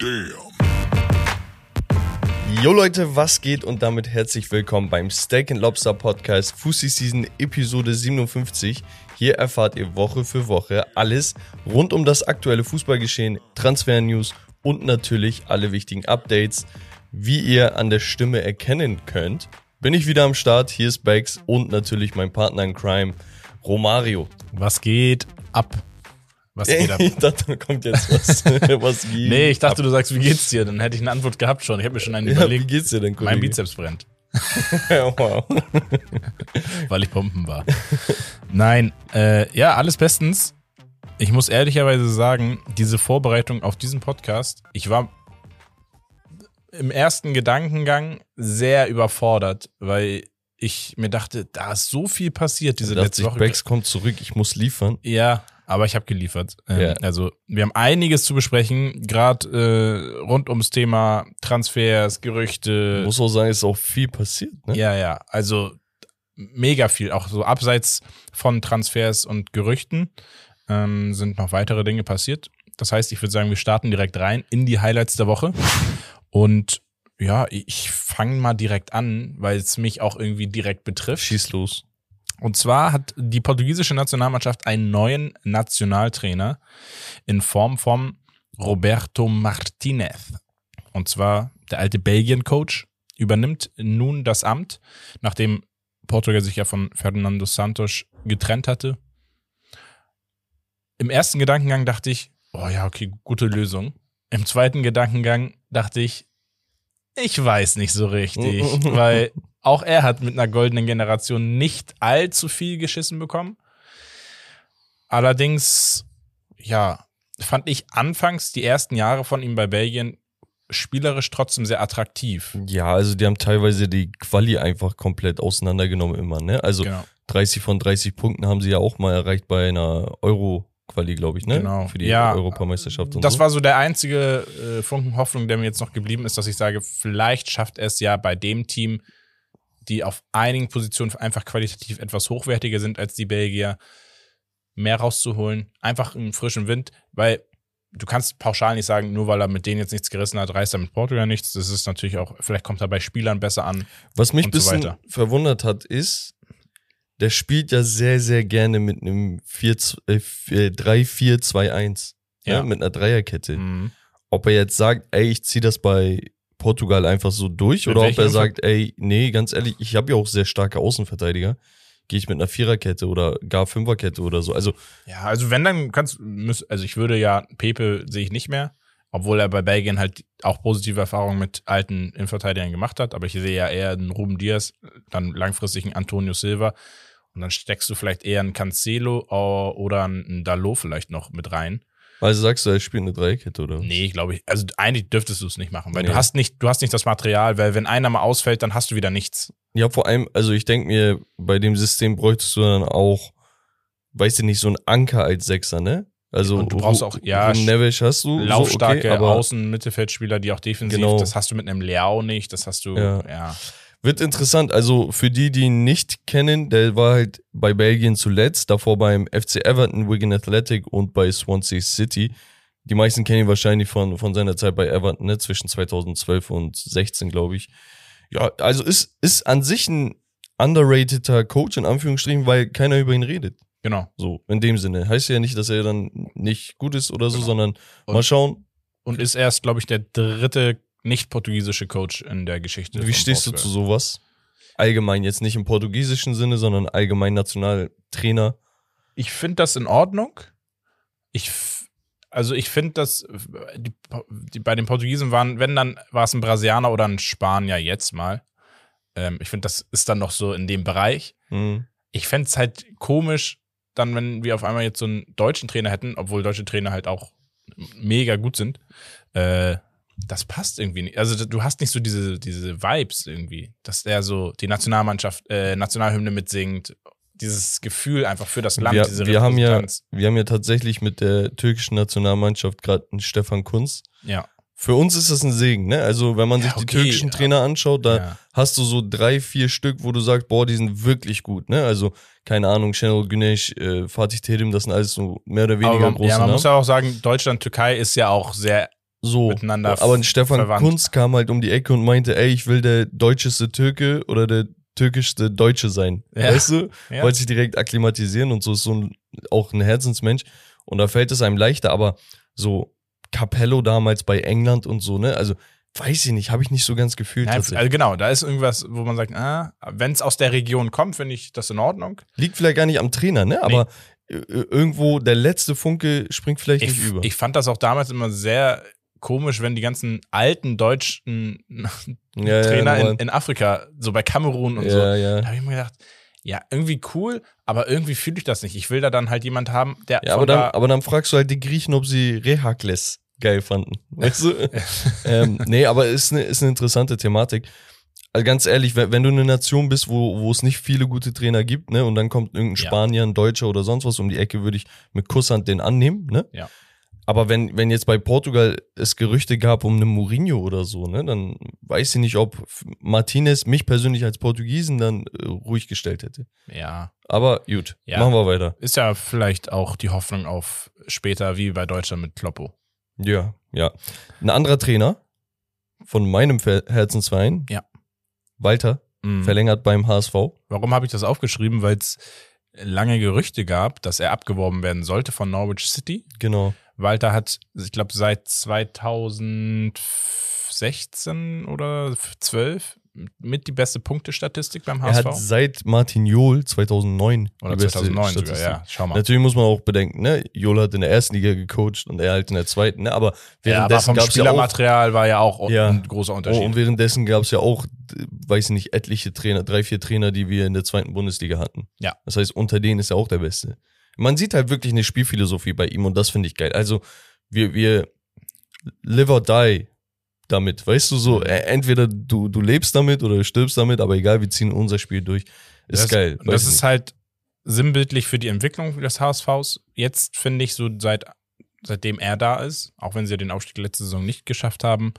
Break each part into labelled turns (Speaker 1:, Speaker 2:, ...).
Speaker 1: Damn.
Speaker 2: Jo Leute, was geht und damit herzlich willkommen beim Steak and Lobster Podcast Fussi Season Episode 57. Hier erfahrt ihr Woche für Woche alles rund um das aktuelle Fußballgeschehen, Transfer-News und natürlich alle wichtigen Updates. Wie ihr an der Stimme erkennen könnt, bin ich wieder am Start. Hier ist Bex und natürlich mein Partner in Crime, Romario.
Speaker 3: Was geht ab? Was geht ab?
Speaker 2: Ich dachte, da kommt jetzt was. was geht
Speaker 3: Nee, ich dachte, du sagst, wie geht's dir? Dann hätte ich eine Antwort gehabt schon. Ich habe mir schon einen
Speaker 2: ja, wie
Speaker 3: überlegt.
Speaker 2: geht's dir denn, Kollege?
Speaker 3: Mein Bizeps brennt,
Speaker 2: wow.
Speaker 3: weil ich pumpen war. Nein, äh, ja, alles bestens. Ich muss ehrlicherweise sagen, diese Vorbereitung auf diesen Podcast, ich war im ersten Gedankengang sehr überfordert, weil ich mir dachte, da ist so viel passiert diese letzte Woche.
Speaker 2: Bex kommt zurück, ich muss liefern.
Speaker 3: Ja, aber ich habe geliefert. Ähm,
Speaker 2: Ja.
Speaker 3: Also wir haben einiges zu besprechen, gerade äh, rund ums Thema Transfers, Gerüchte.
Speaker 2: Muss auch sagen, ist auch viel passiert, ne?
Speaker 3: ja, ja, also mega viel, auch so abseits von Transfers und Gerüchten ähm, sind noch weitere Dinge passiert. Das heißt, ich würde sagen, wir starten direkt rein in die Highlights der Woche. Und ja, ich fange mal direkt an, weil es mich auch irgendwie direkt betrifft.
Speaker 2: Schieß los.
Speaker 3: Und zwar hat die portugiesische Nationalmannschaft einen neuen Nationaltrainer in Form von Roberto Martinez. Und zwar der alte Belgien-Coach übernimmt nun das Amt, nachdem Portugal sich ja von Fernando Santos getrennt hatte. Im ersten Gedankengang dachte ich, oh ja, okay, gute Lösung. Im zweiten Gedankengang dachte ich, ich weiß nicht so richtig, weil auch er hat mit einer goldenen Generation nicht allzu viel geschissen bekommen. Allerdings, ja, fand ich anfangs die ersten Jahre von ihm bei Belgien spielerisch trotzdem sehr attraktiv.
Speaker 2: Ja, also die haben teilweise die Quali einfach komplett auseinandergenommen immer, ne? Also
Speaker 3: Genau.
Speaker 2: 30 von 30 Punkten haben sie ja auch mal erreicht bei einer Euro-Quali, glaube ich, ne?
Speaker 3: Genau.
Speaker 2: Für die
Speaker 3: Ja,
Speaker 2: Europameisterschaft und
Speaker 3: Das
Speaker 2: so.
Speaker 3: war so der einzige äh, Funken Hoffnung, der mir jetzt noch geblieben ist, dass ich sage, vielleicht schafft er es ja bei dem Team, die auf einigen Positionen einfach qualitativ etwas hochwertiger sind als die Belgier, mehr rauszuholen. Einfach einen frischen Wind, weil du kannst pauschal nicht sagen, nur weil er mit denen jetzt nichts gerissen hat, reißt er mit Portugal nichts. Das ist natürlich auch, vielleicht kommt er bei Spielern besser an.
Speaker 2: Was mich ein
Speaker 3: so
Speaker 2: bisschen
Speaker 3: weiter.
Speaker 2: verwundert hat, ist, der spielt ja sehr, sehr gerne mit einem 4, äh, 3-4-2-1. Ja.
Speaker 3: Ja.
Speaker 2: mit einer Dreierkette.
Speaker 3: Mhm.
Speaker 2: Ob er jetzt sagt, ey, ich zieh das bei Portugal einfach so durch
Speaker 3: Mit
Speaker 2: oder ob er
Speaker 3: Infa-
Speaker 2: sagt, ey, nee, ganz ehrlich, ich habe ja auch sehr starke Außenverteidiger. Gehe ich mit einer Viererkette oder gar Fünferkette oder so. Also
Speaker 3: Ja, also wenn dann kannst müß, also ich würde ja Pepe sehe ich nicht mehr, obwohl er bei Belgien halt auch positive Erfahrungen mit alten Innenverteidigern gemacht hat, aber ich sehe ja eher einen Ruben Diaz, dann langfristig einen Antonio Silva und dann steckst du vielleicht eher einen Cancelo äh, oder einen Dalot vielleicht noch mit rein.
Speaker 2: Also sagst du, er spielt eine Dreierkette oder?
Speaker 3: Nee, glaube ich, also eigentlich dürftest du es nicht machen, weil
Speaker 2: Nee.
Speaker 3: du hast nicht du hast nicht das Material, weil wenn einer mal ausfällt, dann hast du wieder nichts.
Speaker 2: Ja, vor allem, also ich denke mir, bei dem System bräuchtest du dann auch, weißt du nicht, so einen Anker als Sechser, ne? Also
Speaker 3: Und du brauchst auch- ja,
Speaker 2: Neves hast du,
Speaker 3: Laufstarke
Speaker 2: so, okay, aber
Speaker 3: Außen-Mittelfeldspieler, die auch defensiv,
Speaker 2: Genau.
Speaker 3: das hast du mit einem Leao nicht, das hast du,
Speaker 2: Ja.
Speaker 3: ja.
Speaker 2: Wird interessant. Also für die, die ihn nicht kennen, der war halt bei Belgien zuletzt, davor beim FC Everton, Wigan Athletic und bei Swansea City. Die meisten kennen ihn wahrscheinlich von, von seiner Zeit bei Everton, ne? zwischen 2012 und 16, glaube ich. Ja, also ist, ist an sich ein underrateder Coach in Anführungsstrichen, weil keiner über ihn redet.
Speaker 3: Genau.
Speaker 2: So, in dem Sinne. Heißt ja nicht, dass er dann nicht gut ist oder so,
Speaker 3: Genau.
Speaker 2: sondern
Speaker 3: Und-
Speaker 2: mal schauen,
Speaker 3: und ist erst, glaube ich, der dritte nicht-portugiesische Coach in der Geschichte.
Speaker 2: wie stehst du
Speaker 3: Portugal.
Speaker 2: zu sowas? Allgemein, jetzt nicht im portugiesischen Sinne, sondern allgemein Nationaltrainer.
Speaker 3: Ich finde das in Ordnung. Ich, also ich finde, dass die, die, bei den Portugiesen waren, wenn dann war es ein Brasilianer oder ein Spanier jetzt mal. Ähm, ich finde, das ist dann noch so in dem Bereich.
Speaker 2: Hm.
Speaker 3: Ich fände es halt komisch, dann, wenn wir auf einmal jetzt so einen deutschen Trainer hätten, obwohl deutsche Trainer halt auch mega gut sind. Äh, das passt irgendwie nicht. Also du hast nicht so diese, diese Vibes irgendwie, dass der so die Nationalmannschaft, äh, Nationalhymne mitsingt. Dieses Gefühl einfach für das Land,
Speaker 2: Wir,
Speaker 3: diese
Speaker 2: wir, haben ja, wir haben ja tatsächlich mit der türkischen Nationalmannschaft gerade einen Stefan Kunz.
Speaker 3: Ja.
Speaker 2: Für uns ist das ein Segen, ne? Also, wenn man
Speaker 3: Ja,
Speaker 2: sich die
Speaker 3: okay,
Speaker 2: türkischen
Speaker 3: ja.
Speaker 2: Trainer anschaut, da
Speaker 3: ja.
Speaker 2: hast du so drei, vier Stück, wo du sagst, boah, die sind wirklich gut, ne? Also, keine Ahnung, Şenol Güneş, äh, Fatih Terim, das sind alles so mehr oder weniger
Speaker 3: Aber,
Speaker 2: große
Speaker 3: ja, man
Speaker 2: Namen.
Speaker 3: muss ja auch sagen, Deutschland, Türkei ist ja auch sehr
Speaker 2: so.
Speaker 3: miteinander
Speaker 2: Aber Stefan
Speaker 3: verwandt.
Speaker 2: Kunz kam halt um die Ecke und meinte, ey, ich will der deutscheste Türke oder der türkischste Deutsche sein.
Speaker 3: Ja.
Speaker 2: Weißt du?
Speaker 3: Ja.
Speaker 2: Wollte sich direkt akklimatisieren und so ist so ein, auch ein Herzensmensch. Und da fällt es einem leichter, aber so Capello damals bei England und so, ne? Also, weiß ich nicht, habe ich nicht so ganz gefühlt.
Speaker 3: Nein, also genau, da ist irgendwas, wo man sagt, ah, wenn es aus der Region kommt, finde ich das in Ordnung.
Speaker 2: Liegt vielleicht gar nicht am Trainer, ne? Aber äh, irgendwo der letzte Funke springt vielleicht
Speaker 3: Ich,
Speaker 2: nicht über.
Speaker 3: ich fand das auch damals immer sehr komisch, wenn die ganzen alten deutschen
Speaker 2: ja,
Speaker 3: Trainer
Speaker 2: ja,
Speaker 3: in, in Afrika, so bei Kamerun und so,
Speaker 2: ja,
Speaker 3: Da
Speaker 2: ja.
Speaker 3: habe ich mir gedacht, ja, irgendwie cool, aber irgendwie fühle ich das nicht. Ich will da dann halt jemand haben, der
Speaker 2: Ja, aber dann,
Speaker 3: da,
Speaker 2: aber dann fragst du halt die Griechen, ob sie Rehakles geil fanden. Weißt du? ähm, nee, aber ist eine, ist eine interessante Thematik. Also ganz ehrlich, wenn, wenn du eine Nation bist, wo, wo es nicht viele gute Trainer gibt, ne, und dann kommt irgendein. Spanier, ein Deutscher oder sonst was um die Ecke, würde ich mit Kusshand den annehmen, ne?
Speaker 3: Ja.
Speaker 2: Aber wenn, wenn jetzt bei Portugal es Gerüchte gab um einen Mourinho oder so, ne, dann weiß ich nicht, ob Martinez mich persönlich als Portugiesen dann äh, ruhig gestellt hätte.
Speaker 3: ja,
Speaker 2: Aber gut,
Speaker 3: Ja.
Speaker 2: machen wir weiter.
Speaker 3: ist ja vielleicht auch die Hoffnung auf später wie bei Deutschland mit Kloppo.
Speaker 2: Ja, ja. Ein anderer Trainer von meinem Ver- Herzensverein,
Speaker 3: Ja.
Speaker 2: Walter,
Speaker 3: Mhm.
Speaker 2: verlängert beim HSV.
Speaker 3: Warum habe ich das aufgeschrieben? Weil es lange Gerüchte gab, dass er abgeworben werden sollte von Norwich City.
Speaker 2: Genau.
Speaker 3: Walter hat, ich glaube, seit 2016 oder 12 mit die beste Punktestatistik beim
Speaker 2: Er
Speaker 3: HSV.
Speaker 2: hat seit Martin Jol 2009
Speaker 3: oder
Speaker 2: die beste
Speaker 3: 2009 sogar, ja. Schau mal.
Speaker 2: Natürlich muss man auch bedenken, ne? Jol hat in der ersten Liga gecoacht und er halt in der zweiten, ne? Aber
Speaker 3: Ja, aber
Speaker 2: währenddessen
Speaker 3: vom
Speaker 2: gab's ja auch,
Speaker 3: Spielermaterial war ja auch
Speaker 2: Ja.
Speaker 3: ein großer Unterschied.
Speaker 2: und währenddessen gab es ja auch, weiß ich nicht, etliche Trainer, drei, vier Trainer, die wir in der zweiten Bundesliga hatten.
Speaker 3: Ja.
Speaker 2: Das heißt, unter denen ist er auch der Beste. Man sieht halt wirklich eine Spielphilosophie bei ihm und das finde ich geil. Also, wir, wir live or die damit, weißt du so,
Speaker 3: Mhm.
Speaker 2: äh, entweder du, du lebst damit oder du stirbst damit, aber egal, wir ziehen unser Spiel durch. Ist
Speaker 3: das,
Speaker 2: geil.
Speaker 3: Das ist
Speaker 2: nicht.
Speaker 3: halt sinnbildlich für die Entwicklung des HSVs. Jetzt finde ich so seit seitdem er da ist, auch wenn sie den Aufstieg letzte Saison nicht geschafft haben,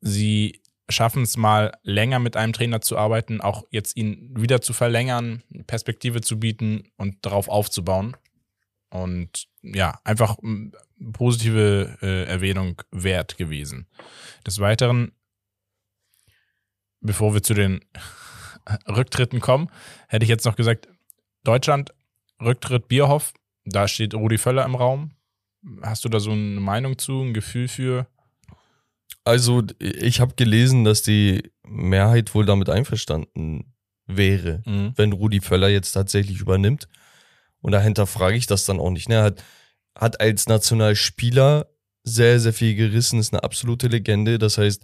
Speaker 3: sie schaffen es mal länger mit einem Trainer zu arbeiten, auch jetzt ihn wieder zu verlängern, Perspektive zu bieten und darauf aufzubauen. Und ja, einfach mm, positive äh, Erwähnung wert gewesen. Des Weiteren, bevor wir zu den Rücktritten kommen, hätte ich jetzt noch gesagt, Deutschland, Rücktritt Bierhoff, da steht Rudi Völler im Raum. Hast du da so eine Meinung zu, ein Gefühl für?
Speaker 2: Also, ich habe gelesen, dass die Mehrheit wohl damit einverstanden wäre, wenn Rudi Völler jetzt tatsächlich übernimmt. Und dahinter frage ich das dann auch nicht. Ne? Er hat, hat als Nationalspieler sehr, sehr viel gerissen, ist eine absolute Legende. Das heißt,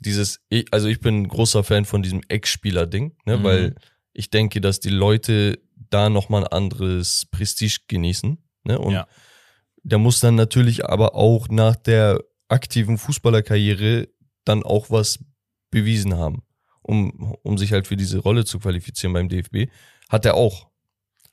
Speaker 2: dieses, ich- also ich bin ein großer Fan von diesem Ex-Spieler-Ding, ne?
Speaker 3: Mhm.
Speaker 2: weil ich denke, dass die Leute da nochmal ein anderes Prestige genießen. Ne? Und
Speaker 3: Ja.
Speaker 2: der muss dann natürlich aber auch nach der aktiven Fußballerkarriere dann auch was bewiesen haben, um, um sich halt für diese Rolle zu qualifizieren beim DFB. Hat er auch.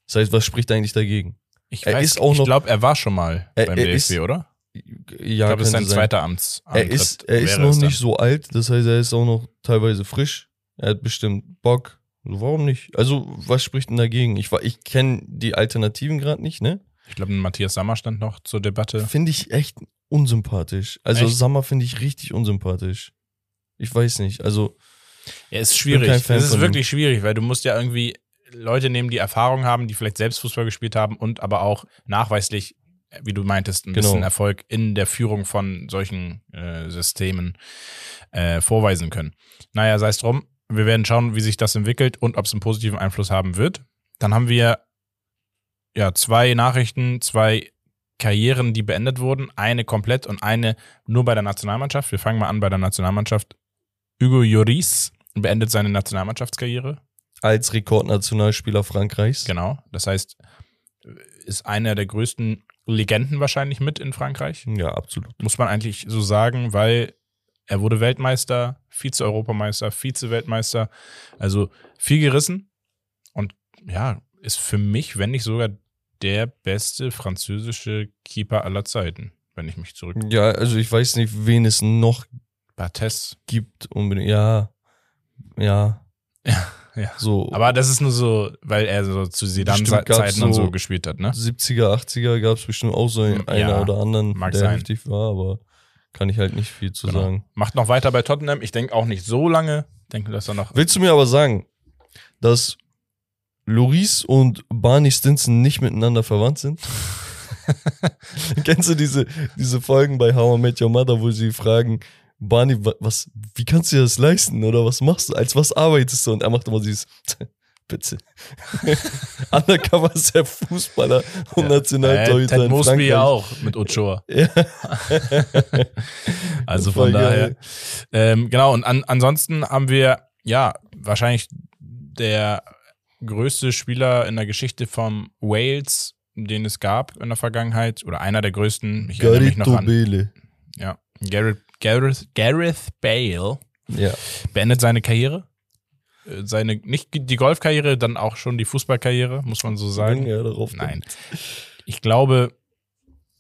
Speaker 2: Das heißt, was spricht eigentlich dagegen?
Speaker 3: Ich,
Speaker 2: Er
Speaker 3: weiß,
Speaker 2: ist auch
Speaker 3: ich
Speaker 2: noch-
Speaker 3: glaube, er war schon mal
Speaker 2: Er-
Speaker 3: beim
Speaker 2: er
Speaker 3: DFB,
Speaker 2: ist-
Speaker 3: oder?
Speaker 2: Ja,
Speaker 3: Ich glaube, das ist sein
Speaker 2: sein.
Speaker 3: zweiter Amts.
Speaker 2: Er ist, er ist noch nicht so alt, das heißt, er ist auch noch teilweise frisch. Er hat bestimmt Bock. Also warum nicht? Also, was spricht denn dagegen? Ich, ich kenne die Alternativen gerade nicht, ne?
Speaker 3: Ich glaube, Matthias Sammer stand noch zur Debatte.
Speaker 2: Finde ich echt unsympathisch. Also,
Speaker 3: Echt?
Speaker 2: Sammer finde ich richtig unsympathisch. Ich weiß nicht. Also,
Speaker 3: Ja, ist schwierig. Es ist wirklich schwierig, weil du musst ja irgendwie Leute nehmen, die Erfahrung haben, die vielleicht selbst Fußball gespielt haben und aber auch nachweislich, wie du meintest, ein
Speaker 2: Genau.
Speaker 3: bisschen Erfolg in der Führung von solchen äh, Systemen äh, vorweisen können. Naja, sei es drum. Wir werden schauen, wie sich das entwickelt und ob es einen positiven Einfluss haben wird. Dann haben wir ja zwei Nachrichten, zwei Karrieren, die beendet wurden. Eine komplett und eine nur bei der Nationalmannschaft. Wir fangen mal an bei der Nationalmannschaft. Hugo Lloris beendet seine Nationalmannschaftskarriere.
Speaker 2: als Rekordnationalspieler Frankreichs.
Speaker 3: Genau. Das heißt, ist einer der größten Legenden wahrscheinlich mit in Frankreich.
Speaker 2: Ja, absolut.
Speaker 3: Muss man eigentlich so sagen, weil er wurde Weltmeister, Vize-Europameister, Vize-Weltmeister. Also viel gerissen. Und ja, ist für mich, wenn nicht sogar der beste französische Keeper aller Zeiten, wenn ich mich zurück.
Speaker 2: Ja, also ich weiß nicht, wen es noch
Speaker 3: Bartes.
Speaker 2: gibt unbedingt. Ja, ja.
Speaker 3: Ja, ja.
Speaker 2: So
Speaker 3: Aber das ist nur so, weil er so zu Zidane-Zeiten und
Speaker 2: so-
Speaker 3: gespielt hat, ne?
Speaker 2: 70er, 80er gab es bestimmt auch so einen
Speaker 3: Ja,
Speaker 2: oder anderen, der
Speaker 3: sein.
Speaker 2: heftig war, aber kann ich halt nicht viel zu
Speaker 3: Genau.
Speaker 2: sagen.
Speaker 3: Macht noch weiter bei Tottenham. Ich denke auch nicht so lange. Denke, dass er noch.
Speaker 2: Willst du mir aber sagen, dass Loris und Barney Stinson nicht miteinander verwandt sind? Kennst du diese, diese Folgen bei How I Met Your Mother, wo sie fragen, Barney, wa- was, wie kannst du dir das leisten oder was machst du, als was arbeitest du? Und er macht immer dieses, bitte. Undercover ist der Fußballer und
Speaker 3: Äh,
Speaker 2: Nationaltorhüter
Speaker 3: Ted
Speaker 2: in
Speaker 3: Mosby ja auch mit Ochoa.
Speaker 2: Ja.
Speaker 3: Also von daher. Ähm, genau, und an, ansonsten haben wir, ja, wahrscheinlich der größte Spieler in der Geschichte vom Wales, den es gab in der Vergangenheit, oder einer der größten. Ich mich noch an.
Speaker 2: Bele.
Speaker 3: Ja, Gareth, Gareth, Gareth Bale
Speaker 2: Ja.
Speaker 3: beendet seine Karriere. Äh, Seine, nicht die Golfkarriere, dann auch schon die Fußballkarriere, muss man so sagen.
Speaker 2: Ja, darauf
Speaker 3: Nein. Ich glaube,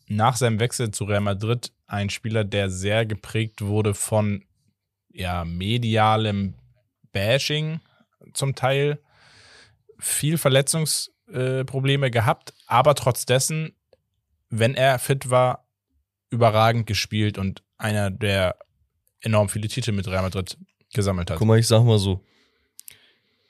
Speaker 3: nach seinem Wechsel zu Real Madrid ein Spieler, der sehr geprägt wurde von ja, medialem Bashing zum Teil, viel Verletzungsprobleme äh, gehabt, aber trotz dessen, wenn er fit war, überragend gespielt und einer, der enorm viele Titel mit Real Madrid gesammelt hat.
Speaker 2: Guck mal, ich sag mal so.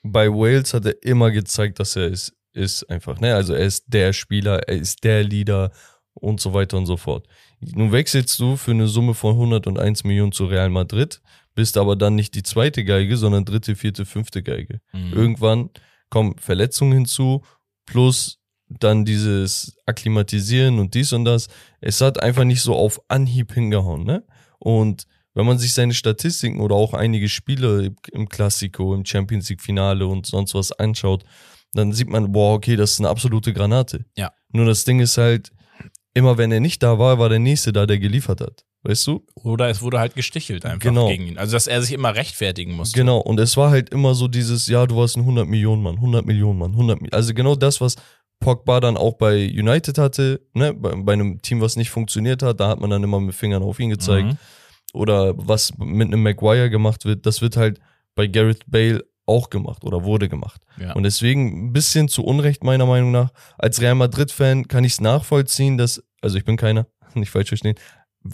Speaker 2: Bei Wales hat er immer gezeigt, dass er ist, ist einfach, ne? Also er ist der Spieler, er ist der Leader und so weiter und so fort. Nun wechselst du für eine Summe von 101 Millionen zu Real Madrid, bist aber dann nicht die zweite Geige, sondern dritte, vierte, fünfte Geige.
Speaker 3: Mhm.
Speaker 2: Irgendwann kommen Verletzungen hinzu, plus dann dieses Akklimatisieren und dies und das. Es hat einfach nicht so auf Anhieb hingehauen, ne? Und wenn man sich seine Statistiken oder auch einige Spiele im Klassiko, im Champions League Finale und sonst was anschaut, dann sieht man, boah, okay, das ist eine absolute Granate.
Speaker 3: Ja.
Speaker 2: Nur das Ding ist halt, immer wenn er nicht da war, war der Nächste da, der geliefert hat. Weißt du?
Speaker 3: Oder es wurde halt gestichelt einfach
Speaker 2: Genau.
Speaker 3: gegen ihn. Also, dass er sich immer rechtfertigen musste.
Speaker 2: Genau, und es war halt immer so dieses, ja, du warst ein 100 Millionen Mann, 100 Millionen Mann, 100 Mi- Also genau das, was Pogba dann auch bei United hatte, ne, bei, bei einem Team, was nicht funktioniert hat, da hat man dann immer mit Fingern auf ihn gezeigt.
Speaker 3: Mhm.
Speaker 2: Oder was mit einem Maguire gemacht wird, das wird halt bei Gareth Bale auch gemacht oder wurde gemacht.
Speaker 3: Ja.
Speaker 2: Und deswegen ein bisschen zu Unrecht meiner Meinung nach. Als Real Madrid-Fan kann ich es nachvollziehen, dass, also ich bin keiner, nicht falsch verstehen,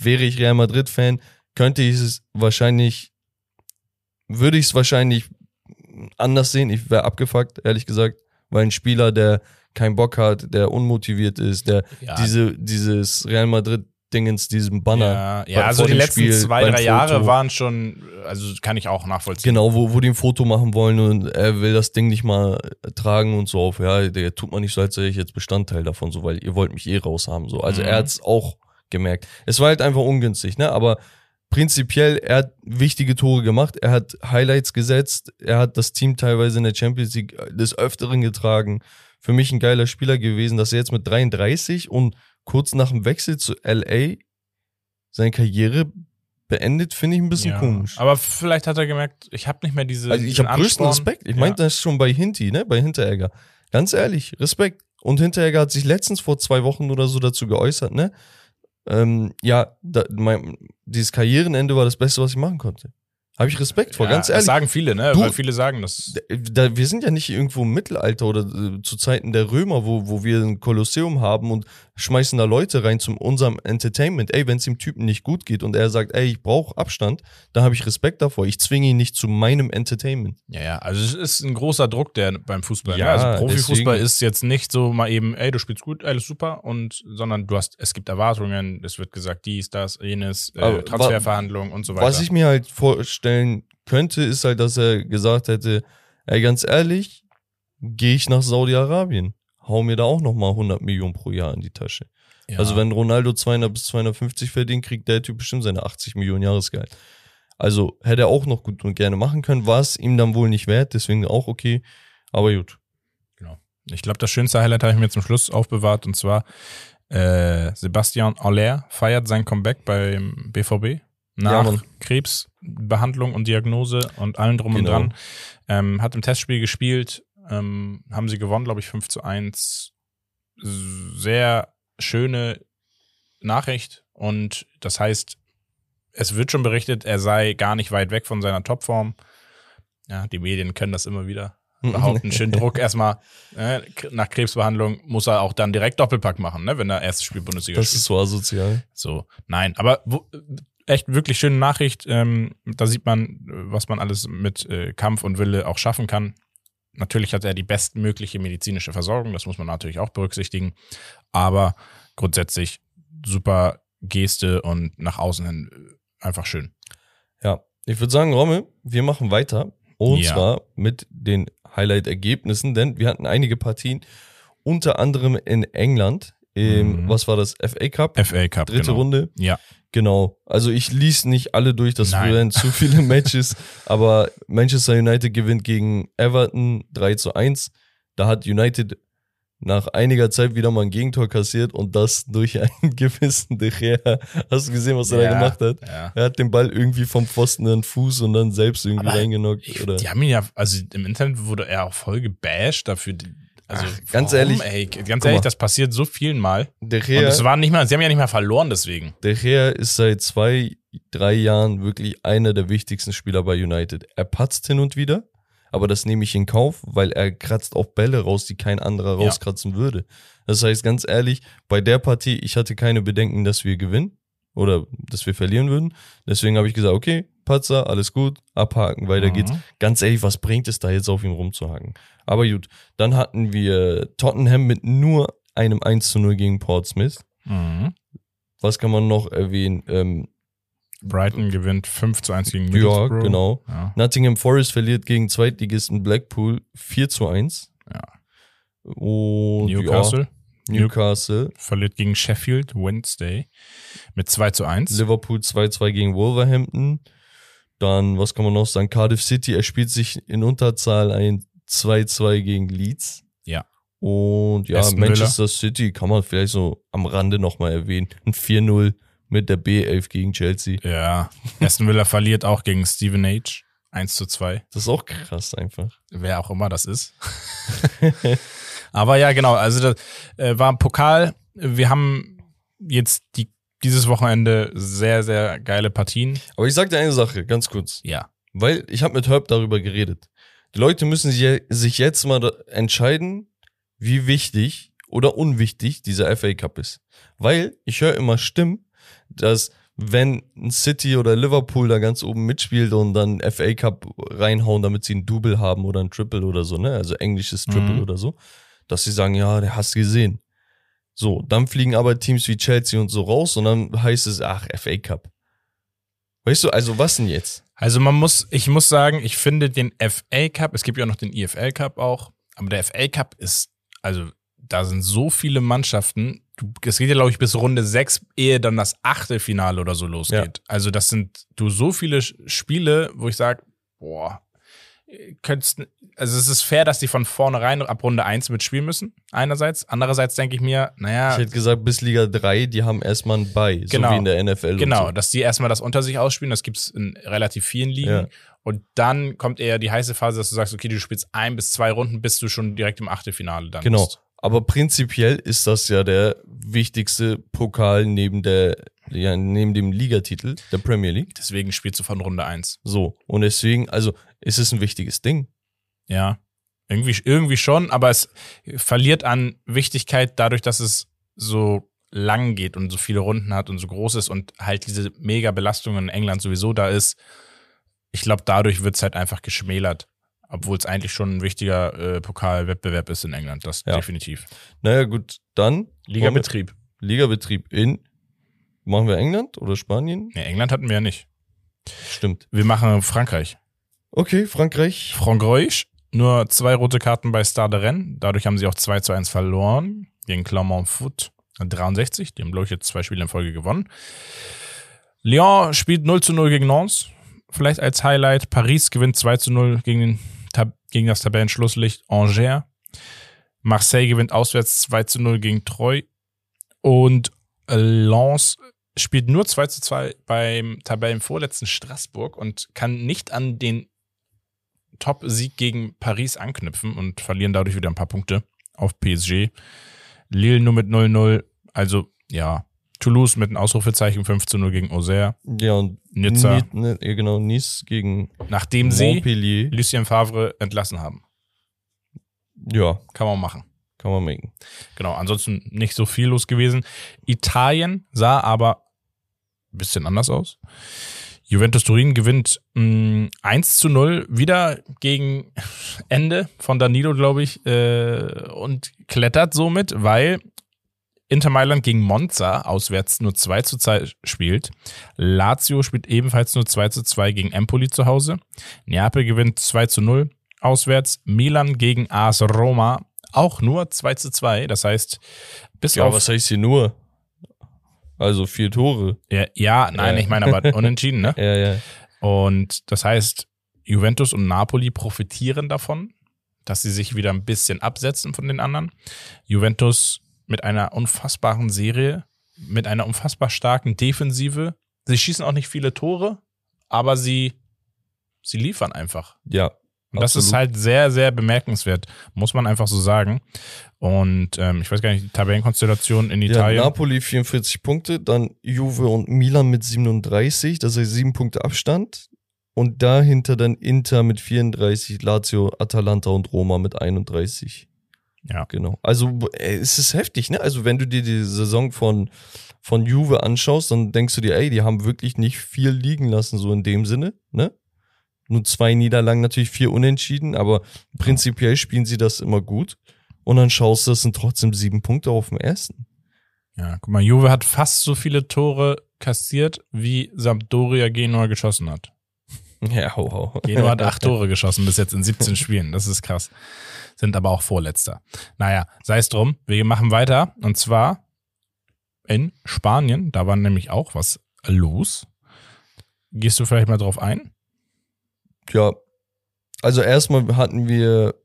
Speaker 2: wäre ich Real Madrid-Fan, könnte ich es wahrscheinlich, würde ich es wahrscheinlich anders sehen. Ich wäre abgefuckt, ehrlich gesagt, weil ein Spieler, der keinen Bock hat, der unmotiviert ist, der
Speaker 3: Ja.
Speaker 2: diese, dieses Real Madrid-Dingens, diesem Banner.
Speaker 3: Ja, ja also die letzten
Speaker 2: Spiel,
Speaker 3: zwei, drei Jahre waren schon, also kann ich auch nachvollziehen.
Speaker 2: Genau, wo, wo die ein Foto machen wollen und er will das Ding nicht mal tragen und so auf. Ja, der tut man nicht so, als wäre ich jetzt Bestandteil davon, so, weil ihr wollt mich eh raus haben. So. Also
Speaker 3: Mhm.
Speaker 2: er hat's auch gemerkt. Es war halt einfach ungünstig, ne? Aber prinzipiell, er hat wichtige Tore gemacht, er hat Highlights gesetzt, er hat das Team teilweise in der Champions League des Öfteren getragen. Für mich ein geiler Spieler gewesen, dass er jetzt mit 33 und kurz nach dem Wechsel zu LA seine Karriere beendet, finde ich ein bisschen
Speaker 3: Ja,
Speaker 2: komisch.
Speaker 3: Aber vielleicht hat er gemerkt, ich habe nicht mehr diese.
Speaker 2: Also ich habe größten. Respekt. Ich
Speaker 3: Ja.
Speaker 2: meinte das schon bei Hinti, ne? Bei Hinteregger. Ganz ehrlich, Respekt. Und Hinteregger hat sich letztens vor zwei Wochen oder so dazu geäußert, ne? Ähm, ja, da, mein, dieses Karrierenende war das Beste, was ich machen konnte. Habe ich Respekt vor,
Speaker 3: Ja,
Speaker 2: ganz
Speaker 3: Das
Speaker 2: ehrlich.
Speaker 3: sagen viele, ne?
Speaker 2: Du-
Speaker 3: Weil viele sagen das.
Speaker 2: Da, wir sind ja nicht irgendwo im Mittelalter oder äh, zu Zeiten der Römer, wo, wo wir ein Kolosseum haben und schmeißen da Leute rein zu unserem Entertainment. Ey, wenn es dem Typen nicht gut geht und er sagt, ey, ich brauche Abstand, dann habe ich Respekt davor. Ich zwinge ihn nicht zu meinem Entertainment.
Speaker 3: Ja, ja. Also es ist ein großer Druck, der beim Fußball.
Speaker 2: Ja,
Speaker 3: ne? Also Profifußball
Speaker 2: deswegen-
Speaker 3: ist jetzt nicht so mal eben, ey, du spielst gut, alles super, und sondern du hast, es gibt Erwartungen, es wird gesagt, dies, das, jenes, äh, Transferverhandlungen und so weiter.
Speaker 2: Was ich mir halt vorstellen könnte, ist halt, dass er gesagt hätte, ey, ganz ehrlich, gehe ich nach Saudi-Arabien, hau mir da auch nochmal 100 Millionen pro Jahr in die Tasche.
Speaker 3: ja.
Speaker 2: Also wenn Ronaldo 200 bis 250 verdient, kriegt der Typ bestimmt seine 80 Millionen Jahresgehalt. Also hätte er auch noch gut und gerne machen können, war es ihm dann wohl nicht wert, deswegen auch okay, aber gut.
Speaker 3: Ich glaube, das schönste Highlight habe ich mir zum Schluss aufbewahrt und zwar äh, Sebastian Aller feiert sein Comeback beim BVB nach
Speaker 2: Mann.
Speaker 3: Krebsbehandlung und Diagnose und allem drum
Speaker 2: Genau.
Speaker 3: und dran. Ähm, hat im Testspiel gespielt, ähm, haben sie gewonnen, glaube ich, 5 zu 1. Sehr schöne Nachricht und das heißt, es wird schon berichtet, er sei gar nicht weit weg von seiner Topform. Ja, die Medien können das immer wieder behaupten. Schön Druck erstmal. Äh, nach Krebsbehandlung muss er auch dann direkt Doppelpack machen, ne, wenn er erstes Spiel Bundesliga
Speaker 2: Das
Speaker 3: spielt.
Speaker 2: ist so asozial.
Speaker 3: So, nein, aber wo, echt wirklich schöne Nachricht. Ähm, da sieht man, was man alles mit äh, Kampf und Wille auch schaffen kann. Natürlich hat er die bestmögliche medizinische Versorgung, das muss man natürlich auch berücksichtigen. Aber grundsätzlich super Geste und nach außen hin äh, einfach schön.
Speaker 2: Ja, ich würde sagen, Romme, wir machen weiter. Und
Speaker 3: Ja.
Speaker 2: zwar mit den Highlight-Ergebnissen, denn wir hatten einige Partien, unter anderem in England. Im,
Speaker 3: Mhm.
Speaker 2: Was war das? FA Cup?
Speaker 3: FA Cup,
Speaker 2: Dritte
Speaker 3: genau.
Speaker 2: Runde.
Speaker 3: Ja,
Speaker 2: Genau. Also ich ließ nicht alle durch, das
Speaker 3: Nein.
Speaker 2: wären zu viele Matches. aber Manchester United gewinnt gegen Everton 3 zu 1. Da hat United nach einiger Zeit wieder mal ein Gegentor kassiert und das durch einen gewissen De Gea. Hast du gesehen, was er
Speaker 3: Ja,
Speaker 2: da gemacht hat?
Speaker 3: ja.
Speaker 2: Er hat den Ball irgendwie vom Pfosten in den Fuß und dann selbst irgendwie
Speaker 3: Aber
Speaker 2: reingenockt.
Speaker 3: Ich,
Speaker 2: Oder?
Speaker 3: die haben ihn ja, also im Internet wurde er auch voll gebasht dafür. Also
Speaker 2: Ach, ganz
Speaker 3: warum,
Speaker 2: ehrlich,
Speaker 3: ey, ganz ehrlich, das passiert so vielen Mal.
Speaker 2: De
Speaker 3: Und
Speaker 2: Gea,
Speaker 3: es war nicht mal, sie haben ja nicht mal verloren deswegen.
Speaker 2: De Gea ist seit zwei, drei Jahren wirklich einer der wichtigsten Spieler bei United. Er patzt hin und wieder, aber das nehme ich in Kauf, weil er kratzt auch Bälle raus, die kein anderer
Speaker 3: Ja.
Speaker 2: rauskratzen würde. Das heißt, ganz ehrlich, bei der Partie, ich hatte keine Bedenken, dass wir gewinnen oder dass wir verlieren würden. Deswegen habe ich gesagt, okay, Patzer, alles gut, abhaken, weiter
Speaker 3: Mhm.
Speaker 2: geht's. Ganz ehrlich, was bringt es da jetzt auf ihm rumzuhaken? Aber gut, dann hatten wir Tottenham mit nur einem 1 zu 0 gegen Portsmouth.
Speaker 3: Mhm.
Speaker 2: Was kann man noch erwähnen? Ähm,
Speaker 3: Brighton gewinnt 5 zu 1 gegen
Speaker 2: ja,
Speaker 3: Middlesbrough.
Speaker 2: genau.
Speaker 3: Ja.
Speaker 2: Nottingham Forest verliert gegen Zweitligisten Blackpool 4 zu 1.
Speaker 3: Ja.
Speaker 2: Und
Speaker 3: Newcastle
Speaker 2: Ja, Newcastle.
Speaker 3: verliert gegen Sheffield Wednesday mit 2 zu 1.
Speaker 2: Liverpool 2-2 gegen Wolverhampton. Dann, was kann man noch sagen? Cardiff City erspielt sich in Unterzahl ein 2-2 gegen Leeds.
Speaker 3: Ja.
Speaker 2: Und ja,
Speaker 3: Aston
Speaker 2: Manchester City kann man vielleicht so am Rande nochmal erwähnen. Ein 4-0 mit der B11 gegen Chelsea.
Speaker 3: Ja. Aston Villa verliert auch gegen Steven H. 1 zu 2.
Speaker 2: Das ist auch krass einfach.
Speaker 3: Wer auch immer das ist. Aber ja, genau. Also das äh, war ein Pokal. Wir haben jetzt die, dieses Wochenende sehr, sehr geile Partien.
Speaker 2: Aber ich sag dir eine Sache, ganz kurz.
Speaker 3: Ja.
Speaker 2: Weil ich habe mit Herb darüber geredet. Die Leute müssen sich jetzt mal entscheiden, wie wichtig oder unwichtig dieser FA Cup ist. Weil ich höre immer Stimmen, dass wenn ein City oder Liverpool da ganz oben mitspielt und dann FA Cup reinhauen, damit sie ein Double haben oder ein Triple oder so, ne? Also englisches Triple
Speaker 3: Mhm.
Speaker 2: oder so, dass sie sagen, ja, der hast gesehen. So, dann fliegen aber Teams wie Chelsea und so raus und dann heißt es, ach, FA Cup. Weißt du, also was denn jetzt?
Speaker 3: Also man muss, ich muss sagen, ich finde den FA Cup, es gibt ja noch den IFL Cup auch, aber der FA Cup ist, also da sind so viele Mannschaften, du, es geht ja glaube ich bis Runde 6, ehe dann das Achtelfinale oder so losgeht. Also das sind du so viele Spiele, wo ich sage, boah, könntest, also es ist fair, dass die von vornherein ab Runde 1 mitspielen müssen, einerseits. Andererseits denke ich mir, naja,
Speaker 2: Ich hätte gesagt, bis Liga 3, die haben erstmal ein Bei, so
Speaker 3: Genau.
Speaker 2: wie in der NFL.
Speaker 3: Genau,
Speaker 2: so.
Speaker 3: dass die erstmal das unter sich ausspielen, das gibt's in relativ vielen Ligen.
Speaker 2: Ja.
Speaker 3: Und dann kommt eher die heiße Phase, dass du sagst, okay, du spielst ein bis zwei Runden, bis du schon direkt im Achtelfinale dann
Speaker 2: Genau.
Speaker 3: bist.
Speaker 2: Aber prinzipiell ist das ja der wichtigste Pokal neben der, ja, neben dem Ligatitel der Premier League.
Speaker 3: Deswegen spielst du von Runde eins.
Speaker 2: So. Und deswegen, also, ist es ein wichtiges Ding.
Speaker 3: Ja. Irgendwie, irgendwie schon, aber es verliert an Wichtigkeit dadurch, dass es so lang geht und so viele Runden hat und so groß ist und halt diese mega Belastung in England sowieso da ist. Ich glaube, dadurch wird's halt einfach geschmälert. Obwohl es eigentlich schon ein wichtiger äh, Pokalwettbewerb ist in England, das
Speaker 2: Ja.
Speaker 3: definitiv.
Speaker 2: Naja, gut, dann
Speaker 3: Ligabetrieb.
Speaker 2: Ligabetrieb in, machen wir England oder Spanien?
Speaker 3: Nee, England hatten wir ja nicht.
Speaker 2: Stimmt.
Speaker 3: Wir machen Frankreich.
Speaker 2: Okay, Frankreich.
Speaker 3: Frankreich, nur zwei rote Karten bei Stade Rennes. Dadurch haben sie auch 2 zu 1 verloren gegen Clermont Foot 63. Die haben, glaube ich, jetzt zwei Spiele in Folge gewonnen. Lyon spielt 0 zu 0 gegen Nantes. Vielleicht als Highlight. Paris gewinnt 2 zu 0 gegen, den gegen das Tabellenschlusslicht Angers. Marseille gewinnt auswärts 2 zu 0 gegen Troyes. Und Lens spielt nur 2 zu 2 beim Tabellenvorletzten Straßburg und kann nicht an den Top-Sieg gegen Paris anknüpfen und verlieren dadurch wieder ein paar Punkte auf PSG. Lille nur mit 0-0. Also, ja. Toulouse mit einem Ausrufezeichen 5 zu 0 gegen Auxerre.
Speaker 2: Ja, und
Speaker 3: Nizza.
Speaker 2: Ni- ne, ja, genau, Nice gegen
Speaker 3: Nachdem sie
Speaker 2: Montpellier.
Speaker 3: Lucien Favre entlassen haben.
Speaker 2: Ja,
Speaker 3: Kann man machen.
Speaker 2: kann man machen.
Speaker 3: Genau, ansonsten nicht so viel los gewesen. Italien sah aber bisschen anders aus. Juventus Turin gewinnt mh, 1 zu 0, wieder gegen Ende von Danilo, glaube ich, äh, und klettert somit, weil Inter Mailand gegen Monza auswärts nur 2 zu 2 spielt. Lazio spielt ebenfalls nur 2 zu 2 gegen Empoli zu Hause. Neapel gewinnt 2 zu 0 auswärts. Milan gegen AS Roma auch nur 2 zu 2. Das heißt, bis
Speaker 2: Ja,
Speaker 3: auf
Speaker 2: was heißt hier nur? Also vier Tore.
Speaker 3: Ja, ja nein,
Speaker 2: Ja.
Speaker 3: ich meine aber unentschieden, ne?
Speaker 2: Ja, ja.
Speaker 3: Und das heißt, Juventus und Napoli profitieren davon, dass sie sich wieder ein bisschen absetzen von den anderen. Juventus mit einer unfassbaren Serie, mit einer unfassbar starken Defensive. Sie schießen auch nicht viele Tore, aber sie, sie liefern einfach.
Speaker 2: Ja.
Speaker 3: Und das ist
Speaker 2: absolut.
Speaker 3: halt sehr, sehr bemerkenswert, muss man einfach so sagen. Und ähm, ich weiß gar nicht, die Tabellenkonstellation in
Speaker 2: Ja,
Speaker 3: Italien.
Speaker 2: Napoli 44 Punkte, dann Juve und Milan mit 37, das heißt sieben Punkte Abstand. Und dahinter dann Inter mit 34, Lazio, Atalanta und Roma mit 31.
Speaker 3: ja.
Speaker 2: Genau. Also äh, es ist heftig, ne? Also wenn du dir die Saison von, von Juve anschaust, dann denkst du dir, ey, die haben wirklich nicht viel liegen lassen, so in dem Sinne, ne? Nur zwei Niederlagen, natürlich vier Unentschieden, aber prinzipiell spielen sie das immer gut. Und dann schaust du, das sind trotzdem sieben Punkte auf dem ersten.
Speaker 3: Ja, guck mal, Juve hat fast so viele Tore kassiert, wie Sampdoria Genua geschossen hat.
Speaker 2: Ja, hau, hau.
Speaker 3: Genua hat acht Tore geschossen bis jetzt in 17 Spielen. Das ist krass. Sind aber auch Vorletzter. Naja, sei es drum. Wir machen weiter. Und zwar in Spanien. Da war nämlich auch was los. Gehst du vielleicht mal drauf ein?
Speaker 2: Ja, also erstmal hatten wir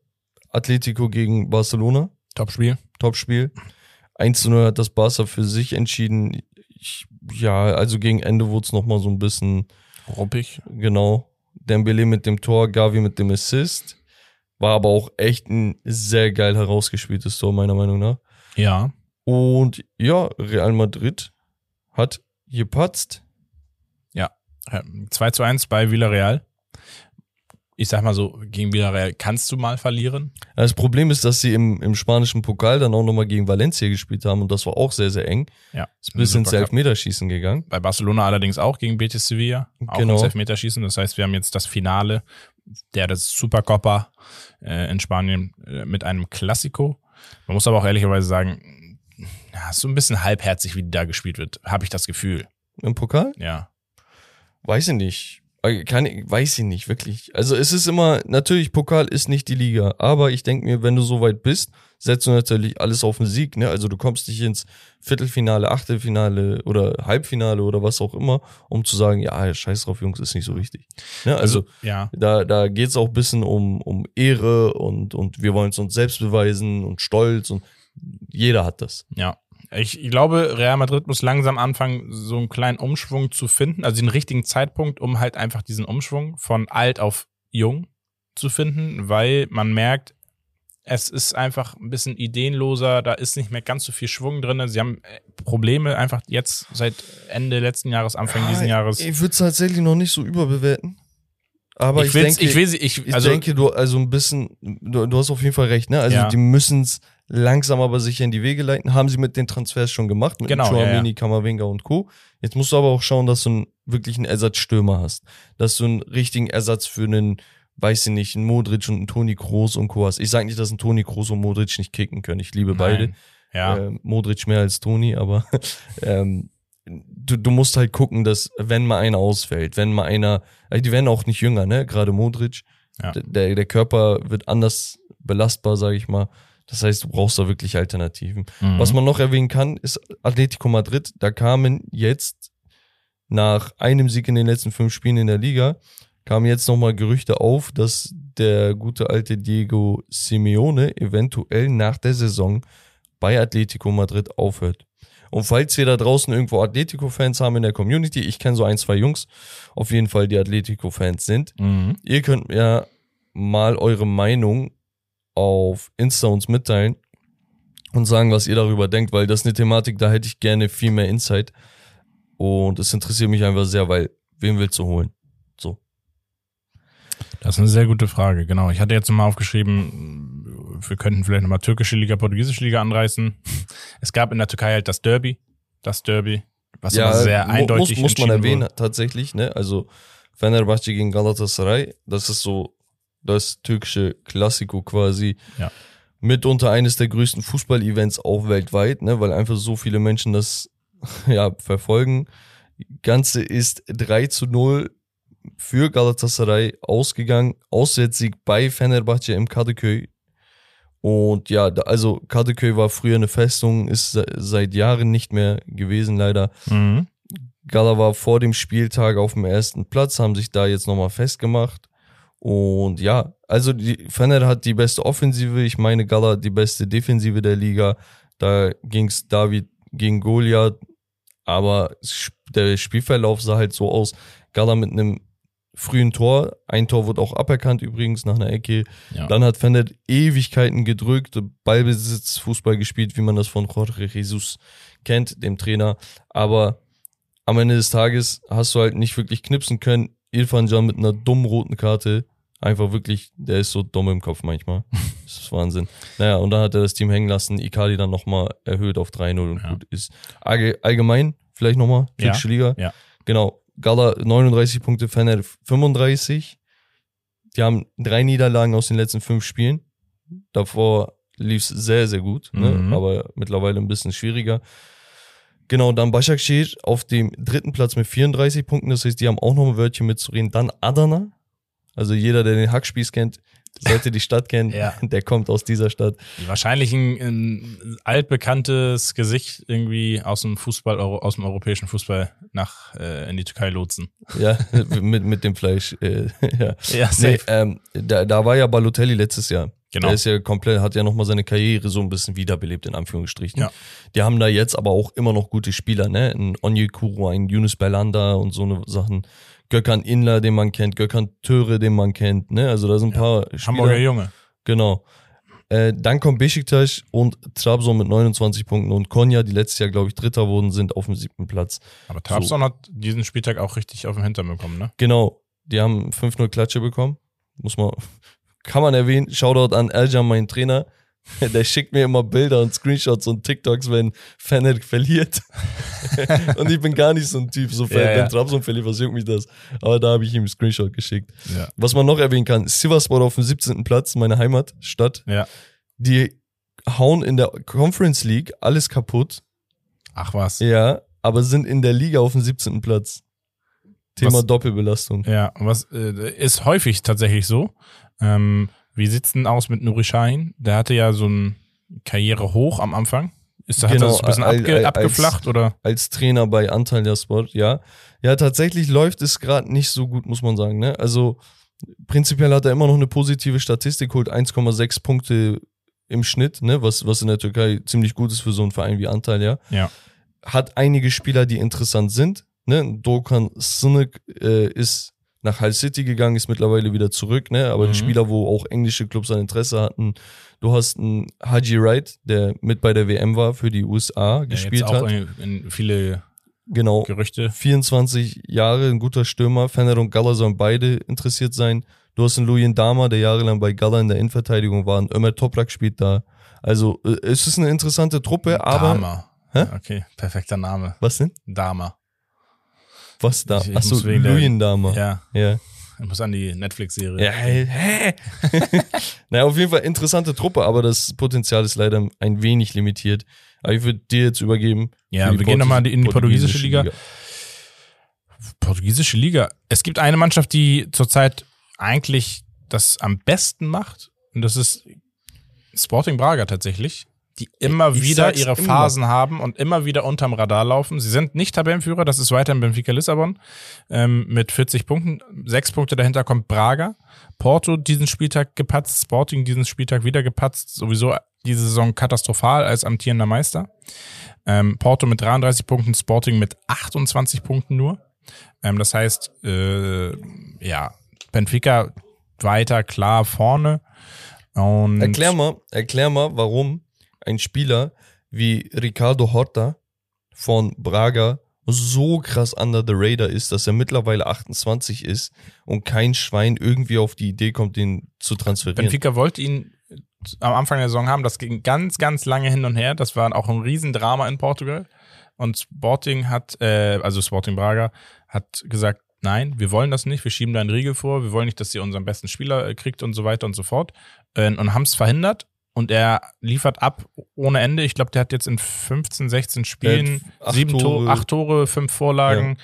Speaker 2: Atletico gegen Barcelona,
Speaker 3: Topspiel.
Speaker 2: Topspiel. 1 zu 0 hat das Barca für sich entschieden. Ich, ja, also gegen Ende wurde es nochmal so ein bisschen,
Speaker 3: Ruppig.
Speaker 2: genau, Dembele mit dem Tor, Gavi mit dem Assist. War aber auch echt ein sehr geil herausgespieltes Tor, meiner Meinung nach.
Speaker 3: Ja.
Speaker 2: Und ja, Real Madrid hat gepatzt.
Speaker 3: 2 zu 1 bei Villarreal. Ich sag mal so, gegen Villarreal kannst du mal verlieren.
Speaker 2: Das Problem ist, dass sie im, im spanischen Pokal dann auch nochmal gegen Valencia gespielt haben und das war auch sehr, sehr eng.
Speaker 3: Ja.
Speaker 2: Ist bis ins. Elfmeterschießen gegangen.
Speaker 3: Bei Barcelona allerdings auch gegen Betis Sevilla. Auch
Speaker 2: Genau.
Speaker 3: ins Elfmeterschießen. Das heißt, wir haben jetzt das Finale der des Supercopa äh, in Spanien äh, mit einem Klassiko. Man muss aber auch ehrlicherweise sagen, ja, ist so ein bisschen halbherzig, wie da gespielt wird, habe ich das Gefühl.
Speaker 2: Im Pokal?
Speaker 3: Ja.
Speaker 2: Weiß ich nicht. Kann, ich- weiß ich nicht, wirklich. Also es ist immer, natürlich, Pokal ist nicht die Liga, aber ich denke mir, wenn du so weit bist, setzt du natürlich alles auf den Sieg, ne? Also du kommst nicht ins Viertelfinale, Achtelfinale oder Halbfinale oder was auch immer, um zu sagen, ja, scheiß drauf, Jungs, ist nicht so wichtig. Ne? Also,
Speaker 3: ja.
Speaker 2: da, da geht's auch ein bisschen um, um Ehre und, und wir wollen es uns selbst beweisen und Stolz und jeder hat das.
Speaker 3: Ja. Ich, ich glaube, Real Madrid muss langsam anfangen, so einen kleinen Umschwung zu finden, also den richtigen Zeitpunkt, um halt einfach diesen Umschwung von alt auf jung zu finden, weil man merkt, es ist einfach ein bisschen ideenloser, da ist nicht mehr ganz so viel Schwung drin. Sie haben äh, Probleme einfach jetzt seit Ende letzten Jahres, Anfang diesen Jahres.
Speaker 2: Ich würde es tatsächlich noch nicht so überbewerten. Aber ich,
Speaker 3: will's-
Speaker 2: denke,
Speaker 3: ich will sie, ich,
Speaker 2: Ich
Speaker 3: also,
Speaker 2: denke, du, also ein bisschen, du, du hast auf jeden Fall recht, ne? Also
Speaker 3: Ja.
Speaker 2: die müssen es langsam aber sicher in die Wege leiten. Haben sie mit den Transfers schon gemacht, mit
Speaker 3: Genau,
Speaker 2: Chouameni,
Speaker 3: ja,
Speaker 2: Kamavinga und Co. Jetzt musst du aber auch schauen, dass du einen wirklichen Ersatzstürmer hast. Dass du einen richtigen Ersatz für einen, weiß ich nicht, einen Modric und einen Toni Kroos und Co. hast. Ich sage nicht, dass ein Toni Kroos und Modric nicht kicken können. Ich liebe beide.
Speaker 3: Nein. Ja,
Speaker 2: Ähm, Modric mehr als Toni, aber ähm, du, du musst halt gucken, dass wenn mal einer ausfällt, wenn mal einer, also die werden auch nicht jünger, ne? Gerade Modric,
Speaker 3: Ja.
Speaker 2: der, der Körper wird anders belastbar, sage ich mal. Das heißt, du brauchst da wirklich Alternativen.
Speaker 3: Mhm.
Speaker 2: Was man noch erwähnen kann, ist Atletico Madrid. Da kamen jetzt nach einem Sieg in den letzten fünf Spielen in der Liga, kamen jetzt nochmal Gerüchte auf, dass der gute alte Diego Simeone eventuell nach der Saison bei Atletico Madrid aufhört. Und falls wir da draußen irgendwo Atletico-Fans haben in der Community, ich kenne so ein, zwei Jungs, auf jeden Fall die Atletico-Fans sind,
Speaker 3: Mhm.
Speaker 2: ihr könnt mir mal eure Meinung auf Insta uns mitteilen und sagen, was ihr darüber denkt, weil das ist eine Thematik, da hätte ich gerne viel mehr Insight. Und es interessiert mich einfach sehr, weil wen willst du holen? So.
Speaker 3: Das ist eine sehr gute Frage, genau. Ich hatte jetzt nochmal aufgeschrieben, wir könnten vielleicht nochmal türkische Liga, portugiesische Liga anreißen. Es gab in der Türkei halt das Derby. Das Derby Was aber sehr eindeutig
Speaker 2: muss, muss man erwähnen
Speaker 3: wurde.
Speaker 2: tatsächlich, ne? Also Fenerbahce gegen Galatasaray, das ist so das türkische Klassiko quasi.
Speaker 3: Ja.
Speaker 2: Mitunter eines der größten Fußball-Events auch weltweit, ne? Weil einfach so viele Menschen das ja verfolgen. Ganze ist 3 zu 0 für Galatasaray ausgegangen. Auswärtssieg bei Fenerbahce im Kadıköy. Und ja, also Kadıköy war früher eine Festung, ist se- seit Jahren nicht mehr gewesen, leider.
Speaker 3: Mhm.
Speaker 2: Gala war vor dem Spieltag auf dem ersten Platz, haben sich da jetzt nochmal festgemacht. Und ja, also die Fener hat die beste Offensive, ich meine Gala die beste Defensive der Liga. Da ging's David gegen Goliath, aber der Spielverlauf sah halt so aus. Gala mit einem frühen Tor, ein Tor wurde auch aberkannt übrigens nach einer Ecke.
Speaker 3: Ja.
Speaker 2: Dann hat Fener Ewigkeiten gedrückt, Ballbesitz, Fußball gespielt, wie man das von Jorge Jesus kennt, dem Trainer. Aber am Ende des Tages hast du halt nicht wirklich knipsen können. Irfan Can mit einer dummen roten Karte. Einfach wirklich, der ist so dumm im Kopf manchmal. Das ist Wahnsinn. Naja, und dann hat er das Team hängen lassen. Icardi dann nochmal erhöht auf 3-0 und
Speaker 3: Ja.
Speaker 2: gut ist. Allge- Allgemein, vielleicht nochmal,
Speaker 3: Ja,
Speaker 2: türkische Liga.
Speaker 3: ja.
Speaker 2: Genau. Gala 39 Punkte, Fener 35. Die haben drei Niederlagen aus den letzten fünf Spielen. Davor lief es sehr, sehr gut,
Speaker 3: Mhm.
Speaker 2: ne? aber mittlerweile ein bisschen schwieriger. Genau, dann Başakşehir auf dem dritten Platz mit 34 Punkten. Das heißt, die haben auch noch ein Wörtchen mitzureden. Dann Adana. Also jeder, der den Hackspieß kennt, sollte die Stadt kennen.
Speaker 3: Ja.
Speaker 2: Der kommt aus dieser Stadt.
Speaker 3: Wahrscheinlich ein, ein altbekanntes Gesicht irgendwie aus dem Fußball, aus dem europäischen Fußball nach äh, in die Türkei lotsen.
Speaker 2: Ja, mit, mit dem Fleisch. Äh, ja.
Speaker 3: Ja,
Speaker 2: Nee, ähm, da, da war ja Balotelli letztes Jahr.
Speaker 3: Genau.
Speaker 2: Der ist ja komplett, hat ja nochmal seine Karriere so ein bisschen wiederbelebt, in Anführungsstrichen.
Speaker 3: Ja.
Speaker 2: Die haben da jetzt aber auch immer noch gute Spieler, ne? Ein Onyekuru, ein Yunus Belanda und so eine Sachen. Gökhan Inler, den man kennt, Gökhan Töre, den man kennt, ne? Also da sind ein
Speaker 3: Ja.
Speaker 2: paar Spieler.
Speaker 3: Hamburger Junge.
Speaker 2: Genau. Äh, dann kommt Besiktas und Trabzon mit 29 Punkten und Konya, die letztes Jahr, glaube ich, Dritter wurden, sind auf dem siebten Platz.
Speaker 3: Aber Trabzon hat diesen Spieltag auch richtig auf den Hintern bekommen, ne?
Speaker 2: Genau, die haben 5-0 Klatsche bekommen. Muss man, kann man erwähnen. Shoutout an Erjan, mein Trainer. Der schickt mir immer Bilder und Screenshots und TikToks, wenn Fener verliert. und ich bin gar nicht so ein Typ, so
Speaker 3: Ja, ja.
Speaker 2: wenn Trabzon verliert, was juckt mich das? Aber da habe ich ihm einen Screenshot geschickt.
Speaker 3: Ja.
Speaker 2: Was man noch erwähnen kann, Sivasspor auf dem 17. Platz, meine Heimatstadt.
Speaker 3: Ja.
Speaker 2: Die hauen in der Conference League alles kaputt.
Speaker 3: Ach was.
Speaker 2: Ja, aber sind in der Liga auf dem 17. Platz. Thema
Speaker 3: Was-
Speaker 2: Doppelbelastung.
Speaker 3: Ja, was äh, ist häufig tatsächlich so. Ähm, wie sieht's denn aus mit Nuri Sahin? Der hatte ja so ein Karriere hoch am Anfang. Ist da hat
Speaker 2: Genau,
Speaker 3: das ein bisschen abge
Speaker 2: als-
Speaker 3: abgeflacht oder?
Speaker 2: als Trainer bei Antalya Sport, ja. Ja, tatsächlich läuft es gerade nicht so gut, muss man sagen. Ne? Also prinzipiell hat er immer noch eine positive Statistik, holt 1,6 Punkte im Schnitt, ne? was, was in der Türkei ziemlich gut ist für so einen Verein wie Antalya.
Speaker 3: Ja.
Speaker 2: Hat einige Spieler, die interessant sind. Ne? Dokan Sınık äh, ist nach Hull City gegangen, ist mittlerweile wieder zurück, ne? aber
Speaker 3: Mhm.
Speaker 2: ein Spieler, wo auch englische Clubs ein Interesse hatten. Du hast einen Haji Wright, der mit bei der WM war, für die USA
Speaker 3: Ja,
Speaker 2: gespielt
Speaker 3: jetzt auch
Speaker 2: hat.
Speaker 3: in, in viele
Speaker 2: Genau.
Speaker 3: Gerüchte.
Speaker 2: 24 Jahre, ein guter Stürmer. Fener und Gala sollen beide interessiert sein. Du hast einen Lujen Dama, der jahrelang bei Gala in der Innenverteidigung war. Und Ömer Toprak spielt da. Also, äh, es ist eine interessante Truppe, aber.
Speaker 3: Dama.
Speaker 2: Hä?
Speaker 3: Okay, perfekter Name.
Speaker 2: Was denn?
Speaker 3: Dama.
Speaker 2: Was da?
Speaker 3: Ich- ich
Speaker 2: Achso,
Speaker 3: muss wegen der-
Speaker 2: Lujen Dama.
Speaker 3: Ja,
Speaker 2: Ja.
Speaker 3: ich muss an die Netflix-Serie.
Speaker 2: Ja, hä? naja, auf jeden Fall interessante Truppe, aber das Potenzial ist leider ein wenig limitiert. Aber ich würde dir jetzt übergeben.
Speaker 3: Ja, wir gehen nochmal
Speaker 2: Portu-
Speaker 3: in die portugiesische Liga. Portugiesische Liga. Es gibt eine Mannschaft, die zurzeit eigentlich das am besten macht. Und das ist Sporting Braga tatsächlich. Die immer
Speaker 2: Ich
Speaker 3: wieder ihre
Speaker 2: immer.
Speaker 3: Phasen haben und immer wieder unterm Radar laufen. Sie sind nicht Tabellenführer, das ist weiterhin Benfica Lissabon ähm, mit 40 Punkten. Sechs Punkte dahinter kommt Braga. Porto diesen Spieltag gepatzt, Sporting diesen Spieltag wieder gepatzt. Sowieso diese Saison katastrophal als amtierender Meister. Ähm, Porto mit 33 Punkten, Sporting mit 28 Punkten nur. Ähm, das heißt, äh, ja, Benfica weiter klar vorne. Und
Speaker 2: Erklär mal, erklär mal, warum ein Spieler wie Ricardo Horta von Braga so krass under the radar ist, dass er mittlerweile 28 ist und kein Schwein irgendwie auf die Idee kommt, den zu transferieren.
Speaker 3: Benfica wollte ihn am Anfang der Saison haben. Das ging ganz, ganz lange hin und her. Das war auch ein Riesendrama in Portugal. Und Sporting hat, äh, also Sporting Braga, hat gesagt, nein, wir wollen das nicht, wir schieben da einen Riegel vor, wir wollen nicht, dass ihr unseren besten Spieler äh, kriegt und so weiter und so fort. Äh, und haben es verhindert. Und er liefert ab ohne Ende. Ich glaube, der hat jetzt in 15, 16 Spielen
Speaker 2: acht
Speaker 3: sieben Tore,
Speaker 2: Tore.
Speaker 3: acht Tore, fünf Vorlagen.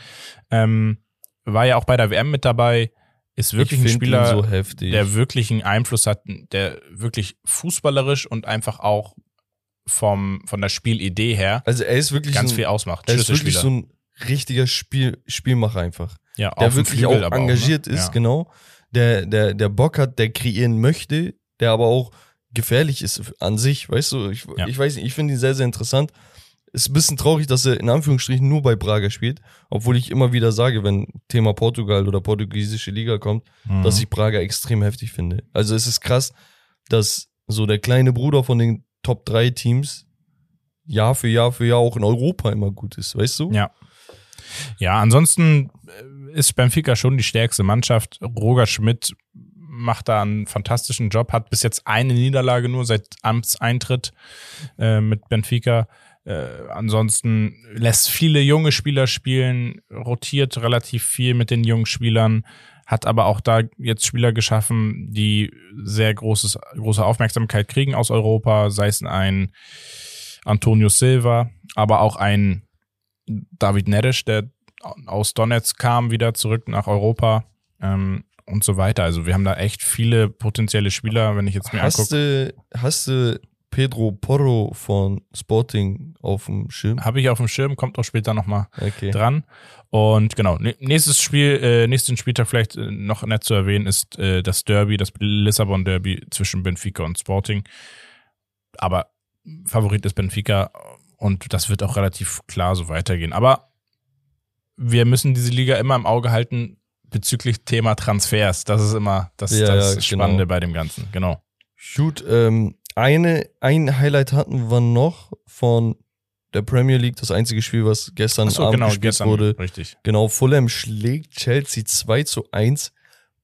Speaker 3: Ähm, war ja auch bei der WM mit dabei. Ist wirklich ein
Speaker 2: find
Speaker 3: Spieler,
Speaker 2: so heftig.
Speaker 3: der wirklich einen Einfluss hat, der wirklich fußballerisch und einfach auch vom, von der Spielidee her
Speaker 2: also er ist wirklich
Speaker 3: ganz
Speaker 2: so ein,
Speaker 3: viel ausmacht.
Speaker 2: er ist wirklich so ein richtiger Spiel, Spielmacher einfach.
Speaker 3: ja,
Speaker 2: der wirklich
Speaker 3: Flügel
Speaker 2: auch engagiert
Speaker 3: auch, ne?
Speaker 2: ist,
Speaker 3: ja.
Speaker 2: genau. Der, der, der Bock hat, der kreieren möchte, der aber auch gefährlich ist an sich, weißt du? Ich,
Speaker 3: Ja.
Speaker 2: ich weiß nicht, ich finde ihn sehr, sehr interessant. Ist ein bisschen traurig, dass er in Anführungsstrichen nur bei Braga spielt, obwohl ich immer wieder sage, wenn Thema Portugal oder portugiesische Liga kommt,
Speaker 3: Mhm.
Speaker 2: dass ich Braga extrem heftig finde. Also es ist krass, dass so der kleine Bruder von den Top 3 Teams Jahr für Jahr für Jahr auch in Europa immer gut ist, weißt du?
Speaker 3: Ja. Ja, ansonsten ist Benfica schon die stärkste Mannschaft. Roger Schmidt macht da einen fantastischen Job, hat bis jetzt eine Niederlage nur seit Amtseintritt äh, mit Benfica. Äh, ansonsten lässt viele junge Spieler spielen, rotiert relativ viel mit den jungen Spielern, hat aber auch da jetzt Spieler geschaffen, die sehr großes, große Aufmerksamkeit kriegen aus Europa, sei es ein Antonio Silva, aber auch ein David Neres, der aus Donetsk kam, wieder zurück nach Europa ähm, und so weiter. Also wir haben da echt viele potenzielle Spieler, wenn ich jetzt mir
Speaker 2: Hast
Speaker 3: angucke.
Speaker 2: du, hast du Pedro Porro von Sporting auf dem Schirm?
Speaker 3: Habe ich auf dem Schirm, kommt auch später nochmal
Speaker 2: Okay.
Speaker 3: dran. Und genau, nä- nächstes Spiel, äh, nächsten Spieltag vielleicht äh, noch nett zu erwähnen, ist äh, das Derby, das Lissabon Derby zwischen Benfica und Sporting. Aber Favorit ist Benfica und das wird auch relativ klar so weitergehen. Aber wir müssen diese Liga immer im Auge halten bezüglich Thema Transfers. Das ist immer das,
Speaker 2: Ja,
Speaker 3: das
Speaker 2: ja,
Speaker 3: Spannende
Speaker 2: genau.
Speaker 3: bei dem Ganzen. Genau.
Speaker 2: Gut, ähm, eine, ein Highlight hatten wir noch von der Premier League, das einzige Spiel, was gestern
Speaker 3: Achso,
Speaker 2: Abend
Speaker 3: genau,
Speaker 2: gespielt
Speaker 3: gestern.
Speaker 2: wurde.
Speaker 3: Richtig.
Speaker 2: Genau, Fulham schlägt Chelsea 2 zu 1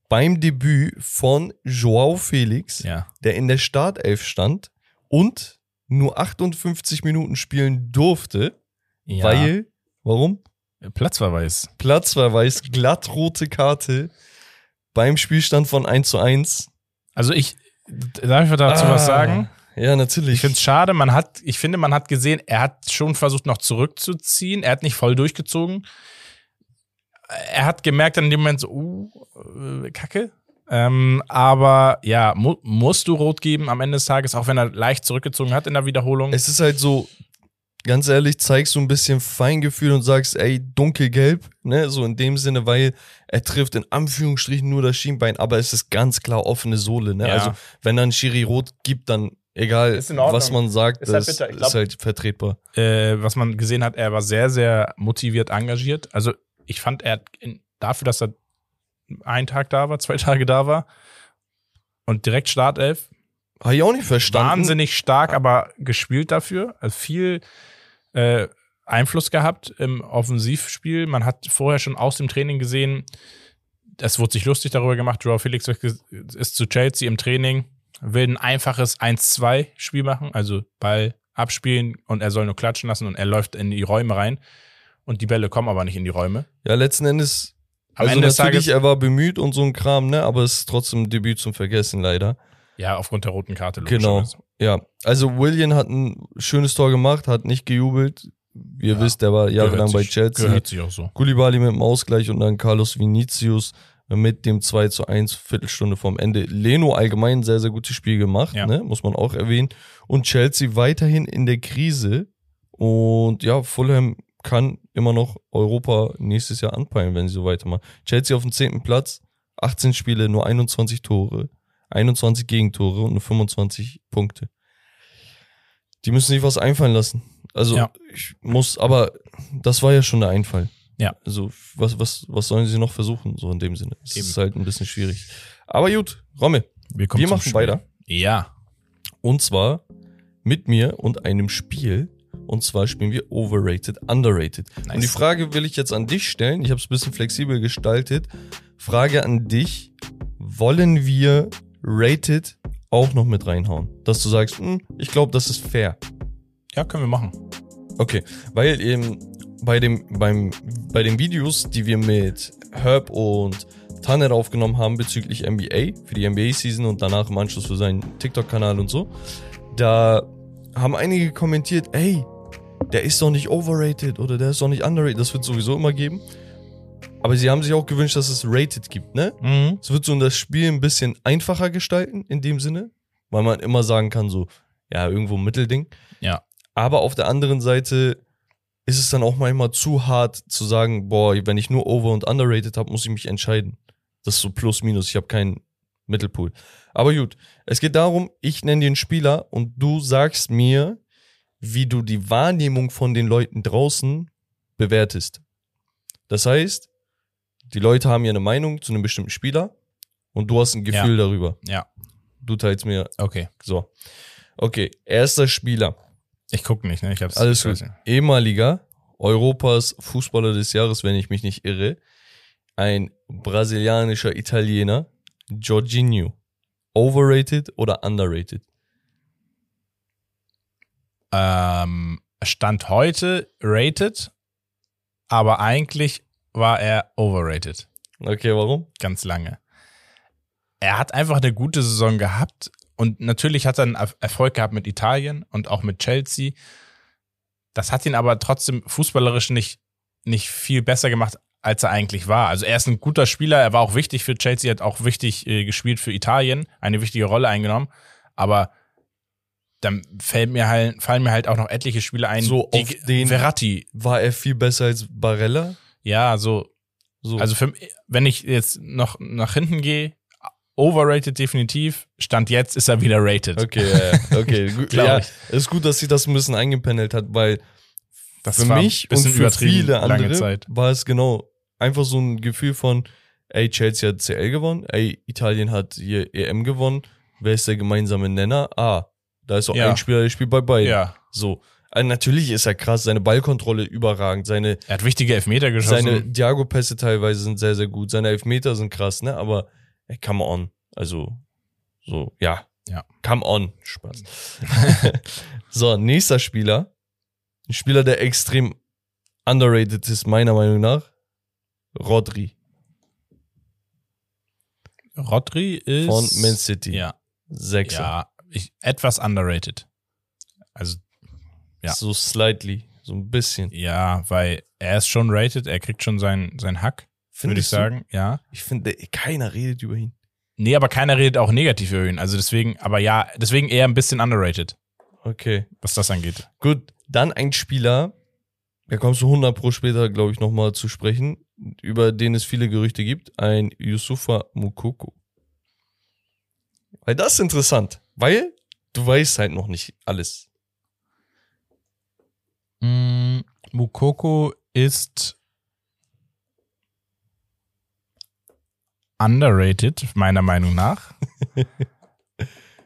Speaker 2: beim Debüt von Joao Felix,
Speaker 3: Ja.
Speaker 2: der in der Startelf stand und nur 58 Minuten spielen durfte,
Speaker 3: ja.
Speaker 2: weil, warum?
Speaker 3: Platzverweis.
Speaker 2: Platzverweis, glattrote Karte beim Spielstand von 1 zu 1.
Speaker 3: Also ich, darf ich dazu was
Speaker 2: Ah,
Speaker 3: sagen?
Speaker 2: Ja, natürlich.
Speaker 3: Ich finde es schade, man hat, ich finde, man hat gesehen, er hat schon versucht, noch zurückzuziehen. Er hat nicht voll durchgezogen. Er hat gemerkt in dem Moment so, uh, äh, Kacke. Ähm, aber ja, mu musst du rot geben am Ende des Tages, auch wenn er leicht zurückgezogen hat in der Wiederholung.
Speaker 2: es ist halt so, ganz ehrlich, zeigst du ein bisschen Feingefühl und sagst, ey, dunkelgelb, ne, so in dem Sinne, weil er trifft in Anführungsstrichen nur das Schienbein, aber es ist ganz klar offene Sohle, ne,
Speaker 3: Ja.
Speaker 2: also wenn dann Schiri rot gibt, dann egal, was man sagt,
Speaker 3: Ist halt
Speaker 2: das
Speaker 3: bitter. Ich glaub-
Speaker 2: ist halt vertretbar.
Speaker 3: äh, was man gesehen hat, er war sehr, sehr motiviert engagiert. Also ich fand, er in, dafür, dass er einen Tag da war, zwei Tage da war und direkt Startelf,
Speaker 2: Habe ich auch nicht verstanden.
Speaker 3: wahnsinnig stark, aber gespielt dafür. Also viel äh, Einfluss gehabt im Offensivspiel. Man hat vorher schon aus dem Training gesehen, es wurde sich lustig darüber gemacht, Joao Felix ist zu Chelsea im Training, will ein einfaches 1-2-Spiel machen, also Ball abspielen und er soll nur klatschen lassen und er läuft in die Räume rein und die Bälle kommen aber nicht in die Räume.
Speaker 2: Ja, letzten Endes,
Speaker 3: Am
Speaker 2: also
Speaker 3: Ende
Speaker 2: natürlich,
Speaker 3: Tages,
Speaker 2: er war bemüht und so ein Kram, ne, aber es ist trotzdem ein Debüt zum Vergessen, leider.
Speaker 3: Ja, aufgrund der roten Karte.
Speaker 2: Genau. Ja, also William hat ein schönes Tor gemacht, hat nicht gejubelt. Ihr
Speaker 3: Ja,
Speaker 2: wisst, der war jahrelang bei Chelsea.
Speaker 3: Gehört sich auch so.
Speaker 2: Koulibaly mit dem Ausgleich und dann Carlos Vinicius mit dem 2 zu 1 Viertelstunde vorm Ende. Leno allgemein ein sehr, sehr gutes Spiel gemacht,
Speaker 3: Ja.
Speaker 2: ne? muss man auch erwähnen. Und Chelsea weiterhin in der Krise. Und ja, Fulham kann immer noch Europa nächstes Jahr anpeilen, wenn sie so weitermachen. Chelsea auf dem 10. Platz, 18 Spiele, nur 21 Tore, 21 Gegentore und nur 25 Punkte. Die müssen sich was einfallen lassen. Also
Speaker 3: Ja.
Speaker 2: ich muss, aber das war ja schon der Einfall.
Speaker 3: Ja.
Speaker 2: Also was, was, was sollen sie noch versuchen, so in dem Sinne? Das
Speaker 3: Eben.
Speaker 2: ist halt ein bisschen schwierig. Aber gut, Romme.
Speaker 3: Wir, kommen
Speaker 2: Wir machen
Speaker 3: Spiel.
Speaker 2: weiter.
Speaker 3: Ja.
Speaker 2: Und zwar mit mir und einem Spiel. Und zwar spielen wir Overrated, Underrated.
Speaker 3: Nice.
Speaker 2: Und die Frage will ich jetzt an dich stellen. Ich habe es ein bisschen flexibel gestaltet. Frage an dich. Wollen wir Rated auch noch mit reinhauen? Dass du sagst, hm, ich glaube, das ist fair.
Speaker 3: Ja, können wir machen.
Speaker 2: Okay, weil eben bei dem, beim, bei den Videos, die wir mit Herb und Tanner aufgenommen haben bezüglich NBA, für die NBA-Season und danach im Anschluss für seinen TikTok-Kanal und so, da haben einige kommentiert, ey, der ist doch nicht overrated oder der ist doch nicht underrated, das wird sowieso immer geben. Aber sie haben sich auch gewünscht, dass es rated gibt, ne?
Speaker 3: Mhm.
Speaker 2: Es wird so das Spiel ein bisschen einfacher gestalten, in dem Sinne, weil man immer sagen kann, so, ja, irgendwo ein Mittelding.
Speaker 3: Ja.
Speaker 2: Aber auf der anderen Seite ist es dann auch manchmal zu hart zu sagen, boah, wenn ich nur over und underrated habe, muss ich mich entscheiden. Das ist so plus minus, ich habe keinen Mittelpool. Aber gut, es geht darum, ich nenne einen Spieler und du sagst mir, wie du die Wahrnehmung von den Leuten draußen bewertest. Das heißt, die Leute haben ja eine Meinung zu einem bestimmten Spieler und du hast ein Gefühl darüber.
Speaker 3: Ja.
Speaker 2: Du teilst mir
Speaker 3: Okay.
Speaker 2: so. Okay, erster Spieler.
Speaker 3: Ich gucke nicht, ne? Ich hab's.
Speaker 2: Alles gut. Ehemaliger Europas Fußballer des Jahres, wenn ich mich nicht irre. Ein brasilianischer Italiener, Jorginho. Overrated oder underrated?
Speaker 3: Ähm, Stand heute rated, aber eigentlich war er overrated.
Speaker 2: Okay, warum?
Speaker 3: Ganz lange. Er hat einfach eine gute Saison gehabt und natürlich hat er einen Erf- Erfolg gehabt mit Italien und auch mit Chelsea. Das hat ihn aber trotzdem fußballerisch nicht, nicht viel besser gemacht, als er eigentlich war. Also er ist ein guter Spieler, er war auch wichtig für Chelsea, hat auch wichtig äh, gespielt für Italien, eine wichtige Rolle eingenommen, aber dann fällt mir halt, fallen mir halt auch noch etliche Spiele ein,
Speaker 2: So
Speaker 3: die
Speaker 2: auf den-
Speaker 3: Verratti,
Speaker 2: War er viel besser als Barella?
Speaker 3: Ja, so
Speaker 2: So.
Speaker 3: also für, wenn ich jetzt noch nach hinten gehe, overrated definitiv. Stand jetzt ist er wieder rated.
Speaker 2: okay, okay.
Speaker 3: Glaub
Speaker 2: ja, ist gut, dass sie das ein bisschen eingependelt hat, weil
Speaker 3: Das
Speaker 2: für mich und für viele andere
Speaker 3: Zeit.
Speaker 2: war es genau einfach so ein Gefühl von, ey, Chelsea hat CL gewonnen, ey, Italien hat hier EM gewonnen, wer ist der gemeinsame Nenner? Ah, da ist auch
Speaker 3: Ja.
Speaker 2: ein Spieler, der spielt bei beiden.
Speaker 3: Ja,
Speaker 2: So. Also natürlich ist er krass, seine Ballkontrolle überragend, seine,
Speaker 3: er hat wichtige Elfmeter geschossen.
Speaker 2: seine Diago-Pässe teilweise sind sehr, sehr gut, seine Elfmeter sind krass, ne? Aber, ey, come on. Also, so, ja.
Speaker 3: Ja.
Speaker 2: Come on. Spaß. so, nächster Spieler. Ein Spieler, der extrem underrated ist, meiner Meinung nach. Rodri
Speaker 3: Rodri ist
Speaker 2: von Man City.
Speaker 3: Ja,
Speaker 2: Sechser.
Speaker 3: ja, ich, etwas underrated. Also ja.
Speaker 2: So slightly. So ein bisschen.
Speaker 3: ja, weil er ist schon rated, er kriegt schon seinen sein Hack, würde ich
Speaker 2: Findest du?
Speaker 3: sagen. Ja.
Speaker 2: Ich finde, keiner redet über ihn.
Speaker 3: Nee, aber keiner redet auch negativ über ihn. Also deswegen, aber ja, deswegen eher ein bisschen underrated,
Speaker 2: Okay.
Speaker 3: was das angeht.
Speaker 2: Gut, dann ein Spieler, da kommst du 100 pro später, glaube ich, nochmal zu sprechen, über den es viele Gerüchte gibt, ein Yusufa Mukoko. Weil das ist interessant, weil du weißt halt noch nicht alles.
Speaker 3: Mm, Mukoko ist underrated, meiner Meinung nach.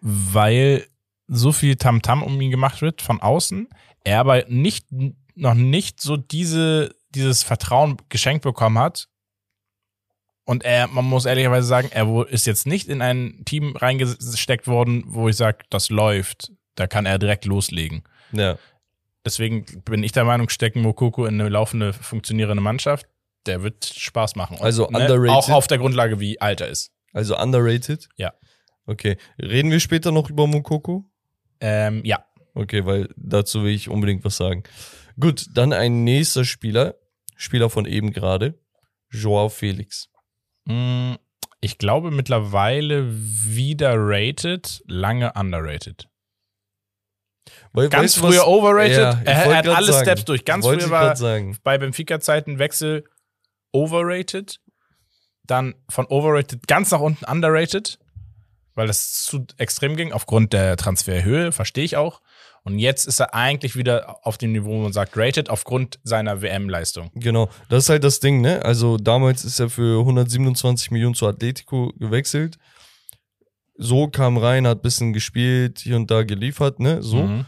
Speaker 3: weil so viel Tamtam um ihn gemacht wird von außen. Er aber nicht, noch nicht so diese, dieses Vertrauen geschenkt bekommen hat. Und er, man muss ehrlicherweise sagen, er ist jetzt nicht in ein Team reingesteckt worden, wo ich sage, das läuft. Da kann er direkt loslegen.
Speaker 2: Ja,
Speaker 3: Deswegen bin ich der Meinung, stecken Mokoko in eine laufende, funktionierende Mannschaft. Der wird Spaß machen. Und,
Speaker 2: Also
Speaker 3: ne,
Speaker 2: underrated.
Speaker 3: Auch auf der Grundlage, wie alt er ist.
Speaker 2: also underrated.
Speaker 3: Ja.
Speaker 2: Okay, reden wir später noch über Mukoko?
Speaker 3: Ähm, ja.
Speaker 2: Okay, weil dazu will ich unbedingt was sagen. Gut, dann ein nächster Spieler, Spieler von eben gerade, Joao Felix.
Speaker 3: Mm, Ich glaube mittlerweile wieder rated, lange underrated.
Speaker 2: Weil,
Speaker 3: Ganz
Speaker 2: weißt du, was-
Speaker 3: früher overrated.
Speaker 2: Ja,
Speaker 3: er, hat alle
Speaker 2: sagen.
Speaker 3: Steps durch. Ganz früher war
Speaker 2: sagen.
Speaker 3: bei Benfica-Zeiten Wechsel overrated. Dann von overrated ganz nach unten underrated, weil das zu extrem ging, aufgrund der Transferhöhe, verstehe ich auch. Und jetzt ist er eigentlich wieder auf dem Niveau, wo man sagt, rated, aufgrund seiner WM-Leistung.
Speaker 2: Genau, das ist halt das Ding, ne? Also damals ist er für 127 Millionen zu Atletico gewechselt. So kam rein, hat bisschen gespielt, hier und da geliefert, ne? So.
Speaker 3: Mhm.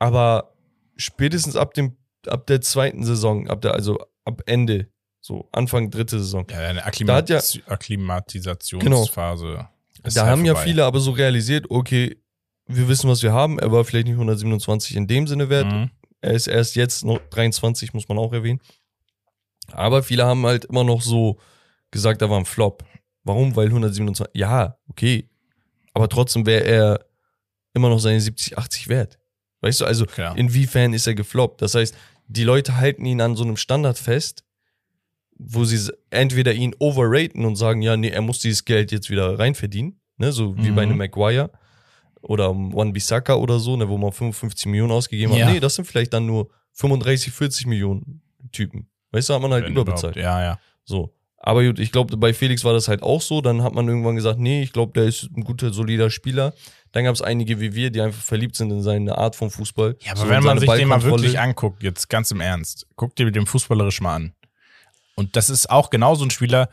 Speaker 2: Aber spätestens ab dem, ab der zweiten Saison, ab der, also ab Ende, so Anfang dritte Saison.
Speaker 3: Ja, eine
Speaker 2: Da hat ja-
Speaker 3: Akklimatis Akklimatisationsphase. ist
Speaker 2: da
Speaker 3: halt
Speaker 2: haben ja
Speaker 3: vorbei.
Speaker 2: viele aber so realisiert, okay, wir wissen, was wir haben. Er war vielleicht nicht 127 in dem Sinne wert.
Speaker 3: Mhm.
Speaker 2: Er ist erst jetzt noch 23, muss man auch erwähnen. Aber viele haben halt immer noch so gesagt, er war ein Flop. Warum? Weil 127, ja, okay. Aber trotzdem wäre er immer noch seine 70, 80 wert. Weißt du, also
Speaker 3: Klar.
Speaker 2: inwiefern ist er gefloppt? Das heißt, die Leute halten ihn an so einem Standard fest, wo sie entweder ihn overraten und sagen, ja, nee, er muss dieses Geld jetzt wieder reinverdienen, ne, so wie
Speaker 3: Mhm.
Speaker 2: bei einem Maguire oder One Bissaka oder so, ne, wo man 55 Millionen ausgegeben
Speaker 3: Ja.
Speaker 2: hat. Nee, das sind vielleicht dann nur 35, 40 Millionen Typen. Weißt du, hat man halt
Speaker 3: Wenn
Speaker 2: überbezahlt.
Speaker 3: überhaupt. Ja, ja.
Speaker 2: So. Aber gut, ich glaube, bei Felix war das halt auch so. Dann hat man irgendwann gesagt, nee, ich glaube, der ist ein guter, solider Spieler. Dann gab es einige wie wir, die einfach verliebt sind in seine Art von Fußball.
Speaker 3: Ja, aber
Speaker 2: So
Speaker 3: wenn man sich den mal wirklich anguckt, jetzt ganz im Ernst, guck dir den fußballerisch mal an. Und das ist auch genau so ein Spieler,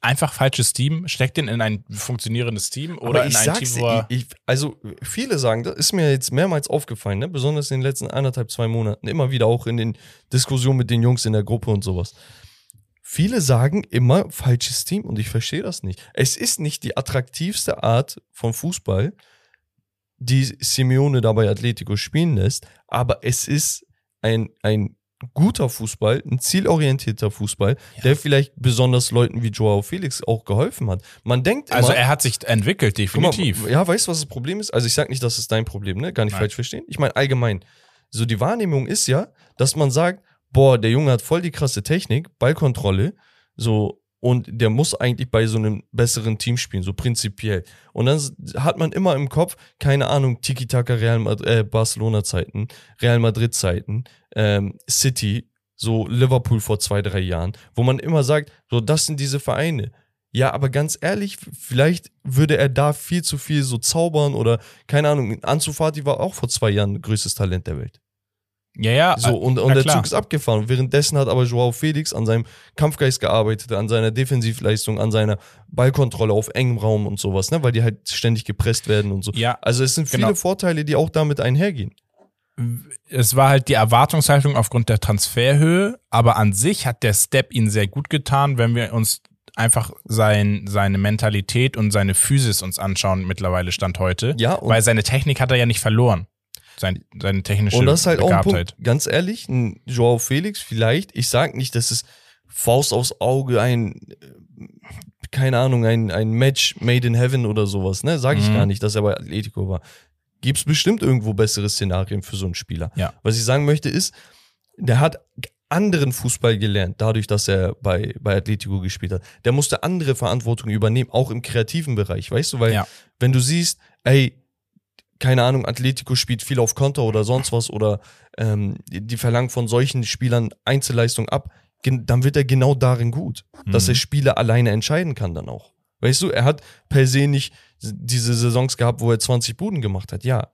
Speaker 3: einfach falsches Team, steckt den in ein funktionierendes Team oder in ein Team, wo
Speaker 2: ich, ich, also viele sagen, das ist mir jetzt mehrmals aufgefallen, ne? besonders in den letzten anderthalb, zwei Monaten, immer wieder auch in den Diskussionen mit den Jungs in der Gruppe und sowas. Viele sagen immer falsches Team und ich verstehe das nicht. Es ist nicht die attraktivste Art von Fußball, die Simeone da bei Atletico spielen lässt, aber es ist ein, ein guter Fußball, ein zielorientierter Fußball, der vielleicht besonders Leuten wie Joao Felix auch geholfen hat. Man denkt immer,
Speaker 3: Also er hat sich entwickelt,
Speaker 2: Guck mal,
Speaker 3: definitiv.
Speaker 2: ja, weißt du, was das Problem ist? Also ich sag nicht, dass es dein Problem, ne? Gar nicht
Speaker 3: Nein.
Speaker 2: falsch verstehen. Ich meine allgemein. So die Wahrnehmung ist ja, dass man sagt, boah, der Junge hat voll die krasse Technik, Ballkontrolle, so und der muss eigentlich bei so einem besseren Team spielen, so prinzipiell. Und dann hat man immer im Kopf, keine Ahnung, Tiki-Taka Real äh, Barcelona-Zeiten, Real Madrid-Zeiten, ähm, City, so Liverpool vor zwei, drei Jahren, wo man immer sagt, so das sind diese Vereine. Ja, aber ganz ehrlich, vielleicht würde er da viel zu viel so zaubern oder keine Ahnung. Ansu Fati war auch vor zwei Jahren größtes Talent der Welt.
Speaker 3: Ja, ja.
Speaker 2: So, und,
Speaker 3: na
Speaker 2: und der
Speaker 3: klar.
Speaker 2: Zug ist abgefahren. Währenddessen hat aber Joao Felix an seinem Kampfgeist gearbeitet, an seiner Defensivleistung, an seiner Ballkontrolle auf engem Raum und sowas, ne? Weil die halt ständig gepresst werden und so.
Speaker 3: Ja,
Speaker 2: Also es sind viele
Speaker 3: Genau.
Speaker 2: Vorteile, die auch damit einhergehen.
Speaker 3: es war halt die Erwartungshaltung aufgrund der Transferhöhe, aber an sich hat der Step ihn sehr gut getan, wenn wir uns einfach sein, seine Mentalität und seine Physis uns anschauen, mittlerweile Stand heute.
Speaker 2: Ja, und-
Speaker 3: Weil seine Technik hat er ja nicht verloren. Sein, seine technische
Speaker 2: Und das ist halt auch ein
Speaker 3: Begabtheit.
Speaker 2: Punkt. Ganz ehrlich, ein Joao Felix vielleicht, ich sag nicht, dass es Faust aufs Auge ein, äh, keine Ahnung, ein, ein Match made in heaven oder sowas, ne? Sag ich
Speaker 3: Mhm.
Speaker 2: gar nicht, dass er bei Atletico war. Gibt's bestimmt irgendwo bessere Szenarien für so einen Spieler.
Speaker 3: Ja.
Speaker 2: Was ich sagen möchte ist, der hat anderen Fußball gelernt, dadurch, dass er bei, bei Atletico gespielt hat. Der musste andere Verantwortung übernehmen, auch im kreativen Bereich, weißt du, weil
Speaker 3: Ja.
Speaker 2: wenn du siehst, ey, keine Ahnung, Atletico spielt viel auf Konter oder sonst was oder ähm, die, verlangen von solchen Spielern Einzelleistung ab, dann wird er genau darin gut, dass
Speaker 3: Mhm.
Speaker 2: er Spiele alleine entscheiden kann dann auch. Weißt du, er hat per se nicht diese Saisons gehabt, wo er 20 Buden gemacht hat, ja.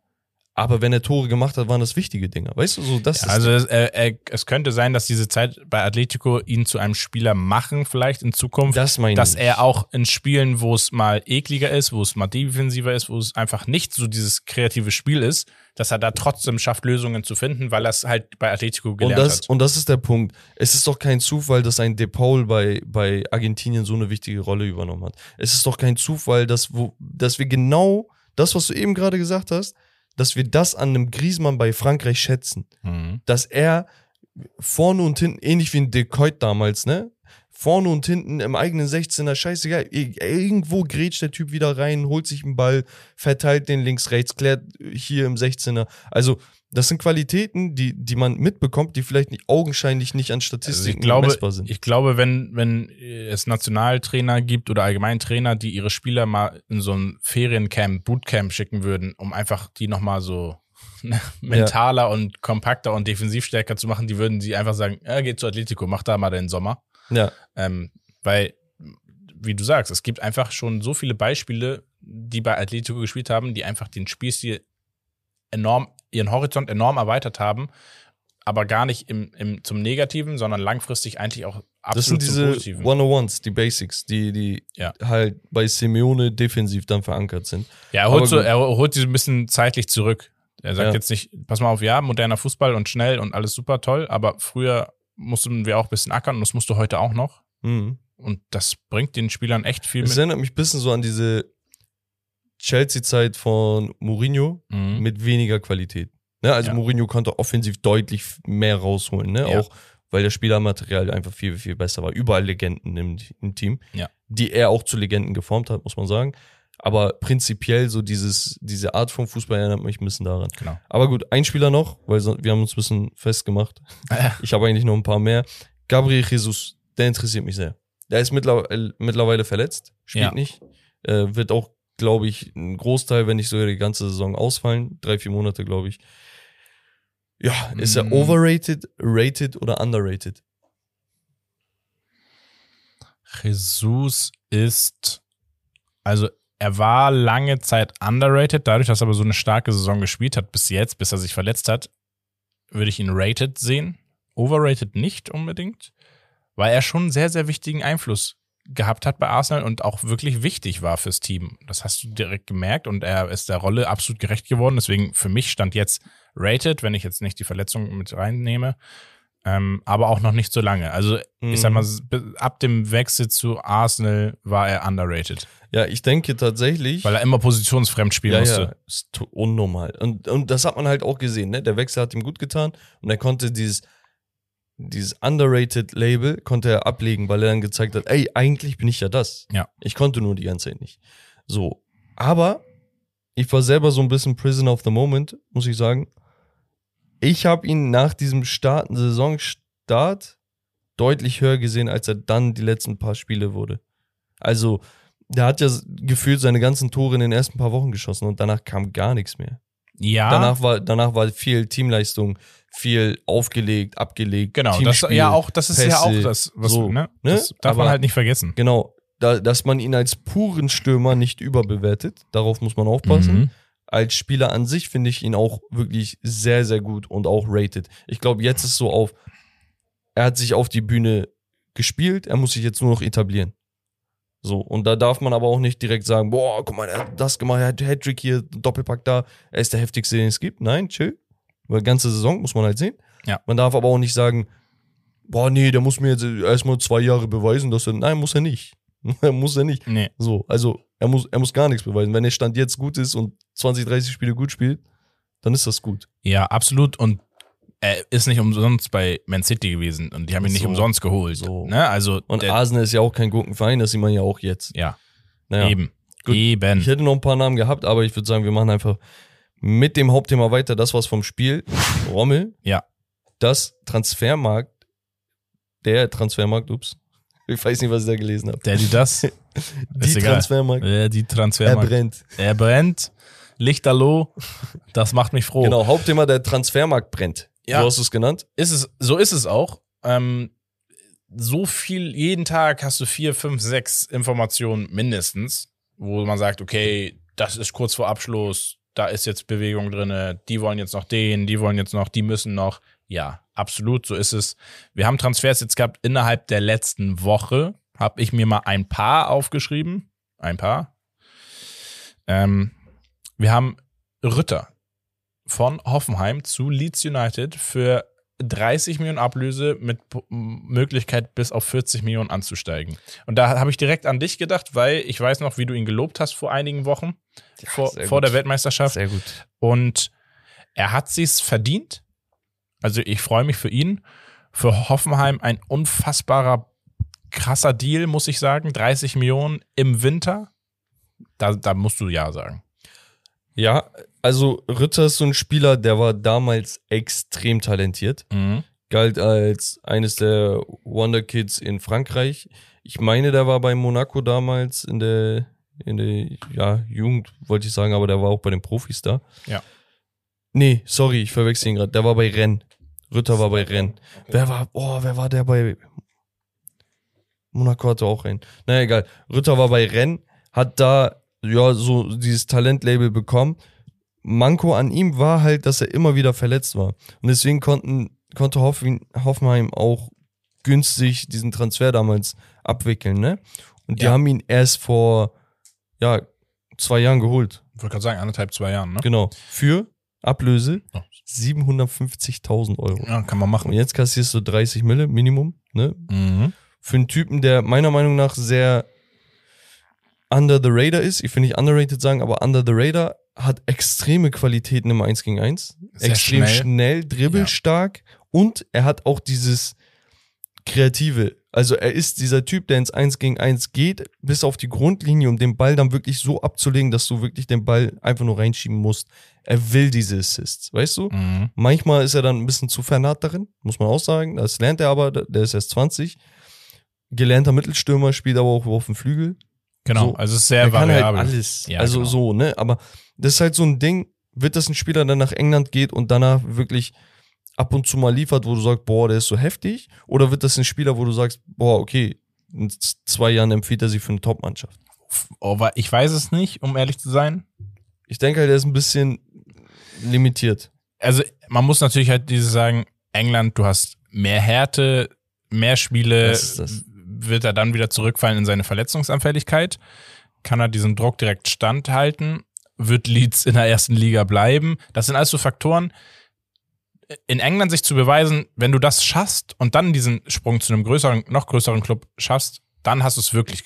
Speaker 2: Aber wenn er Tore gemacht hat, waren das wichtige Dinge. Weißt du, so das
Speaker 3: Ja,
Speaker 2: ist
Speaker 3: also es, äh, äh, es könnte sein, dass diese Zeit bei Atletico ihn zu einem Spieler machen, vielleicht in Zukunft.
Speaker 2: das meine
Speaker 3: dass
Speaker 2: ich.
Speaker 3: er auch in Spielen, wo es mal ekliger ist, wo es mal defensiver ist, wo es einfach nicht so dieses kreative Spiel ist, dass er da trotzdem schafft, Lösungen zu finden, weil er es halt bei Atletico
Speaker 2: und
Speaker 3: gelernt
Speaker 2: das,
Speaker 3: hat.
Speaker 2: und das ist der Punkt. Es ist doch kein Zufall, dass ein De Paul bei, bei Argentinien so eine wichtige Rolle übernommen hat. Es ist doch kein Zufall, dass, wo, dass wir genau das, was du eben gerade gesagt hast, dass wir das an einem Griezmann bei Frankreich schätzen.
Speaker 3: Mhm.
Speaker 2: Dass er vorne und hinten, ähnlich wie ein Decoit damals, ne? Vorne und hinten im eigenen 16er, scheißegal. Ir- Irgendwo grätscht der Typ wieder rein, holt sich einen Ball, verteilt den links, rechts, klärt hier im 16er. Also, das sind Qualitäten, die, die man mitbekommt, die vielleicht nicht augenscheinlich nicht an
Speaker 3: Also
Speaker 2: Statistiken
Speaker 3: ich glaube,
Speaker 2: messbar sind.
Speaker 3: ich glaube, wenn, wenn es Nationaltrainer gibt oder allgemein Trainer, die ihre Spieler mal in so ein Feriencamp, Bootcamp schicken würden, um einfach die nochmal so ne, mentaler und kompakter und defensivstärker zu machen, die würden sie einfach sagen, ja, geht zu Atletico, mach da mal den Sommer.
Speaker 2: Ja,
Speaker 3: Ähm, weil, wie du sagst, es gibt einfach schon so viele Beispiele, die bei Atletico gespielt haben, die einfach den Spielstil enorm, ihren Horizont enorm erweitert haben, aber gar nicht im, im, zum Negativen, sondern langfristig eigentlich auch absolut
Speaker 2: das sind diese
Speaker 3: Positiven.
Speaker 2: 101s, die Basics, die, die
Speaker 3: Ja.
Speaker 2: halt bei Simeone defensiv dann verankert sind.
Speaker 3: ja, er holt,
Speaker 2: aber
Speaker 3: so, er holt sie ein bisschen zeitlich zurück. Er sagt
Speaker 2: Ja.
Speaker 3: jetzt nicht, pass mal auf, ja, moderner Fußball und schnell und alles super toll, aber früher mussten wir auch ein bisschen ackern und das musst du heute auch noch.
Speaker 2: Mhm.
Speaker 3: Und das bringt den Spielern echt viel
Speaker 2: Es
Speaker 3: mit.
Speaker 2: erinnert mich ein bisschen so an diese Chelsea-Zeit von Mourinho
Speaker 3: Mhm.
Speaker 2: mit weniger Qualität. Ne? Also
Speaker 3: Ja.
Speaker 2: Mourinho konnte offensiv deutlich mehr rausholen, ne?
Speaker 3: Ja.
Speaker 2: Auch weil das Spielermaterial einfach viel, viel besser war. Überall Legenden im, im Team,
Speaker 3: Ja.
Speaker 2: die er auch zu Legenden geformt hat, muss man sagen. Aber prinzipiell so dieses, diese Art von Fußball erinnert mich ein bisschen daran.
Speaker 3: Genau.
Speaker 2: Aber gut, ein Spieler noch, weil wir haben uns ein bisschen festgemacht. Ich habe eigentlich noch ein paar mehr. Gabriel Jesus, der interessiert mich sehr. Der ist mittlerweile, mittlerweile verletzt, spielt
Speaker 3: Ja.
Speaker 2: nicht. Äh, wird auch, glaube ich, ein Großteil, wenn nicht sogar die ganze Saison ausfallen. Drei, vier Monate, glaube ich. Ja, ist er
Speaker 3: Mm.
Speaker 2: overrated, rated oder underrated?
Speaker 3: Jesus ist, also er war lange Zeit underrated, dadurch, dass er aber so eine starke Saison gespielt hat bis jetzt, bis er sich verletzt hat, würde ich ihn rated sehen. Overrated nicht unbedingt, weil er schon einen sehr, sehr wichtigen Einfluss gehabt hat bei Arsenal und auch wirklich wichtig war fürs Team. Das hast du direkt gemerkt und er ist der Rolle absolut gerecht geworden. Deswegen für mich stand jetzt rated, wenn ich jetzt nicht die Verletzung mit reinnehme. Ähm, aber auch noch nicht so lange. Also ich sag mal,
Speaker 2: Mhm.
Speaker 3: ab dem Wechsel zu Arsenal war er underrated,
Speaker 2: Ja, ich denke tatsächlich.
Speaker 3: weil er immer positionsfremd spielen
Speaker 2: ja,
Speaker 3: musste.
Speaker 2: ja, ist unnormal. Und, und das hat man halt auch gesehen, ne? Der Wechsel hat ihm gut getan und er konnte dieses, dieses underrated Label konnte er ablegen, weil er dann gezeigt hat, ey, eigentlich bin ich ja das.
Speaker 3: Ja.
Speaker 2: Ich konnte nur die ganze Zeit nicht. So. Aber ich war selber so ein bisschen Prisoner of the Moment, muss ich sagen. Ich habe ihn nach diesem Start, Saisonstart deutlich höher gesehen, als er dann die letzten paar Spiele wurde. Also, der hat ja gefühlt seine ganzen Tore in den ersten paar Wochen geschossen und danach kam gar nichts mehr.
Speaker 3: Ja,
Speaker 2: Danach war, danach war viel Teamleistung, viel aufgelegt, abgelegt.
Speaker 3: genau. Das,
Speaker 2: Teamspiel.
Speaker 3: ja, auch, das ist ja
Speaker 2: Pässe,
Speaker 3: auch das, was,
Speaker 2: so,
Speaker 3: ne?
Speaker 2: ne?
Speaker 3: Das darf
Speaker 2: Aber-
Speaker 3: man halt nicht vergessen.
Speaker 2: Genau, da, dass man ihn als puren Stürmer nicht überbewertet, darauf muss man aufpassen.
Speaker 3: Mhm.
Speaker 2: Als Spieler an sich finde ich ihn auch wirklich sehr, sehr gut und auch rated. Ich glaube, jetzt ist so auf, er hat sich auf die Bühne gespielt, er muss sich jetzt nur noch etablieren. So, und da darf man aber auch nicht direkt sagen, boah, guck mal, er hat das gemacht, er hat Hattrick hier, Doppelpack da, er ist der heftigste, den es gibt. Nein, chill. Weil ganze Saison muss man halt sehen.
Speaker 3: Ja.
Speaker 2: Man darf aber auch nicht sagen, boah, nee, der muss mir jetzt erstmal zwei Jahre beweisen, dass er, nein, muss er nicht. muss er nicht.
Speaker 3: Nee.
Speaker 2: So, also er muss, er muss gar nichts beweisen. Wenn der Stand jetzt gut ist und 20, 30 Spiele gut spielt, dann ist das gut.
Speaker 3: Ja, absolut. Und er ist nicht umsonst bei Man City gewesen und die haben ihn nicht
Speaker 2: So.
Speaker 3: umsonst geholt.
Speaker 2: So.
Speaker 3: Ne? Also,
Speaker 2: Und
Speaker 3: der,
Speaker 2: Arsenal ist ja auch kein Gurkenverein, das sieht man ja auch jetzt.
Speaker 3: ja,
Speaker 2: Naja,
Speaker 3: eben.
Speaker 2: Gut.
Speaker 3: Eben.
Speaker 2: ich hätte noch ein paar Namen gehabt, aber ich würde sagen, wir machen einfach mit dem Hauptthema weiter. Das war's vom Spiel. Rommel,
Speaker 3: Ja.
Speaker 2: das Transfermarkt, der Transfermarkt, ups, ich weiß nicht, was ich da gelesen habe.
Speaker 3: Der, die das.
Speaker 2: Die
Speaker 3: ist egal.
Speaker 2: Transfermarkt,
Speaker 3: Äh, die
Speaker 2: er
Speaker 3: Transfermarkt.
Speaker 2: brennt.
Speaker 3: Er brennt. Lichterloh. Das macht mich froh.
Speaker 2: Genau, Hauptthema, der Transfermarkt brennt.
Speaker 3: Ja.
Speaker 2: So hast du es genannt.
Speaker 3: Ist es, so ist es auch. Ähm, so viel, jeden Tag hast du vier, fünf, sechs Informationen mindestens, wo man sagt, okay, das ist kurz vor Abschluss, da ist jetzt Bewegung drinne, die wollen jetzt noch den, die wollen jetzt noch, die müssen noch. Ja, absolut, so ist es. Wir haben Transfers jetzt gehabt innerhalb der letzten Woche, habe ich mir mal ein paar aufgeschrieben. Ein paar. Ähm, wir haben Ritter von Hoffenheim zu Leeds United für 30 Millionen Ablöse mit Möglichkeit bis auf 40 Millionen anzusteigen. Und da habe ich direkt an dich gedacht, weil ich weiß noch, wie du ihn gelobt hast vor einigen Wochen, vor,
Speaker 2: sehr
Speaker 3: vor
Speaker 2: gut.
Speaker 3: der Weltmeisterschaft.
Speaker 2: Sehr gut.
Speaker 3: Und er hat sich's verdient. Also ich freue mich für ihn. Für Hoffenheim ein unfassbarer krasser Deal, muss ich sagen. 30 Millionen im Winter. Da, da musst du ja sagen.
Speaker 2: Ja, also Ritter ist so ein Spieler, der war damals extrem talentiert.
Speaker 3: Mhm.
Speaker 2: Galt als eines der Wonder Kids in Frankreich. Ich meine, der war bei Monaco damals in der, in der ja, Jugend, wollte ich sagen, aber der war auch bei den Profis da.
Speaker 3: Ja.
Speaker 2: Nee, sorry, ich verwechsel ihn gerade. Der war bei Rennes. Ritter war bei Rennes. Wer war, oh, wer war der bei Monaco hatte auch Rennes. Naja, egal. Ritter war bei Rennes, hat da ja so dieses Talentlabel bekommen. Manko an ihm war halt, dass er immer wieder verletzt war. Und deswegen konnten, konnte Hoffen, Hoffenheim auch günstig diesen Transfer damals abwickeln, ne? Und die
Speaker 3: Ja.
Speaker 2: haben ihn erst vor, ja, zwei Jahren geholt.
Speaker 3: Ich wollte gerade sagen, anderthalb, zwei Jahren, ne?
Speaker 2: Genau. Für Ablöse
Speaker 3: Oh.
Speaker 2: 750.000 Euro.
Speaker 3: Ja, kann man
Speaker 2: Und
Speaker 3: machen.
Speaker 2: jetzt kassierst du 30 Mille Minimum, ne?
Speaker 3: Mhm.
Speaker 2: Für einen Typen, der meiner Meinung nach sehr under the radar ist. Ich will nicht underrated sagen, aber under the radar hat extreme Qualitäten im 1 gegen 1.
Speaker 3: Sehr
Speaker 2: extrem
Speaker 3: schnell.
Speaker 2: schnell, dribbelstark und er hat auch dieses Kreative. Also er ist dieser Typ, der ins 1 gegen 1 geht, bis auf die Grundlinie, um den Ball dann wirklich so abzulegen, dass du wirklich den Ball einfach nur reinschieben musst. Er will diese Assists, weißt du?
Speaker 3: Mhm.
Speaker 2: Manchmal ist er dann ein bisschen zu vernarrt darin, muss man auch sagen. Das lernt er aber, der ist erst 20. Gelernter Mittelstürmer, spielt aber auch auf dem Flügel.
Speaker 3: Genau,
Speaker 2: So,
Speaker 3: also es ist sehr
Speaker 2: er kann halt
Speaker 3: variabel.
Speaker 2: alles.
Speaker 3: Ja,
Speaker 2: also
Speaker 3: genau.
Speaker 2: so, ne? Aber das ist halt so ein Ding, wird das ein Spieler, der nach England geht und danach wirklich ab und zu mal liefert, wo du sagst, boah, der ist so heftig? Oder wird das ein Spieler, wo du sagst, boah, okay, in zwei Jahren empfiehlt er sich für eine Top-Mannschaft?
Speaker 3: Aber ich weiß es nicht, um ehrlich zu sein.
Speaker 2: Ich denke halt, er ist ein bisschen limitiert.
Speaker 3: Also man muss natürlich halt dieses sagen, England, du hast mehr Härte, mehr Spiele, wird er dann wieder zurückfallen in seine Verletzungsanfälligkeit, kann er diesen Druck direkt standhalten, wird Leeds in der ersten Liga bleiben. Das sind alles so Faktoren. In England sich zu beweisen, wenn du das schaffst und dann diesen Sprung zu einem größeren, noch größeren Club schaffst, dann hast du es wirklich,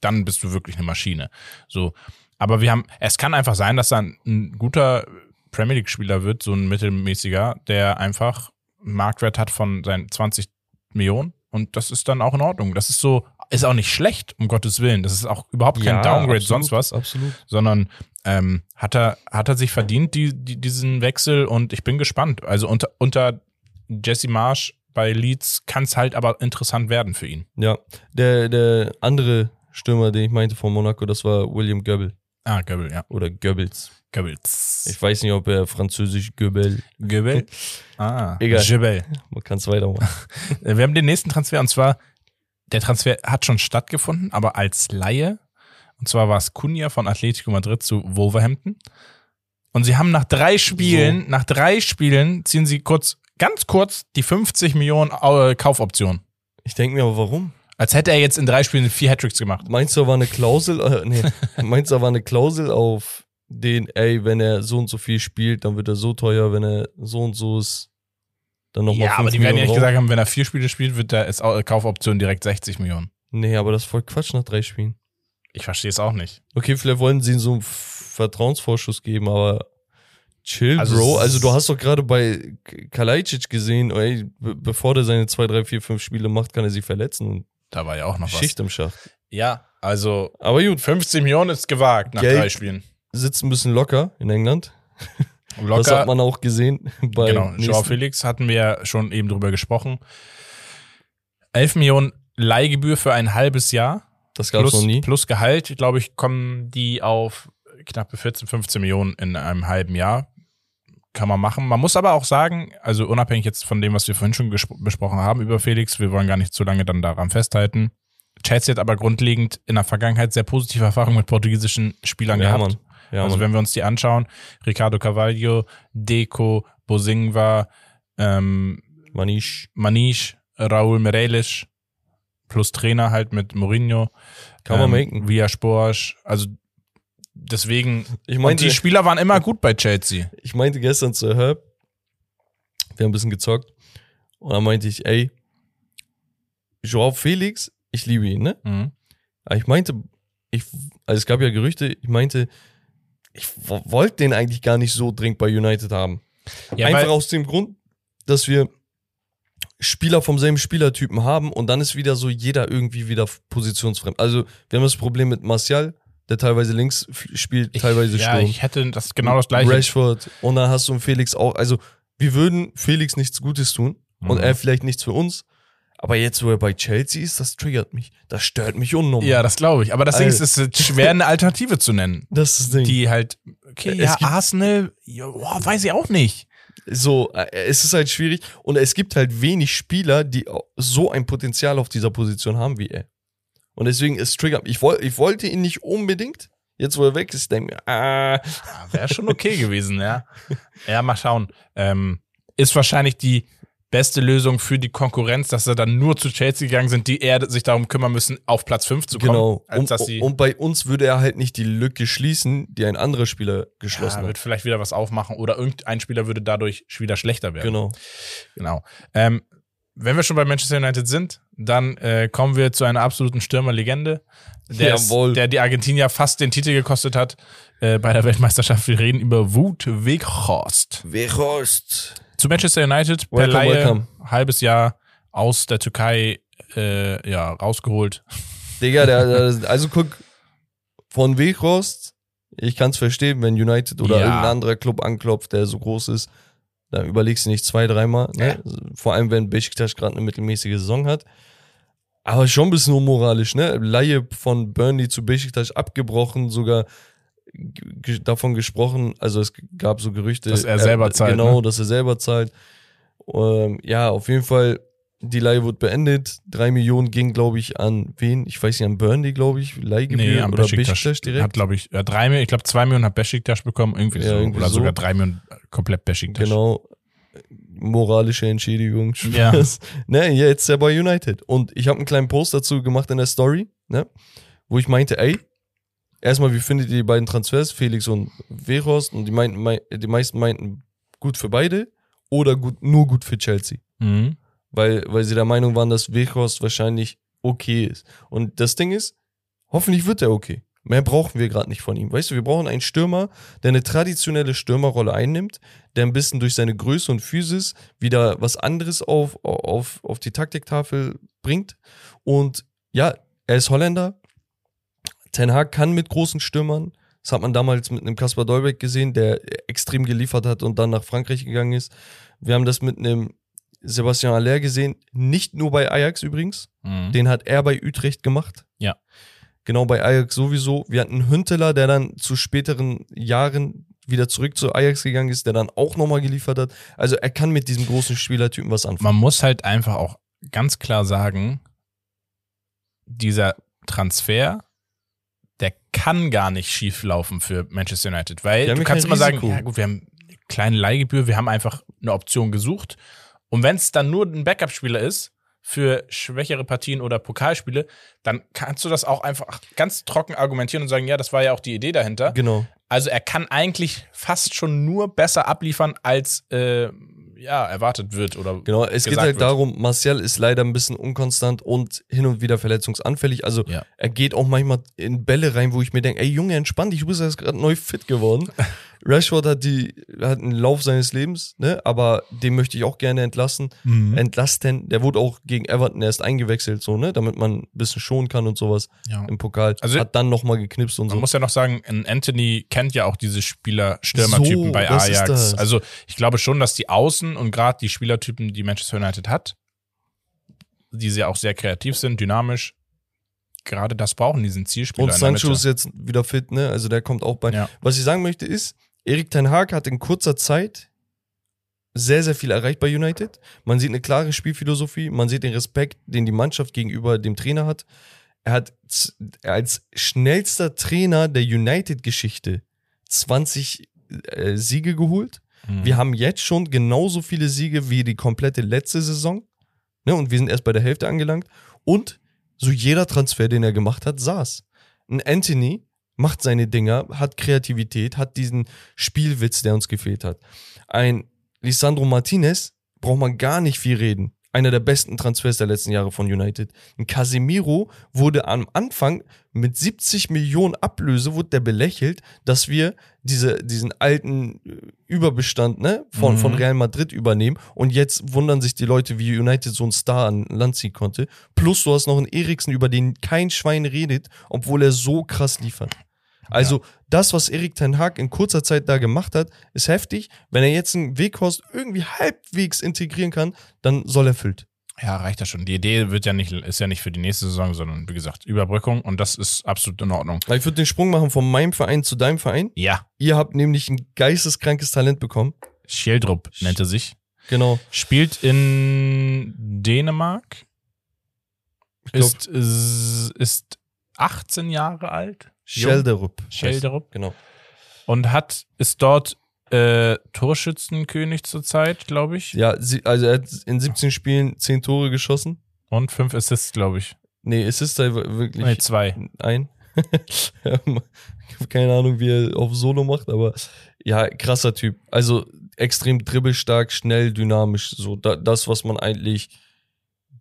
Speaker 3: dann bist du wirklich eine Maschine. So. Aber wir haben, es kann einfach sein, dass er ein, guter Premier League-Spieler wird, so ein mittelmäßiger, der einfach einen Marktwert hat von seinen 20 Millionen und das ist dann auch in Ordnung. Das ist so, ist auch nicht schlecht, um Gottes Willen. Das ist auch überhaupt kein Downgrade,
Speaker 2: absolut,
Speaker 3: sonst was
Speaker 2: Absolut.
Speaker 3: sondern ähm, hat er hat er sich verdient die, die, diesen Wechsel und ich bin gespannt. Also unter unter Jesse Marsch bei Leeds kann es halt aber interessant werden für ihn.
Speaker 2: Ja, der, der andere Stürmer, den ich meinte von Monaco, das war William Goebbels.
Speaker 3: Ah, Göbel, ja.
Speaker 2: Oder Goebbels.
Speaker 3: Goebbels.
Speaker 2: Ich weiß nicht, ob er französisch Goebbels.
Speaker 3: Göbel? Ah,
Speaker 2: Egal.
Speaker 3: Göbel.
Speaker 2: Man kann es weitermachen.
Speaker 3: Wir haben den nächsten Transfer und zwar, der Transfer hat schon stattgefunden, aber als Laie. Und zwar war es Cunha von Atletico Madrid zu Wolverhampton. Und sie haben nach drei Spielen, nach drei Spielen ziehen sie kurz, ganz kurz die 50 Millionen äh, Kaufoption.
Speaker 2: Ich denke mir aber, warum?
Speaker 3: Als hätte er jetzt in drei Spielen vier Hattricks gemacht.
Speaker 2: Meinst du, da war eine Klausel, äh, nee, meinst du, da war eine Klausel auf den, ey, wenn er so und so viel spielt, dann wird er so teuer, wenn er so und so ist, dann nochmal
Speaker 3: Ja, aber die werden ja gesagt haben, wenn er vier Spiele spielt, wird der als Au- Kaufoption direkt 60 Millionen.
Speaker 2: Nee, aber das ist voll Quatsch nach drei Spielen.
Speaker 3: Ich verstehe es auch nicht.
Speaker 2: Okay, vielleicht wollen sie so einen Vertrauensvorschuss geben, aber chill,
Speaker 3: Also
Speaker 2: Bro. Also du hast doch gerade bei Kalajdzic gesehen, ey, be bevor der seine zwei, drei, vier, fünf Spiele macht, kann er sich verletzen und
Speaker 3: Da war ja auch noch was.
Speaker 2: Schicht im Schacht.
Speaker 3: Ja, also
Speaker 2: Aber gut,
Speaker 3: 50 Millionen ist gewagt nach
Speaker 2: Geld-
Speaker 3: drei Spielen.
Speaker 2: sitzt ein bisschen locker in England. Das
Speaker 3: Locker.
Speaker 2: hat man auch gesehen bei
Speaker 3: Genau, Joao Felix hatten wir ja schon eben drüber gesprochen. 11 Millionen Leihgebühr für ein halbes Jahr.
Speaker 2: Das gab's
Speaker 3: Plus,
Speaker 2: noch nie.
Speaker 3: plus Gehalt, glaube ich, kommen die auf knappe 14, 15 Millionen in einem halben Jahr. Kann man machen. Man muss aber auch sagen, also unabhängig jetzt von dem, was wir vorhin schon besprochen haben über Felix, wir wollen gar nicht zu lange dann daran festhalten. Chelsea hat aber grundlegend in der Vergangenheit sehr positive Erfahrungen mit portugiesischen Spielern
Speaker 2: Ja,
Speaker 3: gehabt.
Speaker 2: Mann. Ja,
Speaker 3: also
Speaker 2: Mann.
Speaker 3: wenn wir uns die anschauen, Ricardo Carvalho, Deco, Bosingwa, ähm,
Speaker 2: Manish.
Speaker 3: Manish, Raúl Meireles, plus Trainer halt mit Mourinho.
Speaker 2: Kann man
Speaker 3: ähm,
Speaker 2: machen.
Speaker 3: Via Sporsch. Also deswegen.
Speaker 2: Ich
Speaker 3: und
Speaker 2: meinte,
Speaker 3: die Spieler waren immer gut bei Chelsea.
Speaker 2: ich meinte gestern zu Herb, wir haben ein bisschen gezockt, und dann meinte ich, ey, Joao Felix, ich liebe ihn, ne?
Speaker 3: Mhm.
Speaker 2: Aber ich meinte, ich, also es gab ja Gerüchte, ich meinte, ich wo- wollte den eigentlich gar nicht so dringend bei United haben.
Speaker 3: Ja,
Speaker 2: Einfach aus dem Grund, dass wir Spieler vom selben Spielertypen haben und dann ist wieder so jeder irgendwie wieder positionsfremd. Also wir haben das Problem mit Martial, der teilweise links spielt,
Speaker 3: ich,
Speaker 2: teilweise
Speaker 3: ja,
Speaker 2: Sturm.
Speaker 3: ich hätte das genau das gleiche.
Speaker 2: Rashford und dann hast du einen Felix auch. Also wir würden Felix nichts Gutes tun und
Speaker 3: Mhm.
Speaker 2: er vielleicht nichts für uns. Aber jetzt, wo er bei Chelsea ist, das triggert mich. Das stört mich unnormal.
Speaker 3: Ja, das glaube ich. Aber das Ding ist, es ist schwer, eine Alternative zu nennen.
Speaker 2: das ist das Ding.
Speaker 3: Die halt, okay,
Speaker 2: Es
Speaker 3: ja, Arsenal, ja, weiß ich auch nicht.
Speaker 2: So, äh, es ist halt schwierig und es gibt halt wenig Spieler, die so ein Potenzial auf dieser Position haben wie er. Und deswegen ist Trigger. Ich, woll, ich wollte ihn nicht unbedingt. Jetzt, wo er weg ist, denke ich ah,
Speaker 3: Wäre schon okay gewesen, ja. Ja, mal schauen. Ähm, ist wahrscheinlich die beste Lösung für die Konkurrenz, dass sie dann nur zu Chelsea gegangen sind, die eher sich darum kümmern müssen, auf Platz 5 zu kommen.
Speaker 2: genau.
Speaker 3: Als
Speaker 2: Und,
Speaker 3: dass sie,
Speaker 2: und bei uns würde er halt nicht die Lücke schließen, die ein anderer Spieler geschlossen
Speaker 3: ja, wird
Speaker 2: hat.
Speaker 3: vielleicht wieder was aufmachen oder irgendein Spieler würde dadurch wieder schlechter werden.
Speaker 2: Genau.
Speaker 3: Genau. Ähm, wenn wir schon bei Manchester United sind, Dann äh, kommen wir zu einer absoluten Stürmerlegende, der, ist, der die Argentinier fast den Titel gekostet hat äh, bei der Weltmeisterschaft. Wir reden über Wout Weghorst.
Speaker 2: Weghorst.
Speaker 3: Zu Manchester United per
Speaker 2: Welcome,
Speaker 3: Laie,
Speaker 2: welcome.
Speaker 3: halbes Jahr aus der Türkei äh, ja, rausgeholt.
Speaker 2: Digga, der, der, also guck, von Weghorst, ich kann es verstehen, wenn United oder
Speaker 3: Ja.
Speaker 2: irgendein anderer Club anklopft, der so groß ist, da überlegst du nicht zwei, dreimal. Ne? Vor allem, wenn Besiktas gerade eine mittelmäßige Saison hat. Aber schon ein bisschen unmoralisch, ne? Laie von Burnley zu Besiktas abgebrochen, sogar davon gesprochen, also es gab so Gerüchte.
Speaker 3: Dass er selber zahlt,
Speaker 2: Genau,
Speaker 3: ne?
Speaker 2: dass er selber zahlt. Ähm, ja, auf jeden Fall, die Leihe wurde beendet. Drei Millionen ging, glaube ich, an wen? Ich weiß nicht, an Burnley, glaube ich, Leihgebühr
Speaker 3: am
Speaker 2: oder
Speaker 3: Besiktas.
Speaker 2: Direkt.
Speaker 3: Hat, glaube ich, äh, drei Millionen, ich glaube, zwei Millionen hat Besiktas bekommen, irgendwie
Speaker 2: Ja,
Speaker 3: so.
Speaker 2: irgendwie
Speaker 3: Oder
Speaker 2: so.
Speaker 3: sogar drei Millionen äh, komplett Besiktas.
Speaker 2: Genau. Moralische Entschädigung.
Speaker 3: Ja.
Speaker 2: Ne, jetzt ist er bei United. Und ich habe einen kleinen Post dazu gemacht in der Story, ne, wo ich meinte, ey, erstmal, wie findet ihr die beiden Transfers, Felix und Weghorst? Und die, meinten, mei- die meisten meinten, gut für beide oder gut, nur gut für Chelsea.
Speaker 3: Mhm.
Speaker 2: Weil, weil sie der Meinung waren, dass Weghorst wahrscheinlich okay ist. Und das Ding ist, hoffentlich wird er okay. Mehr brauchen wir gerade nicht von ihm. Weißt du, wir brauchen einen Stürmer, der eine traditionelle Stürmerrolle einnimmt, der ein bisschen durch seine Größe und Physis wieder was anderes auf, auf, auf die Taktiktafel bringt. Und ja, er ist Holländer. Ten Hag kann mit großen Stürmern. Das hat man damals mit einem Kaspar Dolbeck gesehen, der extrem geliefert hat und dann nach Frankreich gegangen ist. Wir haben das mit einem Sebastian Aller gesehen, nicht nur bei Ajax übrigens.
Speaker 3: Mhm.
Speaker 2: Den hat er bei Utrecht gemacht.
Speaker 3: Ja.
Speaker 2: Genau, bei Ajax sowieso. Wir hatten einen Hünteler, der dann zu späteren Jahren wieder zurück zu Ajax gegangen ist, der dann auch nochmal geliefert hat. Also er kann mit diesem großen Spielertypen was anfangen.
Speaker 3: Man muss halt einfach auch ganz klar sagen, dieser Transfer, der kann gar nicht schief laufen für Manchester United, weil du kannst immer sagen, ja gut, wir haben eine kleine Leihgebühr, wir haben einfach eine Option gesucht und wenn es dann nur ein Backup-Spieler ist für schwächere Partien oder Pokalspiele, dann kannst du das auch einfach ganz trocken argumentieren und sagen, ja, das war ja auch die Idee dahinter.
Speaker 2: Genau.
Speaker 3: Also er kann eigentlich fast schon nur besser abliefern, als äh, ja, erwartet wird oder
Speaker 2: Genau, es geht halt
Speaker 3: wird.
Speaker 2: darum, Martial ist leider ein bisschen unkonstant und hin und wieder verletzungsanfällig. Also
Speaker 3: Ja.
Speaker 2: er geht auch manchmal in Bälle rein, wo ich mir denke, ey Junge, entspann dich, du bist erst gerade neu fit geworden. Rashford hat die hat einen Lauf seines Lebens, ne? Aber den möchte ich auch gerne entlassen.
Speaker 3: Mhm.
Speaker 2: Entlasten. Der wurde auch gegen Everton erst eingewechselt, so, ne? Damit man ein bisschen schonen kann und sowas
Speaker 3: Ja.
Speaker 2: im Pokal.
Speaker 3: Also-
Speaker 2: hat dann nochmal geknipst und
Speaker 3: Man
Speaker 2: so.
Speaker 3: muss ja noch sagen, Anthony kennt ja auch diese Spieler-Stürmertypen
Speaker 2: So,
Speaker 3: bei Ajax. Also ich glaube schon, dass die Außen und gerade die Spielertypen, die Manchester United hat, die ja auch sehr kreativ sind, dynamisch, gerade das brauchen, diesen Zielspieler.
Speaker 2: Und Sancho ist jetzt wieder fit, ne? Also der kommt auch bei.
Speaker 3: Ja.
Speaker 2: Was ich sagen möchte ist, Erik Ten Hag hat in kurzer Zeit sehr, sehr viel erreicht bei United. Man sieht eine klare Spielphilosophie, man sieht den Respekt, den die Mannschaft gegenüber dem Trainer hat. Er hat als schnellster Trainer der United-Geschichte 20 äh, Siege geholt.
Speaker 3: Mhm.
Speaker 2: Wir haben jetzt schon genauso viele Siege wie die komplette letzte Saison. Ne? Und wir sind erst bei der Hälfte angelangt. Und so jeder Transfer, den er gemacht hat, saß. Ein Anthony macht seine Dinger, hat Kreativität, hat diesen Spielwitz, der uns gefehlt hat. Ein Lisandro Martinez braucht man gar nicht viel reden. Einer der besten Transfers der letzten Jahre von United. Ein Casemiro wurde am Anfang mit 70 Millionen Ablöse wurde der belächelt, dass wir diese, diesen alten äh, Überbestand ne, von,
Speaker 3: Mhm.
Speaker 2: von Real Madrid übernehmen und jetzt wundern sich die Leute, wie United so einen Star an Land ziehen konnte. Plus du hast noch einen Eriksen, über den kein Schwein redet, obwohl er so krass liefert. Also das, was Erik Ten Hag in kurzer Zeit da gemacht hat, ist heftig. Wenn er jetzt einen Weghorst irgendwie halbwegs integrieren kann, dann soll er füllt.
Speaker 3: Ja, reicht das schon. Die Idee wird ja nicht, ist ja nicht für die nächste Saison, sondern wie gesagt, Überbrückung und das ist absolut in Ordnung.
Speaker 2: Weil ich würde den Sprung machen von meinem Verein zu deinem Verein.
Speaker 3: Ja,
Speaker 2: Ihr habt nämlich ein geisteskrankes Talent bekommen.
Speaker 3: Schieldrup nennt er sich.
Speaker 2: Genau.
Speaker 3: Spielt in Dänemark.
Speaker 2: Glaub,
Speaker 3: Ist, ist, ist 18 Jahre alt.
Speaker 2: Schelderup.
Speaker 3: Schelderup.
Speaker 2: Genau.
Speaker 3: Und hat, ist dort äh, Torschützenkönig zurzeit, glaube ich.
Speaker 2: Ja, sie, also er hat in 17 Spielen 10 Tore geschossen.
Speaker 3: Und fünf Assists, glaube ich.
Speaker 2: Nee, es ist da wirklich
Speaker 3: Nee, zwei.
Speaker 2: ein. Ja, ich habe keine Ahnung, wie er auf Solo macht, aber ja, krasser Typ. Also extrem dribbelstark, schnell, dynamisch. So da, das, was man eigentlich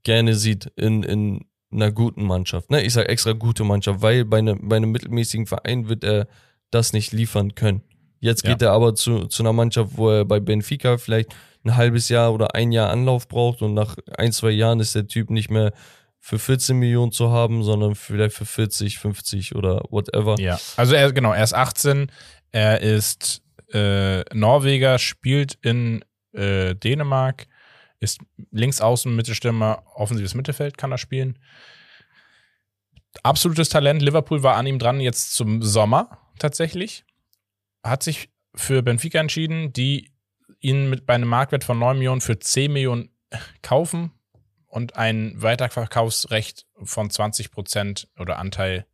Speaker 2: gerne sieht in, in einer guten Mannschaft. Ne? Ich sage extra gute Mannschaft, weil bei, ne, bei einem mittelmäßigen Verein wird er das nicht liefern können. Jetzt geht ja. er aber zu, zu einer Mannschaft, wo er bei Benfica vielleicht ein halbes Jahr oder ein Jahr Anlauf braucht und nach ein, zwei Jahren ist der Typ nicht mehr für 14 Millionen zu haben, sondern vielleicht für 40, 50 oder whatever.
Speaker 3: Ja, also er, genau, er ist 18, er ist äh, Norweger, spielt in äh, Dänemark, ist links außen Mittelstürmer, offensives Mittelfeld kann er spielen. Absolutes Talent. Liverpool war an ihm dran jetzt zum Sommer tatsächlich. Hat sich für Benfica entschieden, die ihn mit bei einem Marktwert von 9 Millionen für 10 Millionen kaufen und ein Weiterverkaufsrecht von 20 Prozent oder Anteil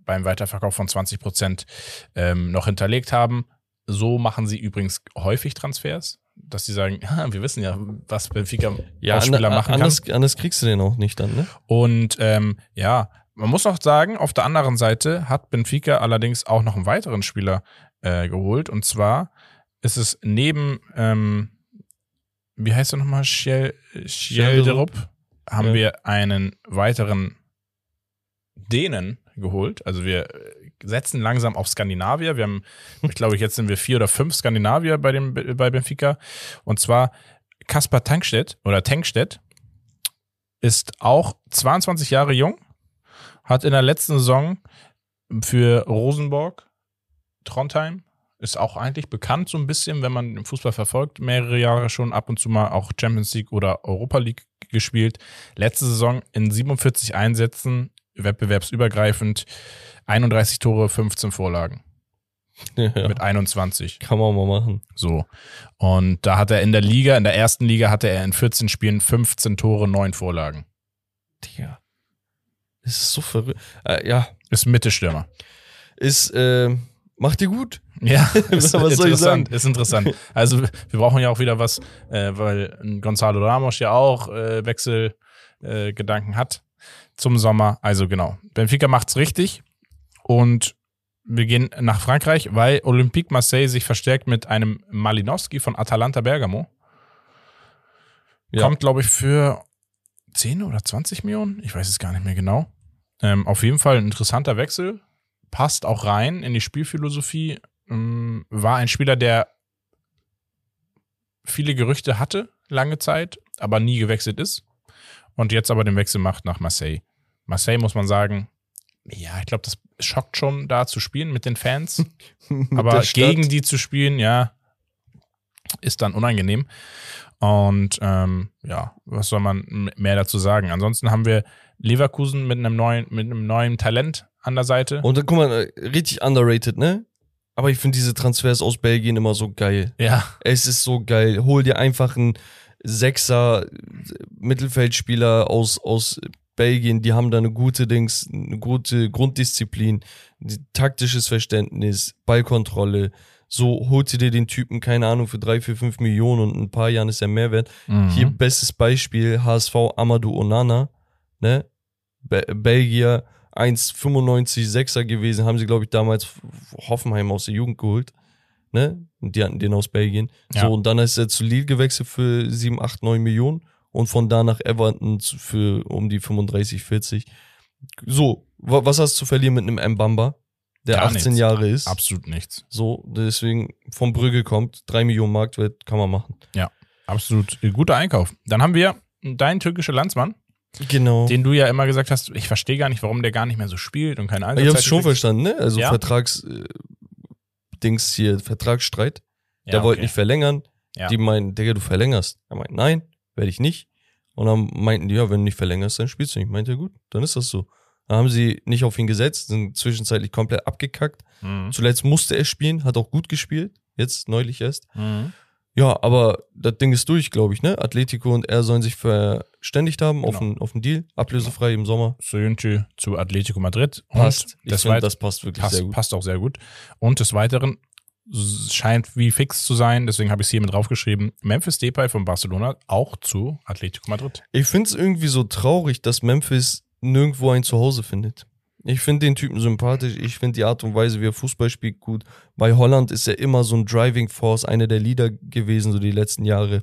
Speaker 3: beim Weiterverkauf von 20 Prozent ähm, noch hinterlegt haben. So machen sie übrigens häufig Transfers, dass sie sagen, ja, wir wissen ja, was Benfica
Speaker 2: ja, Spieler machen anders, kann. Anders kriegst du den auch nicht dann, ne?
Speaker 3: Und ähm, ja, man muss auch sagen, auf der anderen Seite hat Benfica allerdings auch noch einen weiteren Spieler äh, geholt. Und zwar ist es neben, ähm, wie heißt er nochmal, Schjelderup, haben ja. wir einen weiteren Dänen geholt. Also wir setzen langsam auf Skandinavier. Wir haben, ich glaube, jetzt sind wir vier oder fünf Skandinavier bei, dem, bei Benfica. Und zwar Kaspar Tankstedt oder Tankstedt ist auch 22 Jahre jung, hat in der letzten Saison für Rosenborg, Trondheim, ist auch eigentlich bekannt so ein bisschen, wenn man den Fußball verfolgt, mehrere Jahre schon ab und zu mal auch Champions League oder Europa League gespielt. Letzte Saison in 47 Einsätzen, wettbewerbsübergreifend, 31 Tore, 15 Vorlagen. Ja, mit 21.
Speaker 2: Kann man mal machen.
Speaker 3: So. Und da hat er in der Liga, in der ersten Liga hatte er in 14 Spielen 15 Tore, 9 Vorlagen.
Speaker 2: Tja. Ist so verrückt. Äh, ja.
Speaker 3: Ist Mittelstürmer.
Speaker 2: Ist, äh, macht dir gut.
Speaker 3: Ja, ist sagen? Ist interessant. Also wir brauchen ja auch wieder was, äh, weil Gonzalo Ramos ja auch äh, Wechselgedanken hat zum Sommer. Also genau, Benfica macht's richtig und wir gehen nach Frankreich, weil Olympique Marseille sich verstärkt mit einem Malinowski von Atalanta Bergamo. Ja. Kommt, glaube ich, für 10 oder 20 Millionen. Ich weiß es gar nicht mehr genau. Ähm, auf jeden Fall ein interessanter Wechsel. Passt auch rein in die Spielphilosophie ähm, war ein Spieler, der viele Gerüchte hatte, lange Zeit, aber nie gewechselt ist. Und jetzt aber den Wechsel macht nach Marseille. Marseille muss man sagen, ja, ich glaube, das schockt schon, da zu spielen mit den Fans. aber gegen die zu spielen, ja, ist dann unangenehm. Und ähm, ja, was soll man mehr dazu sagen? Ansonsten haben wir Leverkusen mit einem neuen, mit einem neuen Talent an der Seite.
Speaker 2: Und dann guck mal, äh, richtig underrated, ne? Aber ich finde diese Transfers aus Belgien immer so geil.
Speaker 3: Ja.
Speaker 2: Es ist so geil. Hol dir einfach einen Sechser Mittelfeldspieler aus, aus Belgien, die haben da eine gute Dings, eine gute Grunddisziplin, taktisches Verständnis, Ballkontrolle. So holt ihr dir den Typen, keine Ahnung, für drei, vier, fünf Millionen und in ein paar Jahren ist er Mehrwert. Mhm. Hier bestes Beispiel, HSV Amadou Onana, ne? Be Belgier, 1,95 Sechser gewesen, haben sie, glaube ich, damals Hoffenheim aus der Jugend geholt. Ne? Und die hatten den aus Belgien. Ja. So, und dann ist er zu Lille gewechselt für 7, 8, 9 Millionen und von da nach Everton für um die 35, 40. So, was hast du zu verlieren mit einem Mbamba, der Gar 18 nichts. Jahre ist?
Speaker 3: Absolut nichts.
Speaker 2: So, deswegen vom Brügge kommt, 3 Millionen Marktwert, kann man machen.
Speaker 3: Ja, absolut guter Einkauf. Dann haben wir deinen türkischen Landsmann,
Speaker 2: Genau.
Speaker 3: Den du ja immer gesagt hast, ich verstehe gar nicht, warum der gar nicht mehr so spielt und keine Einsatzzeit.
Speaker 2: Ich hab's schon verstanden, ne? Also ja. Vertrags äh, Dings hier, Vertragsstreit. Ja, der okay. wollte nicht verlängern. Ja. Die meinen, Digga, du verlängerst. Er meint, nein, werde ich nicht. Und dann meinten die, ja, wenn du nicht verlängerst, dann spielst du nicht. Meint ja gut, dann ist das so. Dann haben sie nicht auf ihn gesetzt, sind zwischenzeitlich komplett abgekackt. Mhm. Zuletzt musste er spielen, hat auch gut gespielt, jetzt neulich erst. Mhm. Ja, aber das Ding ist durch, glaube ich, ne? Atletico und er sollen sich verständigt haben genau. auf, einen, auf einen Deal, ablösefrei im Sommer.
Speaker 3: Soyuncu zu Atletico Madrid.
Speaker 2: Passt. ich finde, das passt wirklich
Speaker 3: passt,
Speaker 2: sehr gut.
Speaker 3: Passt auch sehr gut. Und des Weiteren scheint wie fix zu sein, deswegen habe ich es hier mit draufgeschrieben, Memphis Depay von Barcelona auch zu Atletico Madrid.
Speaker 2: Ich finde es irgendwie so traurig, dass Memphis nirgendwo ein Zuhause findet. Ich finde den Typen sympathisch. Ich finde die Art und Weise, wie er Fußball spielt, gut. Bei Holland ist er immer so ein Driving Force, einer der Leader gewesen, so die letzten Jahre.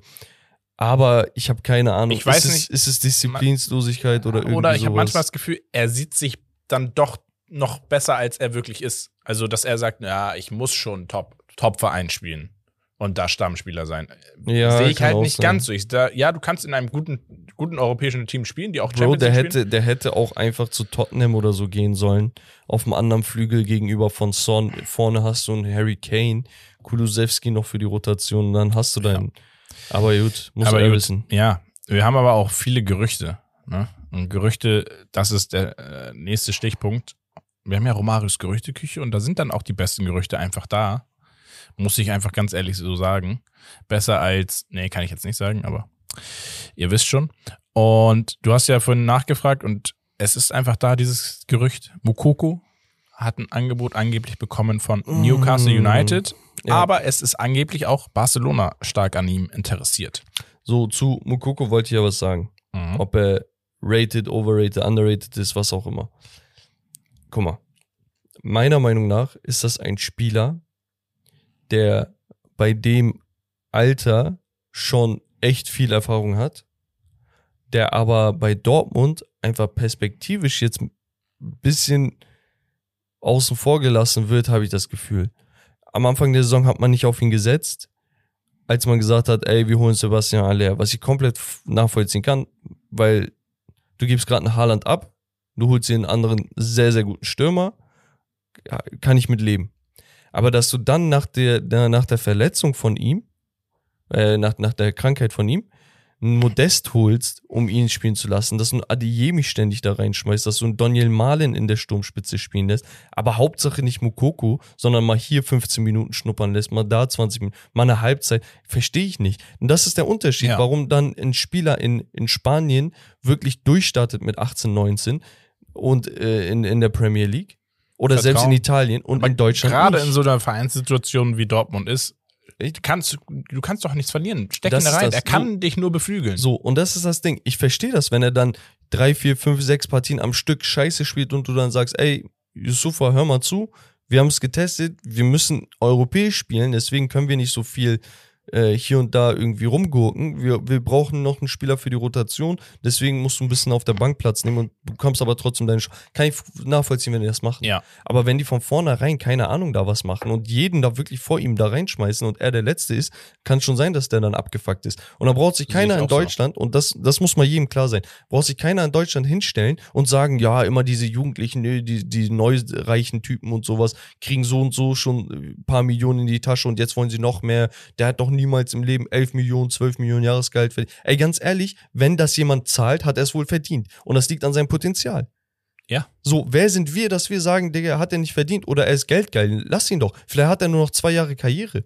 Speaker 2: Aber ich habe keine Ahnung.
Speaker 3: Ich weiß
Speaker 2: ist
Speaker 3: nicht.
Speaker 2: Es, ist es Disziplinslosigkeit oder irgendwie
Speaker 3: Oder ich habe manchmal das Gefühl, er sieht sich dann doch noch besser, als er wirklich ist. Also, dass er sagt, ja, ich muss schon Top, Top-Verein spielen und da Stammspieler sein.
Speaker 2: Ja,
Speaker 3: Sehe ich halt nicht
Speaker 2: sein.
Speaker 3: ganz so. Ich, da, ja, du kannst in einem guten, guten europäischen Team spielen, die auch
Speaker 2: Bro,
Speaker 3: Champions
Speaker 2: der
Speaker 3: League spielen.
Speaker 2: hätte, der hätte auch einfach zu Tottenham oder so gehen sollen. Auf dem anderen Flügel gegenüber von Son. Vorne hast du einen Harry Kane, Kulusewski noch für die Rotation und dann hast du deinen. Aber gut, muss
Speaker 3: aber
Speaker 2: er
Speaker 3: gut,
Speaker 2: wissen.
Speaker 3: Ja, wir haben aber auch viele Gerüchte. Ne? Und Gerüchte, das ist der äh, nächste Stichpunkt. Wir haben ja Romarius Gerüchteküche und da sind dann auch die besten Gerüchte einfach da. Muss ich einfach ganz ehrlich so sagen. Besser als, nee, kann ich jetzt nicht sagen, aber ihr wisst schon. Und du hast ja vorhin nachgefragt und es ist einfach da dieses Gerücht. Mukoko hat ein Angebot angeblich bekommen von Newcastle
Speaker 2: Mm.
Speaker 3: United,
Speaker 2: Ja.
Speaker 3: aber es ist angeblich auch Barcelona stark an ihm interessiert.
Speaker 2: So, zu Mukoko wollte ich ja was sagen.
Speaker 3: Mhm.
Speaker 2: Ob er rated, overrated, underrated ist, was auch immer. Guck mal. Meiner Meinung nach ist das ein Spieler, der bei dem Alter schon echt viel Erfahrung hat, der aber bei Dortmund einfach perspektivisch jetzt ein bisschen außen vor gelassen wird, habe ich das Gefühl. Am Anfang der Saison hat man nicht auf ihn gesetzt, als man gesagt hat, ey, wir holen Sebastian Aller, was ich komplett nachvollziehen kann, weil du gibst gerade einen Haaland ab, du holst dir einen anderen sehr, sehr guten Stürmer, ja, kann ich mit leben. Aber dass du dann nach der, nach der Verletzung von ihm, äh, nach, nach der Krankheit von ihm, einen Modest holst, um ihn spielen zu lassen, dass du einen Adeyemi ständig da reinschmeißt, dass du einen Daniel Malen in der Sturmspitze spielen lässt, aber Hauptsache nicht Mukoko, sondern mal hier 15 Minuten schnuppern lässt, mal da 20 Minuten, mal eine Halbzeit, verstehe ich nicht. Und das ist der Unterschied,
Speaker 3: Ja.
Speaker 2: warum dann ein Spieler in, in Spanien wirklich durchstartet mit 18, 19 und äh, in, in der Premier League oder selbst in
Speaker 3: Vertrauen.
Speaker 2: Italien und in Deutschland
Speaker 3: Gerade
Speaker 2: nicht.
Speaker 3: in so einer Vereinssituation wie Dortmund ist, du kannst, du kannst doch nichts verlieren. Steck
Speaker 2: Das
Speaker 3: ihn rein. Er kann dich nur beflügeln.
Speaker 2: So, und das ist das Ding. Ich verstehe das, wenn er dann drei, vier, fünf, sechs Partien am Stück Scheiße spielt und du dann sagst, ey, Yusufa, hör mal zu, wir haben es getestet, wir müssen europäisch spielen, deswegen können wir nicht so viel äh, hier und da irgendwie rumgurken. Wir, wir brauchen noch einen Spieler für die Rotation, deswegen musst du ein bisschen auf der Bank Platz nehmen und bekommst aber trotzdem deine Sch Kann ich nachvollziehen, wenn die das machen.
Speaker 3: Ja.
Speaker 2: Aber wenn die von vornherein keine Ahnung da was machen und jeden da wirklich vor ihm da reinschmeißen und er der Letzte ist, kann schon sein, dass der dann abgefuckt ist. Und da braucht sich keiner in
Speaker 3: auch so.
Speaker 2: Deutschland, und das, das muss mal jedem klar sein, braucht sich keiner in Deutschland hinstellen und sagen, ja, immer diese Jugendlichen, nö, die, die neu reichen Typen und sowas, kriegen so und so schon ein paar Millionen in die Tasche und jetzt wollen sie noch mehr. Der hat doch niemals im Leben 11 Millionen, 12 Millionen Jahresgehalt verdient. Ey, ganz ehrlich, wenn das jemand zahlt, hat er es wohl verdient. Und das liegt an seinem Potenzial.
Speaker 3: Ja.
Speaker 2: So, wer sind wir, dass wir sagen, Digga, hat er nicht verdient oder er ist geldgeil? Lass ihn doch. Vielleicht hat er nur noch zwei Jahre Karriere.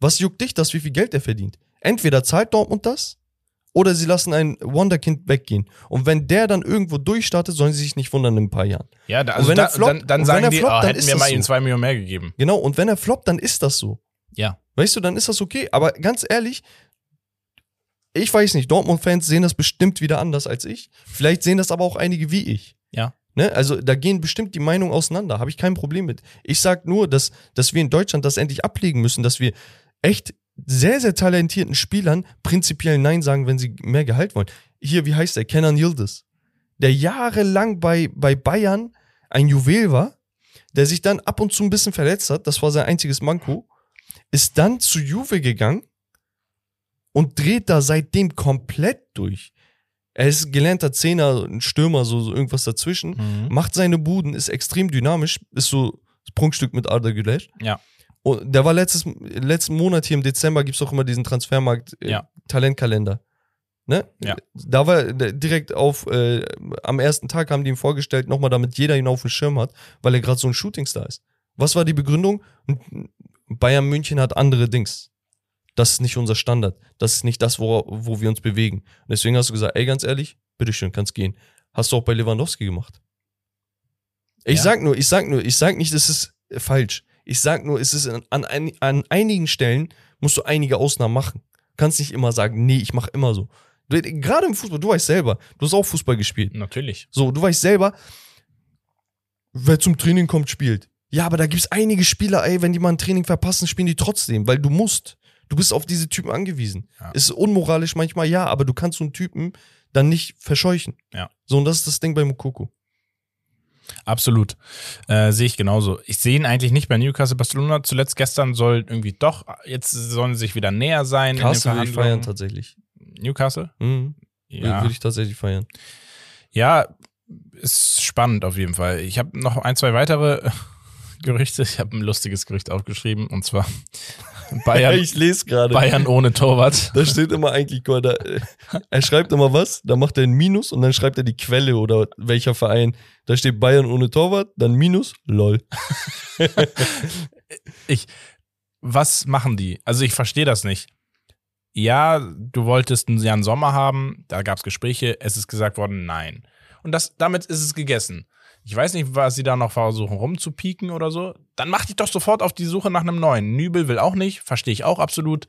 Speaker 2: Was juckt dich das, wie viel Geld er verdient? Entweder zahlt Dortmund das oder sie lassen ein Wonderkind weggehen. Und wenn der dann irgendwo durchstartet, sollen sie sich nicht wundern in ein paar Jahren.
Speaker 3: Ja, da, also
Speaker 2: wenn
Speaker 3: da,
Speaker 2: er floppt-
Speaker 3: dann, dann sagen
Speaker 2: er
Speaker 3: die,
Speaker 2: floppt,
Speaker 3: oh,
Speaker 2: dann
Speaker 3: hätten wir mal
Speaker 2: so.
Speaker 3: ihm zwei Millionen mehr gegeben.
Speaker 2: Genau, und wenn er floppt, dann ist das so.
Speaker 3: Ja.
Speaker 2: Weißt du, dann ist das okay. Aber ganz ehrlich, ich weiß nicht, Dortmund-Fans sehen das bestimmt wieder anders als ich. Vielleicht sehen das aber auch einige wie ich.
Speaker 3: Ja.
Speaker 2: Ne? Also da gehen bestimmt die Meinungen auseinander. Habe ich kein Problem mit. Ich sag nur, dass, dass wir in Deutschland das endlich ablegen müssen, dass wir echt sehr, sehr talentierten Spielern prinzipiell Nein sagen, wenn sie mehr Gehalt wollen. Hier, wie heißt der? Kenan Yildiz. Der jahrelang bei, bei Bayern ein Juwel war, der sich dann ab und zu ein bisschen verletzt hat, das war sein einziges Manko, ist dann zu Juve gegangen und dreht da seitdem komplett durch. Er ist gelernter Zehner, ein Stürmer, so, so irgendwas dazwischen,
Speaker 3: Mhm.
Speaker 2: macht seine Buden, ist extrem dynamisch, ist so das Prunkstück mit Arda Güler.
Speaker 3: Ja.
Speaker 2: Und der war letztes, letzten Monat hier im Dezember, gibt's auch immer diesen Transfermarkt äh,
Speaker 3: Ja.
Speaker 2: Talentkalender. Ne?
Speaker 3: Ja.
Speaker 2: Da war er direkt auf, äh, am ersten Tag haben die ihm vorgestellt, nochmal damit jeder ihn auf dem Schirm hat, weil er gerade so ein Shootingstar ist. Was war die Begründung? Bayern München hat andere Dings. Das ist nicht unser Standard. Das ist nicht das, wo, wo wir uns bewegen. Und deswegen hast du gesagt, ey, ganz ehrlich, bitteschön, kannst gehen. Hast du auch bei Lewandowski gemacht. Ich
Speaker 3: Ja.
Speaker 2: sag nur, ich sag nur, ich sag nicht, das ist falsch. Ich sag nur, es ist an, an, an einigen Stellen musst du einige Ausnahmen machen. Du kannst nicht immer sagen, nee, ich mache immer so. Gerade im Fußball, du weißt selber, du hast auch Fußball gespielt.
Speaker 3: Natürlich.
Speaker 2: So, du weißt selber, wer zum Training kommt, spielt. Ja, aber da gibt's einige Spieler, ey, wenn die mal ein Training verpassen, spielen die trotzdem, weil du musst. Du bist auf diese Typen angewiesen.
Speaker 3: Ja.
Speaker 2: Ist unmoralisch manchmal, ja, aber du kannst so einen Typen dann nicht verscheuchen.
Speaker 3: Ja.
Speaker 2: So, und das ist das Ding bei Mukoko.
Speaker 3: Absolut. Äh, sehe ich genauso. Ich sehe ihn eigentlich nicht bei Newcastle Barcelona. Zuletzt gestern soll irgendwie doch, jetzt sollen sie sich wieder näher sein.
Speaker 2: Castle
Speaker 3: in
Speaker 2: würde ich feiern tatsächlich.
Speaker 3: Newcastle?
Speaker 2: Mhm.
Speaker 3: Ja.
Speaker 2: Würde ich tatsächlich feiern.
Speaker 3: Ja, ist spannend auf jeden Fall. Ich habe noch ein, zwei weitere Gerüchte. Ich habe ein lustiges Gerücht aufgeschrieben und zwar Bayern,
Speaker 2: ich lese gerade.
Speaker 3: Bayern ohne Torwart.
Speaker 2: Da steht immer eigentlich, guck mal, da, äh, er schreibt immer was, da macht er ein Minus und dann schreibt er die Quelle oder welcher Verein. Da steht Bayern ohne Torwart, dann Minus, lol.
Speaker 3: Ich, was machen die? Also ich verstehe das nicht. Ja, du wolltest einen Jan Sommer haben, da gab es Gespräche, es ist gesagt worden, nein. Und das, damit ist es gegessen. Ich weiß nicht, was sie da noch versuchen rumzupieken oder so. Dann mach dich doch sofort auf die Suche nach einem neuen. Nübel will auch nicht, verstehe ich auch absolut.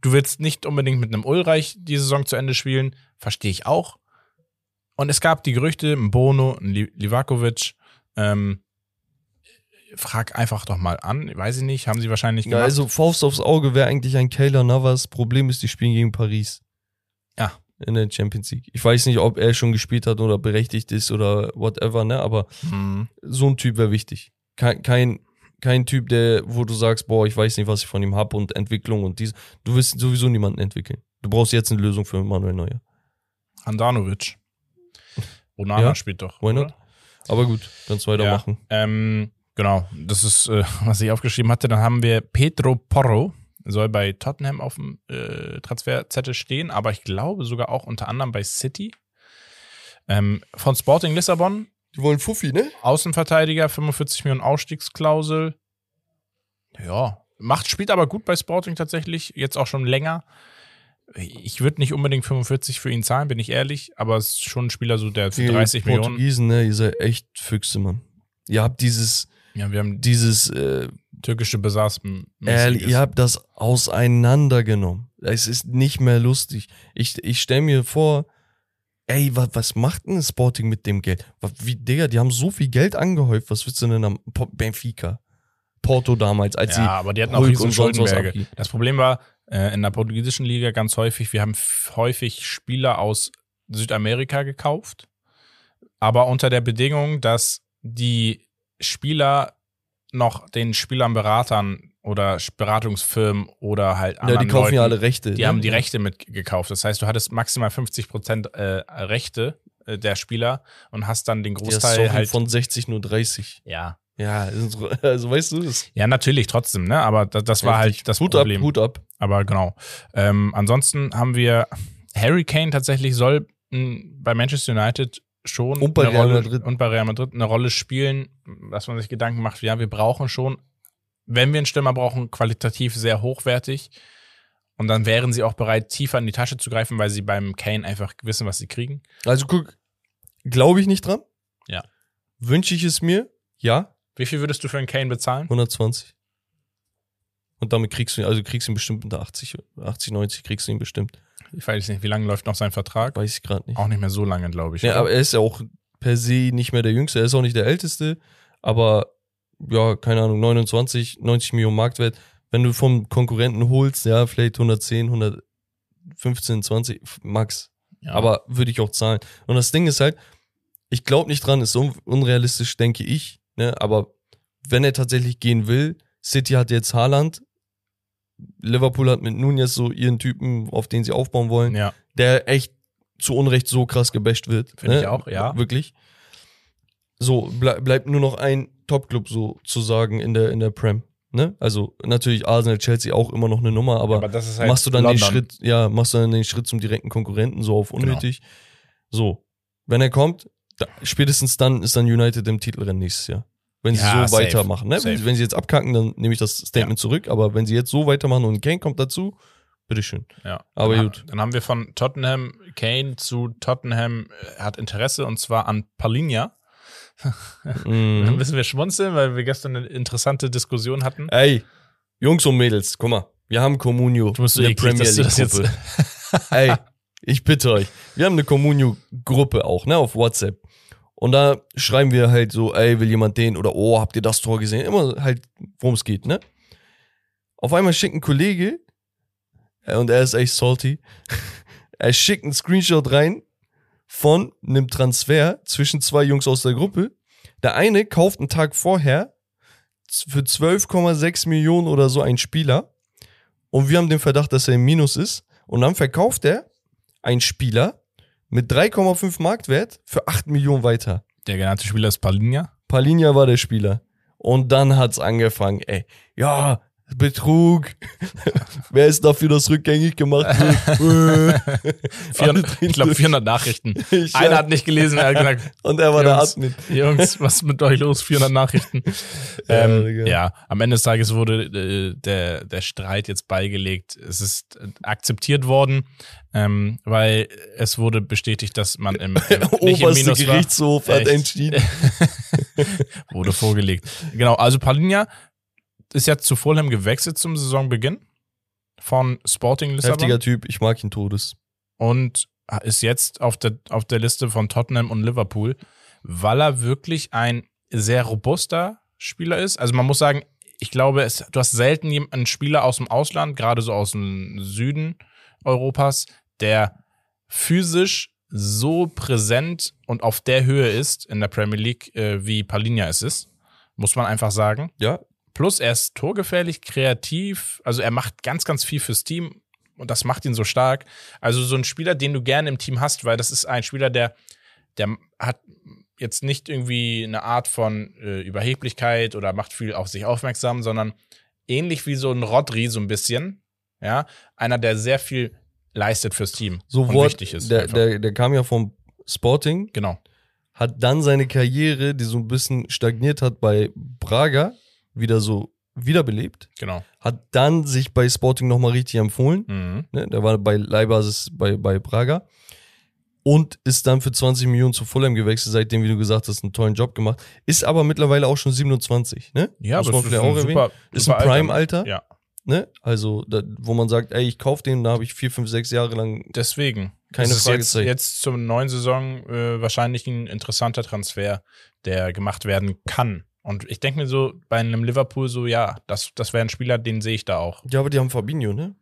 Speaker 3: Du willst nicht unbedingt mit einem Ulreich die Saison zu Ende spielen, verstehe ich auch. Und es gab die Gerüchte, ein Bono, ein Li- Livakovic, ähm, frag einfach doch mal an, weiß ich nicht, haben sie wahrscheinlich
Speaker 2: Ja,
Speaker 3: gemacht.
Speaker 2: also Faust aufs Auge wäre eigentlich ein Kayla Navas. Problem ist, die spielen gegen Paris.
Speaker 3: Ja.
Speaker 2: In der Champions League. Ich weiß nicht, ob er schon gespielt hat oder berechtigt ist oder whatever, ne? Aber
Speaker 3: Hm.
Speaker 2: so ein Typ wäre wichtig. Kein, kein, kein Typ, der, wo du sagst, boah, ich weiß nicht, was ich von ihm hab und Entwicklung und dies. Du wirst sowieso niemanden entwickeln. Du brauchst jetzt eine Lösung für Manuel Neuer.
Speaker 3: Handanovic. Onana
Speaker 2: Ja,
Speaker 3: spielt doch.
Speaker 2: why not?
Speaker 3: oder?
Speaker 2: Aber gut, kannst weitermachen.
Speaker 3: Ähm, genau, das ist, äh, was ich aufgeschrieben hatte. Dann haben wir Pedro Porro, soll bei Tottenham auf dem äh, Transferzettel stehen, aber ich glaube sogar auch unter anderem bei City. Ähm, von Sporting Lissabon,
Speaker 2: Die wollen Fuffi, ne?
Speaker 3: Außenverteidiger, 45 Millionen Ausstiegsklausel. Ja, macht, spielt aber gut bei Sporting tatsächlich, jetzt auch schon länger. Ich würde nicht unbedingt 45 für ihn zahlen, bin ich ehrlich, aber es ist schon ein Spieler, so der für
Speaker 2: Ihr
Speaker 3: 30 Millionen.
Speaker 2: Portugiesen, ne? Ihr seid echt Füchse, Mann. Ihr habt dieses,
Speaker 3: Ja, wir haben
Speaker 2: dieses, äh,
Speaker 3: türkische Besaß.
Speaker 2: Ehrlich, ihr habt das auseinandergenommen. Es ist nicht mehr lustig. Ich, ich stelle mir vor, ey, was, was macht denn Sporting mit dem Geld? Wie, Digga, die haben so viel Geld angehäuft. Was willst du denn am Benfica? Porto damals, als
Speaker 3: Ja,
Speaker 2: sie
Speaker 3: aber die hatten auch riesen Schuldenberge. Das Problem war, äh, in der portugiesischen Liga ganz häufig, wir haben häufig Spieler aus Südamerika gekauft, aber unter der Bedingung, dass die Spieler noch den Spielern, Beratern oder Beratungsfirmen oder halt
Speaker 2: ja,
Speaker 3: anderen
Speaker 2: die kaufen
Speaker 3: Leuten,
Speaker 2: ja alle Rechte.
Speaker 3: die
Speaker 2: ne?
Speaker 3: haben die Rechte mitgekauft. Das heißt, du hattest maximal 50 Prozent äh, Rechte äh, der Spieler und hast dann den
Speaker 2: Ja,
Speaker 3: Großteil
Speaker 2: sorry,
Speaker 3: halt.
Speaker 2: von 60 nur 30.
Speaker 3: ja.
Speaker 2: Ja, so- also weißt du, das
Speaker 3: ja, natürlich trotzdem, ne? Aber das, das war
Speaker 2: heftig.
Speaker 3: halt das
Speaker 2: Hut
Speaker 3: Problem.
Speaker 2: ab, Hut ab.
Speaker 3: Aber genau. Ähm, ansonsten haben wir Harry Kane tatsächlich soll bei Manchester United schon
Speaker 2: Und bei
Speaker 3: eine
Speaker 2: Real
Speaker 3: Rolle,
Speaker 2: Madrid.
Speaker 3: und bei Real Madrid eine Rolle spielen, dass man sich Gedanken macht, ja, wir brauchen schon, wenn wir einen Stürmer brauchen, qualitativ sehr hochwertig. Und dann wären sie auch bereit, tiefer in die Tasche zu greifen, weil sie beim Kane einfach wissen, was sie kriegen.
Speaker 2: Also guck, glaube ich nicht dran.
Speaker 3: Ja.
Speaker 2: Wünsche ich es mir? Ja.
Speaker 3: Wie viel würdest du für einen Kane bezahlen?
Speaker 2: 120. Und damit kriegst du ihn, also kriegst du ihn bestimmt unter 80, 80, 90 kriegst du ihn bestimmt.
Speaker 3: Ich weiß nicht, wie lange läuft noch sein Vertrag?
Speaker 2: Weiß ich gerade nicht.
Speaker 3: Auch nicht mehr so lange, glaube ich.
Speaker 2: Ja, aber er ist ja auch per se nicht mehr der Jüngste, er ist auch nicht der Älteste, aber ja, keine Ahnung, 29, 90 Millionen Marktwert. Wenn du vom Konkurrenten holst, ja, vielleicht 110, 115, 20, max.
Speaker 3: ja.
Speaker 2: Aber würde ich auch zahlen. Und das Ding ist halt, ich glaube nicht dran, ist so unrealistisch, denke ich. Ne? Aber wenn er tatsächlich gehen will, City hat jetzt Haaland, Liverpool hat mit Nunez so ihren Typen, auf den sie aufbauen wollen,
Speaker 3: ja.
Speaker 2: der echt zu Unrecht so krass gebasht wird.
Speaker 3: Finde
Speaker 2: ne?
Speaker 3: ich auch, ja.
Speaker 2: Wirklich. So, ble bleibt nur noch ein Top-Club sozusagen in der, in der Prem. Ne? Also natürlich Arsenal, Chelsea auch immer noch eine Nummer, aber
Speaker 3: aber das ist halt
Speaker 2: machst du dann
Speaker 3: London.
Speaker 2: den Schritt, ja, machst du dann den Schritt zum direkten Konkurrenten so auf unnötig. So, wenn er kommt, da, spätestens dann ist dann United im Titelrennen nächstes Jahr. Wenn sie
Speaker 3: Ja,
Speaker 2: so
Speaker 3: safe.
Speaker 2: weitermachen. Ne? Wenn, wenn sie jetzt abkacken, dann nehme ich das Statement zurück. Aber wenn sie jetzt so weitermachen und Kane kommt dazu, bitteschön.
Speaker 3: Ja.
Speaker 2: Aber
Speaker 3: dann,
Speaker 2: gut.
Speaker 3: Dann haben wir von Tottenham Kane zu Tottenham äh, hat Interesse und zwar an Palinja. Dann
Speaker 2: Mhm.
Speaker 3: müssen wir schmunzeln, weil wir gestern eine interessante Diskussion hatten.
Speaker 2: Ey, Jungs und Mädels, guck mal, wir haben Communio
Speaker 3: Du musst
Speaker 2: in der
Speaker 3: eklig,
Speaker 2: Premier League Gruppe. Ey, ich bitte euch, wir haben eine Communio-Gruppe auch, ne, auf WhatsApp. Und da schreiben wir halt so, ey, will jemand den oder oh, habt ihr das Tor gesehen? Immer halt, worum es geht, ne? Auf einmal schickt ein Kollege und er ist echt salty. er schickt einen Screenshot rein von einem Transfer zwischen zwei Jungs aus der Gruppe. Der eine kauft einen Tag vorher für 12,6 Millionen oder so einen Spieler und wir haben den Verdacht, dass er im Minus ist und dann verkauft er einen Spieler mit 3,5 Marktwert für 8 Millionen weiter.
Speaker 3: Der genannte Spieler ist Palinja.
Speaker 2: Palinja war der Spieler. Und dann hat's angefangen, ey, ja, Betrug. Wer ist dafür, dass rückgängig gemacht wird?
Speaker 3: 400, ich glaube 400 Nachrichten.
Speaker 2: Ich,
Speaker 3: Einer
Speaker 2: ja.
Speaker 3: hat nicht gelesen, er hat gesagt,
Speaker 2: Und er war der Admin.
Speaker 3: Jungs, was ist mit euch los? 400 Nachrichten.
Speaker 2: Ja,
Speaker 3: ähm,
Speaker 2: Digga.
Speaker 3: ja, am Ende des Tages wurde äh, der, der Streit jetzt beigelegt. Es ist äh, akzeptiert worden, ähm, weil es wurde bestätigt, dass man im, im nicht im Minus war.
Speaker 2: Gerichtshof hat
Speaker 3: Echt?
Speaker 2: entschieden.
Speaker 3: wurde vorgelegt. Genau, also Palinja ist ja zu Fulham gewechselt zum Saisonbeginn von Sporting Lissabon
Speaker 2: Heftiger Typ, ich mag ihn todes.
Speaker 3: und ist jetzt auf der, auf der Liste von Tottenham und Liverpool, weil er wirklich ein sehr robuster Spieler ist. Also man muss sagen, ich glaube, es, du hast selten einen Spieler aus dem Ausland, gerade so aus dem Süden Europas, der physisch so präsent und auf der Höhe ist in der Premier League, äh, wie Palinja es ist. Muss man einfach sagen.
Speaker 2: Ja,
Speaker 3: Plus er ist torgefährlich, kreativ, also er macht ganz, ganz viel fürs Team und das macht ihn so stark. Also so ein Spieler, den du gerne im Team hast, weil das ist ein Spieler, der, der hat jetzt nicht irgendwie eine Art von äh, Überheblichkeit oder macht viel auf sich aufmerksam, sondern ähnlich wie so ein Rodri so ein bisschen, ja, einer, der sehr viel leistet fürs Team
Speaker 2: so
Speaker 3: und
Speaker 2: Wort,
Speaker 3: wichtig ist.
Speaker 2: der,
Speaker 3: einfach.
Speaker 2: der, der kam ja vom Sporting,
Speaker 3: genau,
Speaker 2: hat dann seine Karriere, die so ein bisschen stagniert hat bei Braga, wieder so wiederbelebt.
Speaker 3: genau.
Speaker 2: Hat dann sich bei Sporting nochmal richtig empfohlen.
Speaker 3: Mhm.
Speaker 2: Ne? Der war bei Leihbasis bei, bei Braga. Und ist dann für 20 Millionen zu Fulham gewechselt, seitdem, wie du gesagt hast, einen tollen Job gemacht. Ist aber mittlerweile auch schon 27, ne?
Speaker 3: Ja,
Speaker 2: Muss
Speaker 3: aber
Speaker 2: man
Speaker 3: ist
Speaker 2: vielleicht
Speaker 3: ein
Speaker 2: auch erwähnen.
Speaker 3: super,
Speaker 2: Ist ein Prime-Alter,
Speaker 3: Ja,
Speaker 2: ne? Also, da, wo man sagt, ey, ich kauf den, da habe ich vier, fünf, sechs Jahre lang.
Speaker 3: Deswegen.
Speaker 2: Keine
Speaker 3: es ist jetzt, jetzt zur neuen Saison äh, wahrscheinlich ein interessanter Transfer, der gemacht werden kann. Und ich denke mir so, bei einem Liverpool so, ja, das, das wäre ein Spieler, den sehe ich da auch.
Speaker 2: Ja, aber die haben Fabinho, ne?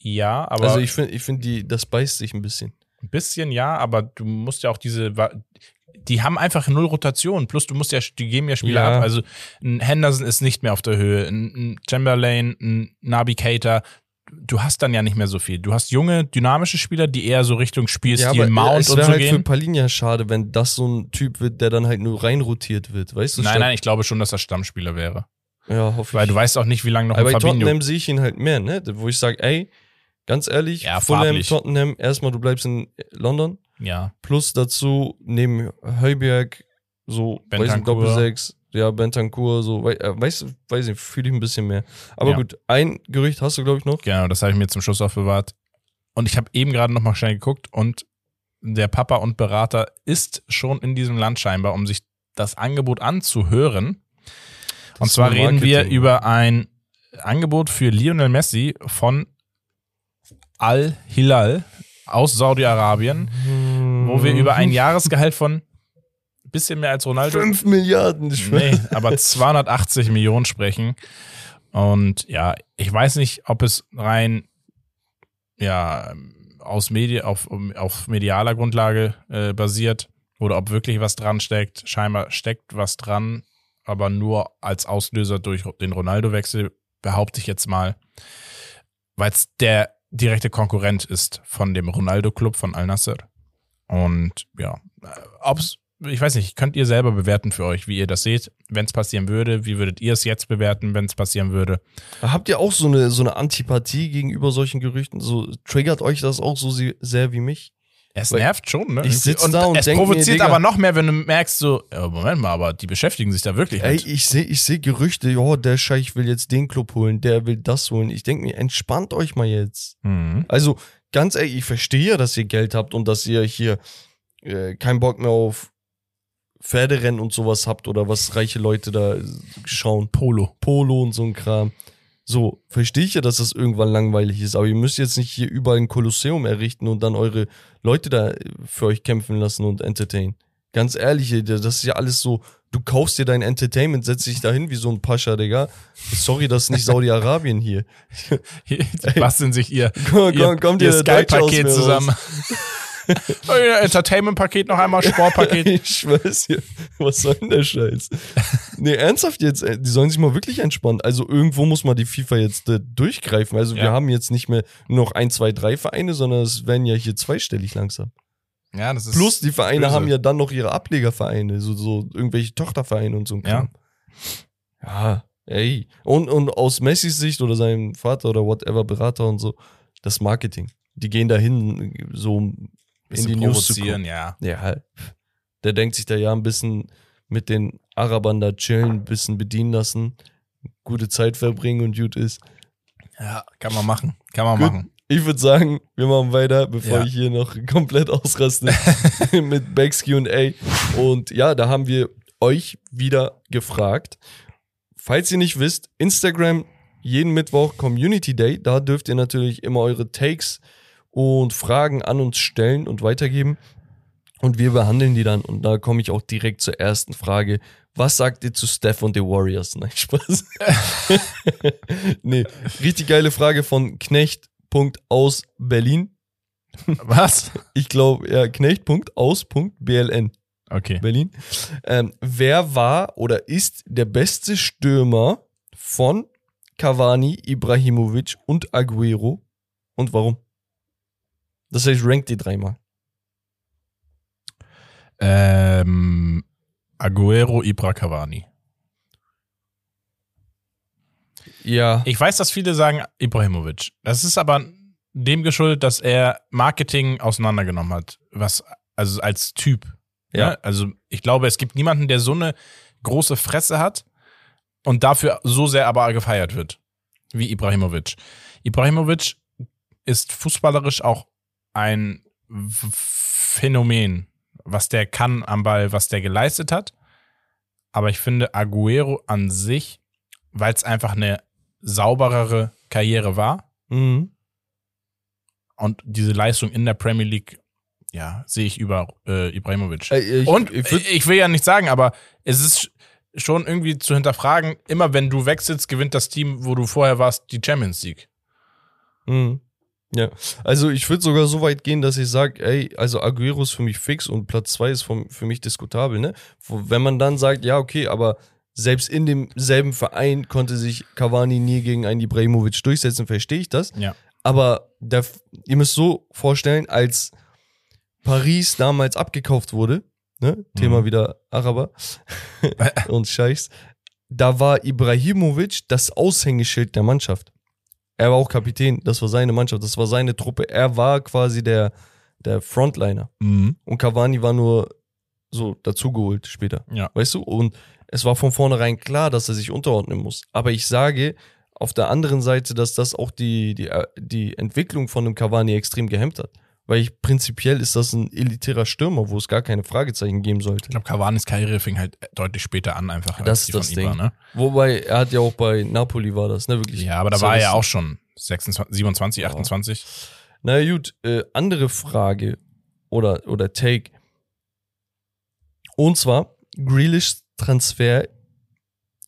Speaker 3: Ja, aber
Speaker 2: also, ich finde, ich find die, das beißt sich ein bisschen.
Speaker 3: ein bisschen ja, aber du musst ja auch diese, die haben einfach null Rotation. Plus du musst ja, die geben ja Spieler
Speaker 2: Ja.
Speaker 3: ab. Also ein Henderson ist nicht mehr auf der Höhe, ein, ein Chamberlain, ein Nabi Keita. Du hast dann ja nicht mehr so viel. Du hast junge, dynamische Spieler, die eher so Richtung Spielstil
Speaker 2: aber
Speaker 3: Mount
Speaker 2: es
Speaker 3: und
Speaker 2: wäre
Speaker 3: so
Speaker 2: halt für
Speaker 3: gehen.
Speaker 2: Palinja schade, wenn das so ein Typ wird, der dann halt nur reinrotiert wird, weißt du?
Speaker 3: Nein, nein, ich glaube schon, dass er Stammspieler wäre.
Speaker 2: Ja, hoffe ich.
Speaker 3: Weil du weißt auch nicht, wie lange noch
Speaker 2: Aber
Speaker 3: ein
Speaker 2: bei
Speaker 3: Fabinho.
Speaker 2: Tottenham sehe ich ihn halt mehr, ne? Wo ich sage, ey, ganz ehrlich,
Speaker 3: Ja,
Speaker 2: Fulham. Tottenham, erstmal du bleibst in London,
Speaker 3: Ja,
Speaker 2: plus dazu neben Heuberg so, weiß nicht,
Speaker 3: Bentancur.
Speaker 2: Doppelsechs, ja, Bentancur, so, äh, weißt du, weiß nicht, fühle ich ein bisschen mehr. Aber
Speaker 3: Ja.
Speaker 2: gut, ein Gerücht hast du, glaube ich, noch.
Speaker 3: genau, das habe ich mir zum Schluss aufbewahrt. Und ich habe eben gerade noch mal schnell geguckt und der Papa und Berater ist schon in diesem Land scheinbar, um sich das Angebot anzuhören.
Speaker 2: Das
Speaker 3: Und zwar reden wir über ein Angebot für Lionel Messi von Al-Hilal aus Saudi-Arabien, wo wir über ein Jahresgehalt von bisschen mehr als Ronaldo
Speaker 2: 5 Milliarden, ich.
Speaker 3: Nee, aber 280 Millionen sprechen. Und ja, ich weiß nicht, ob es rein ja aus Medi auf, auf medialer Grundlage äh, basiert oder ob wirklich was dran steckt. Scheinbar steckt was dran, aber nur als Auslöser durch den Ronaldo-Wechsel, behaupte ich jetzt mal, weil es der direkte Konkurrent ist von dem Ronaldo-Club von Al-Nasser. Und ja, ob's, ich weiß nicht, könnt ihr selber bewerten für euch, wie ihr das seht, wenn es passieren würde. Wie würdet ihr es jetzt bewerten, wenn es passieren würde?
Speaker 2: Habt ihr auch so eine, so eine Antipathie gegenüber solchen Gerüchten? So, triggert euch das auch so sehr wie mich?
Speaker 3: Es
Speaker 2: Weil
Speaker 3: nervt schon, ne?
Speaker 2: ich sitz da und
Speaker 3: es
Speaker 2: mir,
Speaker 3: provoziert
Speaker 2: Digga-
Speaker 3: aber noch mehr, wenn du merkst, so, ja, Moment mal, aber die beschäftigen sich da wirklich
Speaker 2: Ey,
Speaker 3: mit.
Speaker 2: ich sehe ich seh Gerüchte, ja, der Scheich will jetzt den Club holen, der will das holen. Ich denke mir, entspannt euch mal jetzt.
Speaker 3: Mhm.
Speaker 2: Also, ganz ehrlich, ich verstehe ja, dass ihr Geld habt und dass ihr hier äh, keinen Bock mehr auf Pferderennen und sowas habt oder was reiche Leute da schauen.
Speaker 3: Polo.
Speaker 2: Polo und so ein Kram. So, verstehe ich ja, dass das irgendwann langweilig ist, aber ihr müsst jetzt nicht hier überall ein Kolosseum errichten und dann eure Leute da für euch kämpfen lassen und entertainen. Ganz ehrlich, das ist ja alles so Du kaufst dir dein Entertainment, setzt dich dahin wie so ein Pascha, Digga. Sorry, das ist nicht Saudi-Arabien hier.
Speaker 3: Die basteln sich ihr,
Speaker 2: Komm,
Speaker 3: ihr,
Speaker 2: komm, kommt
Speaker 3: ihr
Speaker 2: ihr
Speaker 3: Sky-Paket zusammen. Euer Entertainment-Paket noch einmal, Sportpaket.
Speaker 2: Ich schwör's dir. Was soll denn der Scheiß? Nee, ernsthaft jetzt, äh, die sollen sich mal wirklich entspannen. Also irgendwo muss mal die FIFA jetzt äh, durchgreifen. Also wir
Speaker 3: Ja.
Speaker 2: haben jetzt nicht mehr noch ein, zwei, drei Vereine, sondern es werden ja hier zweistellig langsam.
Speaker 3: Ja, das ist
Speaker 2: Plus die Vereine
Speaker 3: böse.
Speaker 2: haben ja dann noch ihre Ablegervereine, so, so irgendwelche Tochtervereine und so ein Kram. Ja, ey. Und, und aus Messis Sicht oder seinem Vater oder whatever, Berater und so, das Marketing. Die gehen dahin, so in die News zu gucken.
Speaker 3: ja.
Speaker 2: Ja, halt. der denkt sich da ja ein bisschen mit den Arabern da chillen, ein bisschen bedienen lassen, gute Zeit verbringen und gut ist.
Speaker 3: Ja, kann man machen. Kann man
Speaker 2: Gut.
Speaker 3: machen.
Speaker 2: Ich würde sagen, wir machen weiter, bevor
Speaker 3: Ja.
Speaker 2: ich hier noch komplett ausraste mit Becks QA. Und ja, da haben wir euch wieder gefragt. Falls ihr nicht wisst, Instagram jeden Mittwoch Community Day. Da dürft ihr natürlich immer eure Takes und Fragen an uns stellen und weitergeben. Und wir behandeln die dann. Und da komme ich auch direkt zur ersten Frage. Was sagt ihr zu Steph und den Warriors? Nein, Spaß. nee, richtig geile Frage von Knecht. Punkt aus Berlin.
Speaker 3: Was?
Speaker 2: Ich glaube, ja, Knecht. Punkt aus. Punkt BLN.
Speaker 3: Okay.
Speaker 2: Berlin. Ähm, wer war oder ist der beste Stürmer von Cavani, Ibrahimovic und Aguero und warum? Das heißt, rankt die dreimal.
Speaker 3: Ähm, Aguero Ibra Cavani.
Speaker 2: Ja.
Speaker 3: Ich weiß, dass viele sagen Ibrahimovic. Das ist aber dem geschuldet, dass er Marketing auseinandergenommen hat. Was, also als Typ.
Speaker 2: Ja.
Speaker 3: Ja. Also ich glaube, es gibt niemanden, der so eine große Fresse hat und dafür so sehr aber gefeiert wird. Wie Ibrahimovic. Ibrahimovic ist fußballerisch auch ein Phänomen, was der kann am Ball, was der geleistet hat. Aber ich finde Aguero an sich, weil es einfach eine sauberere Karriere war
Speaker 2: Mhm.
Speaker 3: und diese Leistung in der Premier League, ja, sehe ich über äh, Ibrahimovic.
Speaker 2: Äh, ich,
Speaker 3: und
Speaker 2: ich
Speaker 3: ich, will ja nicht sagen, aber es ist schon irgendwie zu hinterfragen, immer wenn du wechselst, gewinnt das Team, wo du vorher warst, die Champions League.
Speaker 2: Mhm. Ja, also ich würde sogar so weit gehen, dass ich sage, ey, also Aguero ist für mich fix und Platz zwei ist vom, für mich diskutabel, ne? Wenn man dann sagt, ja, okay, aber selbst in demselben Verein konnte sich Cavani nie gegen einen Ibrahimovic durchsetzen, verstehe ich das.
Speaker 3: Ja.
Speaker 2: Aber der, ihr müsst so vorstellen, als Paris damals abgekauft wurde, ne? Thema
Speaker 3: Mhm.
Speaker 2: wieder Araber und Scheichs, da war Ibrahimovic das Aushängeschild der Mannschaft. Er war auch Kapitän, das war seine Mannschaft, das war seine Truppe. Er war quasi der, der Frontliner.
Speaker 3: Mhm.
Speaker 2: Und Cavani war nur so dazugeholt später.
Speaker 3: Ja.
Speaker 2: Weißt du? Und es war von vornherein klar, dass er sich unterordnen muss. Aber ich sage auf der anderen Seite, dass das auch die, die, äh, die Entwicklung von einem Cavani extrem gehemmt hat. Weil ich prinzipiell ist das ein elitärer Stürmer, wo es gar keine Fragezeichen geben sollte.
Speaker 3: Ich glaube, Cavanis Karriere fing halt deutlich später an, einfach.
Speaker 2: Das ist das Ding.
Speaker 3: Ne?
Speaker 2: Wobei, er hat ja auch bei Napoli war das, ne? Wirklich.
Speaker 3: Ja, aber da war er ja auch schon 26, 27, 28.
Speaker 2: Na gut, äh, andere Frage oder, oder Take. Und zwar, Grealish Transfer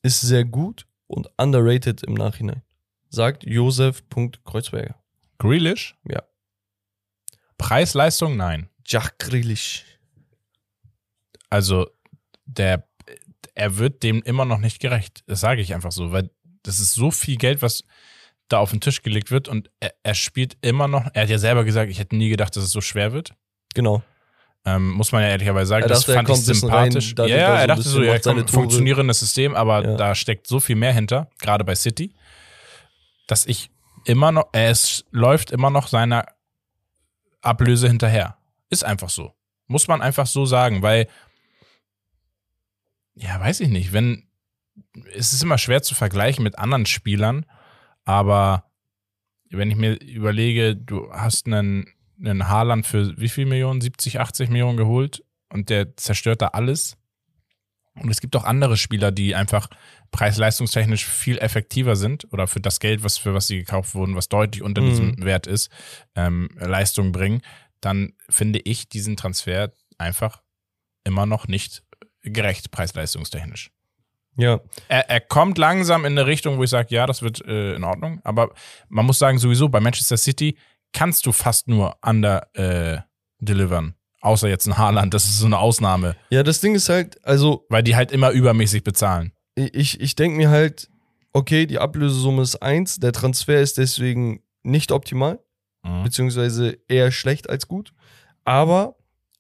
Speaker 2: ist sehr gut und underrated im Nachhinein. Sagt Josef.kreuzberger.
Speaker 3: Grealish?
Speaker 2: Ja.
Speaker 3: Preis-Leistung? Nein.
Speaker 2: Jack Grealish.
Speaker 3: Also, der, er wird dem immer noch nicht gerecht. Das sage ich einfach so, weil das ist so viel Geld, was da auf den Tisch gelegt wird und er, er spielt immer noch. Er hat ja selber gesagt, ich hätte nie gedacht, dass es so schwer wird.
Speaker 2: Genau.
Speaker 3: Ähm, muss man ja ehrlicherweise sagen, das
Speaker 2: dachte, er
Speaker 3: fand ich
Speaker 2: rein,
Speaker 3: sympathisch.
Speaker 2: da
Speaker 3: ja,
Speaker 2: er
Speaker 3: ja,
Speaker 2: so
Speaker 3: er
Speaker 2: ein
Speaker 3: dachte so, ja, komm, funktionierendes System, aber
Speaker 2: Ja.
Speaker 3: da steckt so viel mehr hinter, gerade bei City, dass ich immer noch, es läuft immer noch seiner Ablöse hinterher. Ist einfach so. Muss man einfach so sagen, weil, ja, weiß ich nicht, wenn, es ist immer schwer zu vergleichen mit anderen Spielern, aber wenn ich mir überlege, du hast einen, einen Haaland für wie viel Millionen? 70, 80 Millionen geholt und der zerstört da alles. Und es gibt auch andere Spieler, die einfach preis-leistungstechnisch viel effektiver sind oder für das Geld, was für was sie gekauft wurden, was deutlich unter
Speaker 2: Mhm.
Speaker 3: diesem Wert ist, ähm, Leistung bringen, dann finde ich diesen Transfer einfach immer noch nicht gerecht preis-leistungstechnisch.
Speaker 2: Ja.
Speaker 3: Er, er kommt langsam in eine Richtung, wo ich sage, ja, das wird äh, in Ordnung. Aber man muss sagen, sowieso bei Manchester City kannst du fast nur under äh, delivern. Außer jetzt ein Haaland, das ist so eine Ausnahme.
Speaker 2: Ja, das Ding ist halt, also
Speaker 3: Weil die halt immer übermäßig bezahlen.
Speaker 2: ich, ich denke mir halt, okay, die Ablösesumme ist eins, der Transfer ist deswegen nicht optimal,
Speaker 3: Mhm.
Speaker 2: beziehungsweise eher schlecht als gut. Aber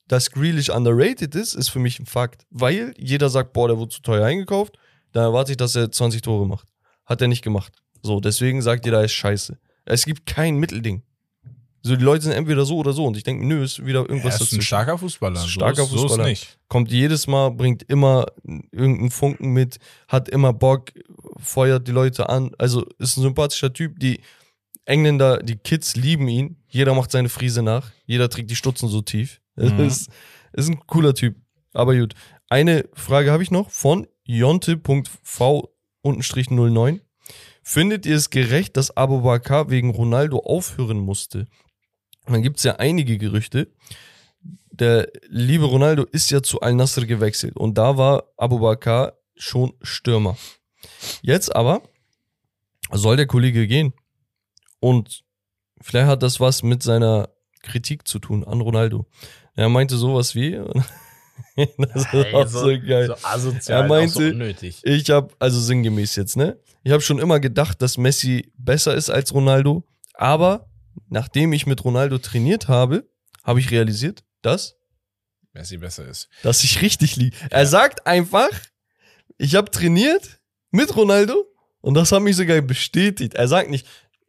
Speaker 2: dass Grealish underrated ist, ist für mich ein Fakt. Weil jeder sagt, boah, der wurde zu teuer eingekauft, dann erwarte ich, dass er 20 Tore macht. Hat er nicht gemacht. So, deswegen sagt jeder, er ist scheiße. Es gibt kein Mittelding. So, die Leute sind entweder so oder so und ich denke, nö, ist wieder
Speaker 3: Er
Speaker 2: irgendwas
Speaker 3: ist ein
Speaker 2: dazwischen.
Speaker 3: starker Fußballer.
Speaker 2: Ist ein
Speaker 3: So
Speaker 2: starker
Speaker 3: ist- So
Speaker 2: Fußballer.
Speaker 3: ist nicht.
Speaker 2: kommt jedes Mal, bringt immer irgendeinen Funken mit, hat immer Bock, feuert die Leute an. Also ist ein sympathischer Typ. Die Engländer, die Kids lieben ihn. Jeder macht seine Frise nach. Jeder trägt die Stutzen so tief.
Speaker 3: Mhm.
Speaker 2: Ist, ist ein cooler Typ. Aber gut. Eine Frage habe ich noch von jonte.v-09. Findet ihr es gerecht, dass Abu Bakr wegen Ronaldo aufhören musste? Dann gibt es ja einige Gerüchte. Der liebe Ronaldo ist ja zu Al-Nasr gewechselt und da war Abu Bakr schon Stürmer. Jetzt aber soll der Kollege gehen. Und vielleicht hat das was mit seiner Kritik zu tun an Ronaldo. Er meinte sowas wie, das ist auch so geil.
Speaker 3: asozial,
Speaker 2: Er meinte-
Speaker 3: auch so unnötig.
Speaker 2: Ich habe, also sinngemäß jetzt, ne? Ich habe schon immer gedacht, dass Messi besser ist als Ronaldo. Aber nachdem ich mit Ronaldo trainiert habe, habe ich realisiert, dass,
Speaker 3: Messi besser ist.
Speaker 2: dass ich richtig liege. Er sagt einfach, ich habe trainiert mit Ronaldo und das hat mich sogar bestätigt. Er sagt nicht,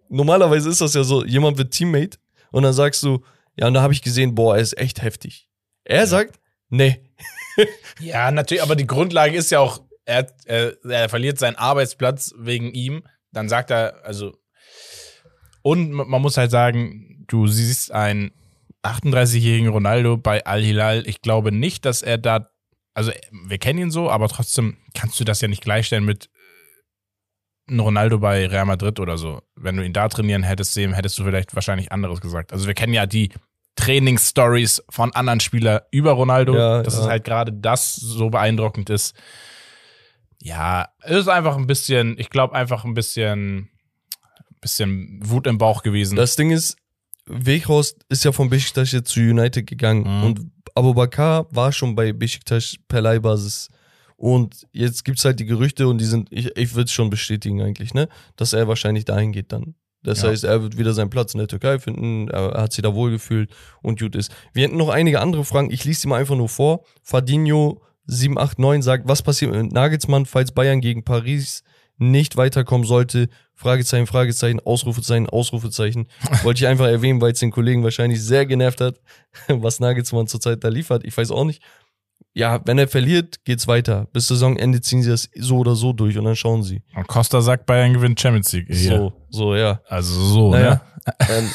Speaker 2: normalerweise ist das ja so, jemand wird Teammate und dann sagst du, ja, und da habe ich gesehen, boah, er ist echt heftig. Er sagt, nee,
Speaker 3: Ja, natürlich, aber die Grundlage ist ja auch, er, er, er verliert seinen Arbeitsplatz wegen ihm. Dann sagt er, also, und ma- man muss halt sagen, du siehst einen 38-jährigen Ronaldo bei Al-Hilal. Ich glaube nicht, dass er da, also wir kennen ihn so, aber trotzdem kannst du das ja nicht gleichstellen mit äh, einem Ronaldo bei Real Madrid oder so. Wenn du ihn da trainieren hättest sehen, hättest du vielleicht wahrscheinlich anderes gesagt. Also wir kennen ja die Trainingsstories von anderen Spielern über Ronaldo,
Speaker 2: Ja,
Speaker 3: dass
Speaker 2: ja.
Speaker 3: es halt gerade das so beeindruckend ist. Ja, es ist einfach ein bisschen, ich glaube einfach ein bisschen, bisschen Wut im Bauch gewesen.
Speaker 2: Das Ding ist, Weghorst ist ja von Besiktas jetzt zu United gegangen
Speaker 3: Mhm.
Speaker 2: und Abu Bakr war schon bei Besiktas per Leihbasis. Und jetzt gibt's halt die Gerüchte und die sind, ich, ich würde es schon bestätigen eigentlich, ne, dass er wahrscheinlich dahin geht dann. Das
Speaker 3: Ja.
Speaker 2: heißt, er wird wieder seinen Platz in der Türkei finden, er, er hat sich da wohlgefühlt und gut ist. Wir hätten noch einige andere Fragen, ich lese die mal einfach nur vor. Fadinho 789 sagt, was passiert mit Nagelsmann, falls Bayern gegen Paris nicht weiterkommen sollte? Fragezeichen, Fragezeichen, Ausrufezeichen, Ausrufezeichen. Wollte ich einfach erwähnen, weil es den Kollegen wahrscheinlich sehr genervt hat, was Nagelsmann zurzeit da liefert. Ich weiß auch nicht. Ja, wenn er verliert, geht's weiter. Bis Saisonende ziehen sie das so oder so durch und dann schauen sie.
Speaker 3: Und Costa sagt, Bayern gewinnt Champions League. Hier.
Speaker 2: So, so, ja.
Speaker 3: Also so,
Speaker 2: Naja.
Speaker 3: ne?
Speaker 2: ähm,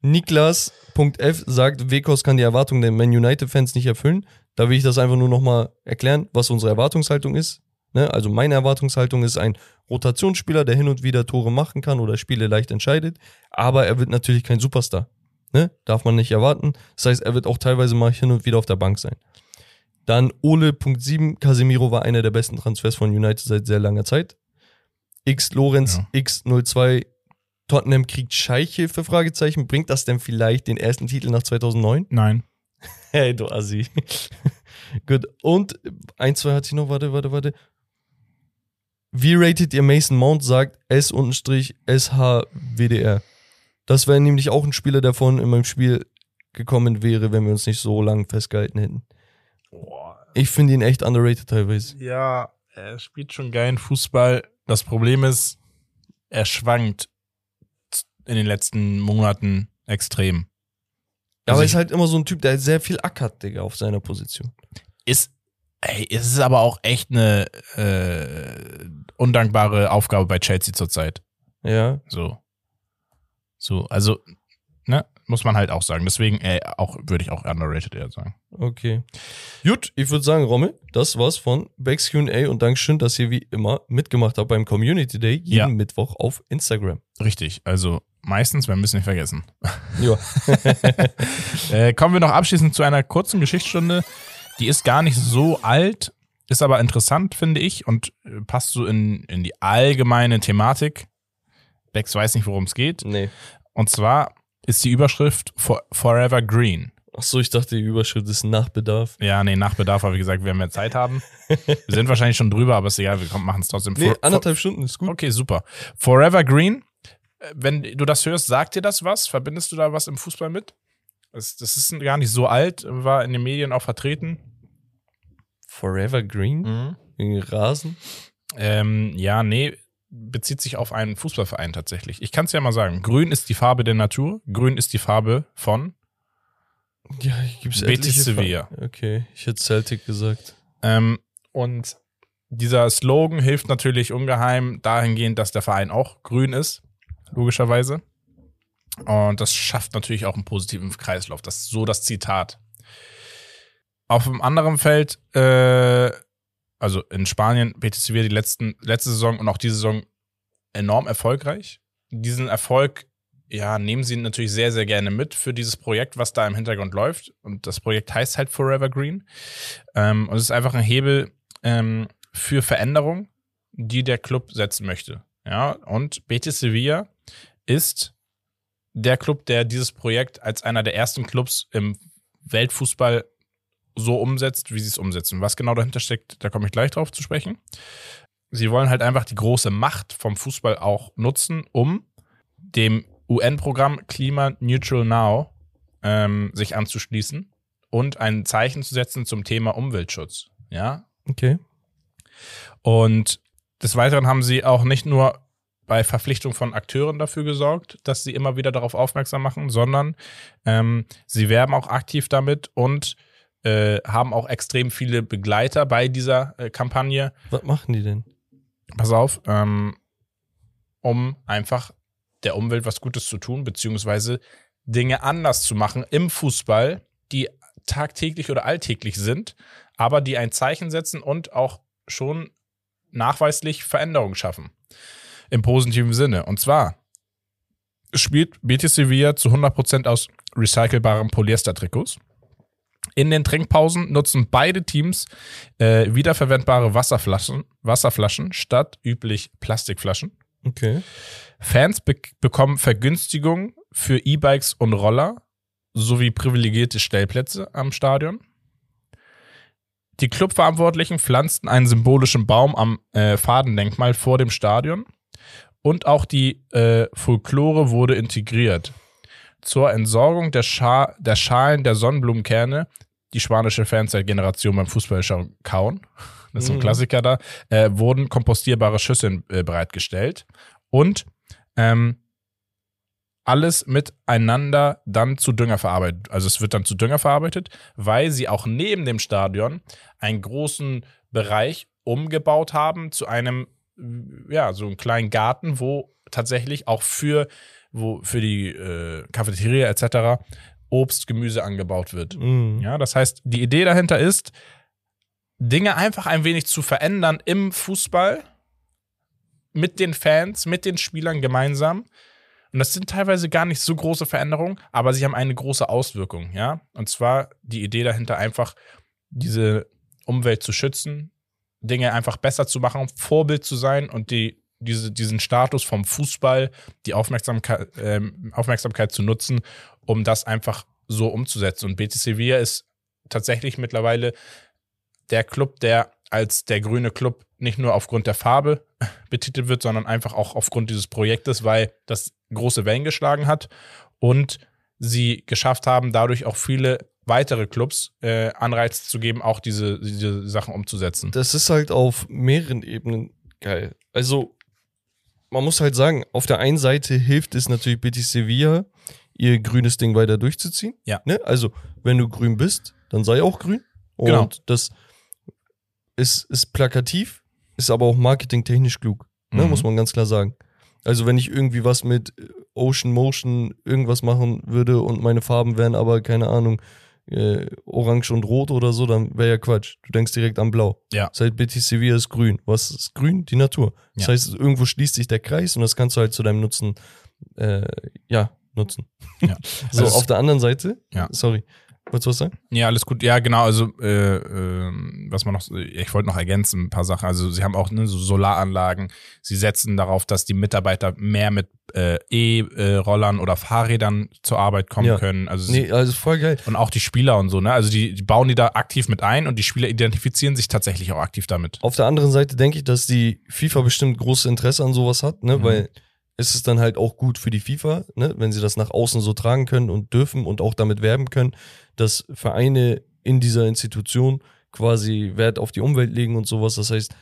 Speaker 2: Niklas.f sagt, Wekos kann die Erwartungen der Man United-Fans nicht erfüllen. Da will ich das einfach nur nochmal erklären, was unsere Erwartungshaltung ist. Ne? Also meine Erwartungshaltung ist ein Rotationsspieler, der hin und wieder Tore machen kann oder Spiele leicht entscheidet. Aber er wird natürlich kein Superstar. Ne? Darf man nicht erwarten. Das heißt, er wird auch teilweise mal hin und wieder auf der Bank sein. Dann Ole.7, Casemiro war einer der besten Transfers von United seit sehr langer Zeit. X Lorenz
Speaker 3: Ja.
Speaker 2: X02 Tottenham kriegt Scheichhilfe, Fragezeichen. Bringt das denn vielleicht den ersten Titel nach 2009?
Speaker 3: Nein.
Speaker 2: Hey, du Assi. Gut. Und ein, zwei hatte ich noch. Warte, warte, warte. Wie ratet ihr Mason Mount? Sagt S-SHWDR. Das wäre nämlich auch ein Spieler, der vorhin in meinem Spiel gekommen wäre, wenn wir uns nicht so lang festgehalten hätten. Ich finde ihn echt underrated teilweise.
Speaker 3: Ja, er spielt schon geilen Fußball. Das Problem ist, er schwankt in den letzten Monaten extrem.
Speaker 2: Aber
Speaker 3: Also
Speaker 2: er ist halt immer so ein Typ, der sehr viel ackert, Digga, auf seiner Position.
Speaker 3: Ist, ey, es ist aber auch echt eine äh, undankbare Aufgabe bei Chelsea zurzeit.
Speaker 2: Ja.
Speaker 3: So. So, also, ne, muss man halt auch sagen. Deswegen, ey, auch, würde ich auch underrated eher sagen.
Speaker 2: Okay. Gut, ich würde sagen, Rommel, das war's von Becks Q&A und Dankeschön, dass ihr wie immer mitgemacht habt beim Community Day jeden
Speaker 3: Ja.
Speaker 2: Mittwoch auf Instagram.
Speaker 3: Richtig. Also, meistens, wir müssen nicht vergessen.
Speaker 2: Ja.
Speaker 3: Äh, kommen wir noch abschließend zu einer kurzen Geschichtsstunde. Die ist gar nicht so alt, ist aber interessant, finde ich, und äh, passt so in, in die allgemeine Thematik. Bex weiß nicht, worum es geht.
Speaker 2: Nee.
Speaker 3: Und zwar ist die Überschrift For Forever Green.
Speaker 2: Ach so, ich dachte, die Überschrift ist Nachbedarf.
Speaker 3: Ja, nee, nach Bedarf habe ich gesagt, wir mehr Zeit haben. wir sind wahrscheinlich schon drüber, aber ist egal, wir machen es trotzdem.
Speaker 2: Nee,
Speaker 3: For-
Speaker 2: anderthalb Stunden ist gut.
Speaker 3: Okay, super. Forever Green, äh, wenn du das hörst, sagt dir das was? Verbindest du da was im Fußball mit? Das, das ist gar nicht so alt, war in den Medien auch vertreten.
Speaker 2: Forever Green? Wegen Rasen?
Speaker 3: Ähm, ja, nee, bezieht sich auf einen Fußballverein tatsächlich. Ich kann es ja mal sagen. Grün ist die Farbe der Natur, grün ist die Farbe von.
Speaker 2: Ja, gibt's
Speaker 3: Betis Sevilla.
Speaker 2: Okay, ich hätte Celtic gesagt.
Speaker 3: Ähm, und dieser Slogan hilft natürlich ungeheim dahingehend, dass der Verein auch grün ist, logischerweise. Und das schafft natürlich auch einen positiven Kreislauf. Das ist so das Zitat. Auf einem anderen Feld, äh, also in Spanien, Betis Sevilla die letzten, letzte Saison und auch diese Saison enorm erfolgreich. Diesen Erfolg, ja, nehmen sie natürlich sehr, sehr gerne mit für dieses Projekt, was da im Hintergrund läuft. Und das Projekt heißt halt Forever Green. Ähm, und es ist einfach ein Hebel ähm, für Veränderung, die der Club setzen möchte. Ja, und Betis Sevilla ist der Club, der dieses Projekt als einer der ersten Clubs im Weltfußball so umsetzt, wie sie es umsetzen. Was genau dahinter steckt, da komme ich gleich drauf zu sprechen. Sie wollen halt einfach die große Macht vom Fußball auch nutzen, um dem UN-Programm Klima Neutral Now ähm, sich anzuschließen und ein Zeichen zu setzen zum Thema Umweltschutz. Ja,
Speaker 2: Okay.
Speaker 3: und des Weiteren haben sie auch nicht nur bei Verpflichtung von Akteuren dafür gesorgt, dass sie immer wieder darauf aufmerksam machen, sondern ähm, sie werben auch aktiv damit und äh, haben auch extrem viele Begleiter bei dieser äh, Kampagne.
Speaker 2: Was machen die denn?
Speaker 3: Pass auf, ähm, um einfach der Umwelt was Gutes zu tun, beziehungsweise Dinge anders zu machen im Fußball, die tagtäglich oder alltäglich sind, aber die ein Zeichen setzen und auch schon nachweislich Veränderungen schaffen. Im positiven Sinne. Und zwar spielt Betis Sevilla zu 100% aus recycelbaren Polyester-Trikots. In den Trinkpausen nutzen beide Teams äh, wiederverwendbare Wasserflaschen, Wasserflaschen statt üblich Plastikflaschen.
Speaker 2: Okay.
Speaker 3: Fans be bekommen Vergünstigungen für E-Bikes und Roller sowie privilegierte Stellplätze am Stadion. Die Clubverantwortlichen pflanzten einen symbolischen Baum am äh, Fadendenkmal vor dem Stadion und auch die äh, Folklore wurde integriert. Zur Entsorgung der, Scha der Schalen der Sonnenblumenkerne, die spanische Fans seit Generationen beim Fußballschauen kauen, das ist so ein
Speaker 2: Mhm.
Speaker 3: Klassiker da, äh, wurden kompostierbare Schüsseln äh, bereitgestellt und ähm, alles miteinander dann zu Dünger verarbeitet. Also es wird dann zu Dünger verarbeitet, weil sie auch neben dem Stadion einen großen Bereich umgebaut haben zu einem, ja, so einen kleinen Garten, wo tatsächlich auch für, wo, für die äh, Cafeteria etc. Obst, Gemüse angebaut wird.
Speaker 2: Mhm.
Speaker 3: Ja, das heißt, die Idee dahinter ist, Dinge einfach ein wenig zu verändern im Fußball mit den Fans, mit den Spielern gemeinsam. Und das sind teilweise gar nicht so große Veränderungen, aber sie haben eine große Auswirkung, ja. Und zwar die Idee dahinter einfach, diese Umwelt zu schützen, Dinge einfach besser zu machen, Vorbild zu sein und die, diese, diesen Status vom Fußball, die Aufmerksamkeit, ähm, Aufmerksamkeit zu nutzen, um das einfach so umzusetzen. Und Betis Sevilla ist tatsächlich mittlerweile der Club, der als der grüne Club nicht nur aufgrund der Farbe betitelt wird, sondern einfach auch aufgrund dieses Projektes, weil das große Wellen geschlagen hat und sie geschafft haben, dadurch auch viele weitere Clubs äh, Anreiz zu geben, auch diese, diese Sachen umzusetzen.
Speaker 2: Das ist halt auf mehreren Ebenen geil. Also, man muss halt sagen, auf der einen Seite hilft es natürlich Betis Sevilla, ihr grünes Ding weiter durchzuziehen.
Speaker 3: Ja.
Speaker 2: Ne? Also, wenn du grün bist, dann sei auch grün. Und
Speaker 3: Genau.
Speaker 2: das ist, ist plakativ, ist aber auch marketingtechnisch klug. Ne?
Speaker 3: Mhm.
Speaker 2: Muss man ganz klar sagen. Also, wenn ich irgendwie was mit Ocean Motion irgendwas machen würde und meine Farben wären aber, keine Ahnung, äh, orange und rot oder so, dann wäre ja Quatsch. Du denkst direkt an blau.
Speaker 3: Ja.
Speaker 2: Das heißt, Betis Sevilla ist grün. Was ist grün? Die Natur. Das
Speaker 3: Ja.
Speaker 2: heißt, irgendwo schließt sich der Kreis und das kannst du halt zu deinem Nutzen, äh, ja, nutzen.
Speaker 3: Ja.
Speaker 2: so,
Speaker 3: Also
Speaker 2: auf der anderen Seite,
Speaker 3: Ja.
Speaker 2: sorry, Wolltest du was sagen?
Speaker 3: Ja, alles gut. Ja, genau. Also, äh, äh, was man noch, ich wollte noch ergänzen, ein paar Sachen. Also, sie haben auch ne, so Solaranlagen. Sie setzen darauf, dass die Mitarbeiter mehr mit äh, E-Rollern oder Fahrrädern zur Arbeit kommen
Speaker 2: Ja.
Speaker 3: können. Also,
Speaker 2: Nee, also voll geil.
Speaker 3: und auch die Spieler und so, ne? Also, die, die bauen die da aktiv mit ein und die Spieler identifizieren sich tatsächlich auch aktiv damit.
Speaker 2: Auf der anderen Seite denke ich, dass die FIFA bestimmt großes Interesse an sowas hat, ne?
Speaker 3: Mhm.
Speaker 2: weil es ist dann halt auch gut für die FIFA, ne? wenn sie das nach außen so tragen können und dürfen und auch damit werben können, dass Vereine in dieser Institution quasi Wert auf die Umwelt legen und sowas. Das heißt,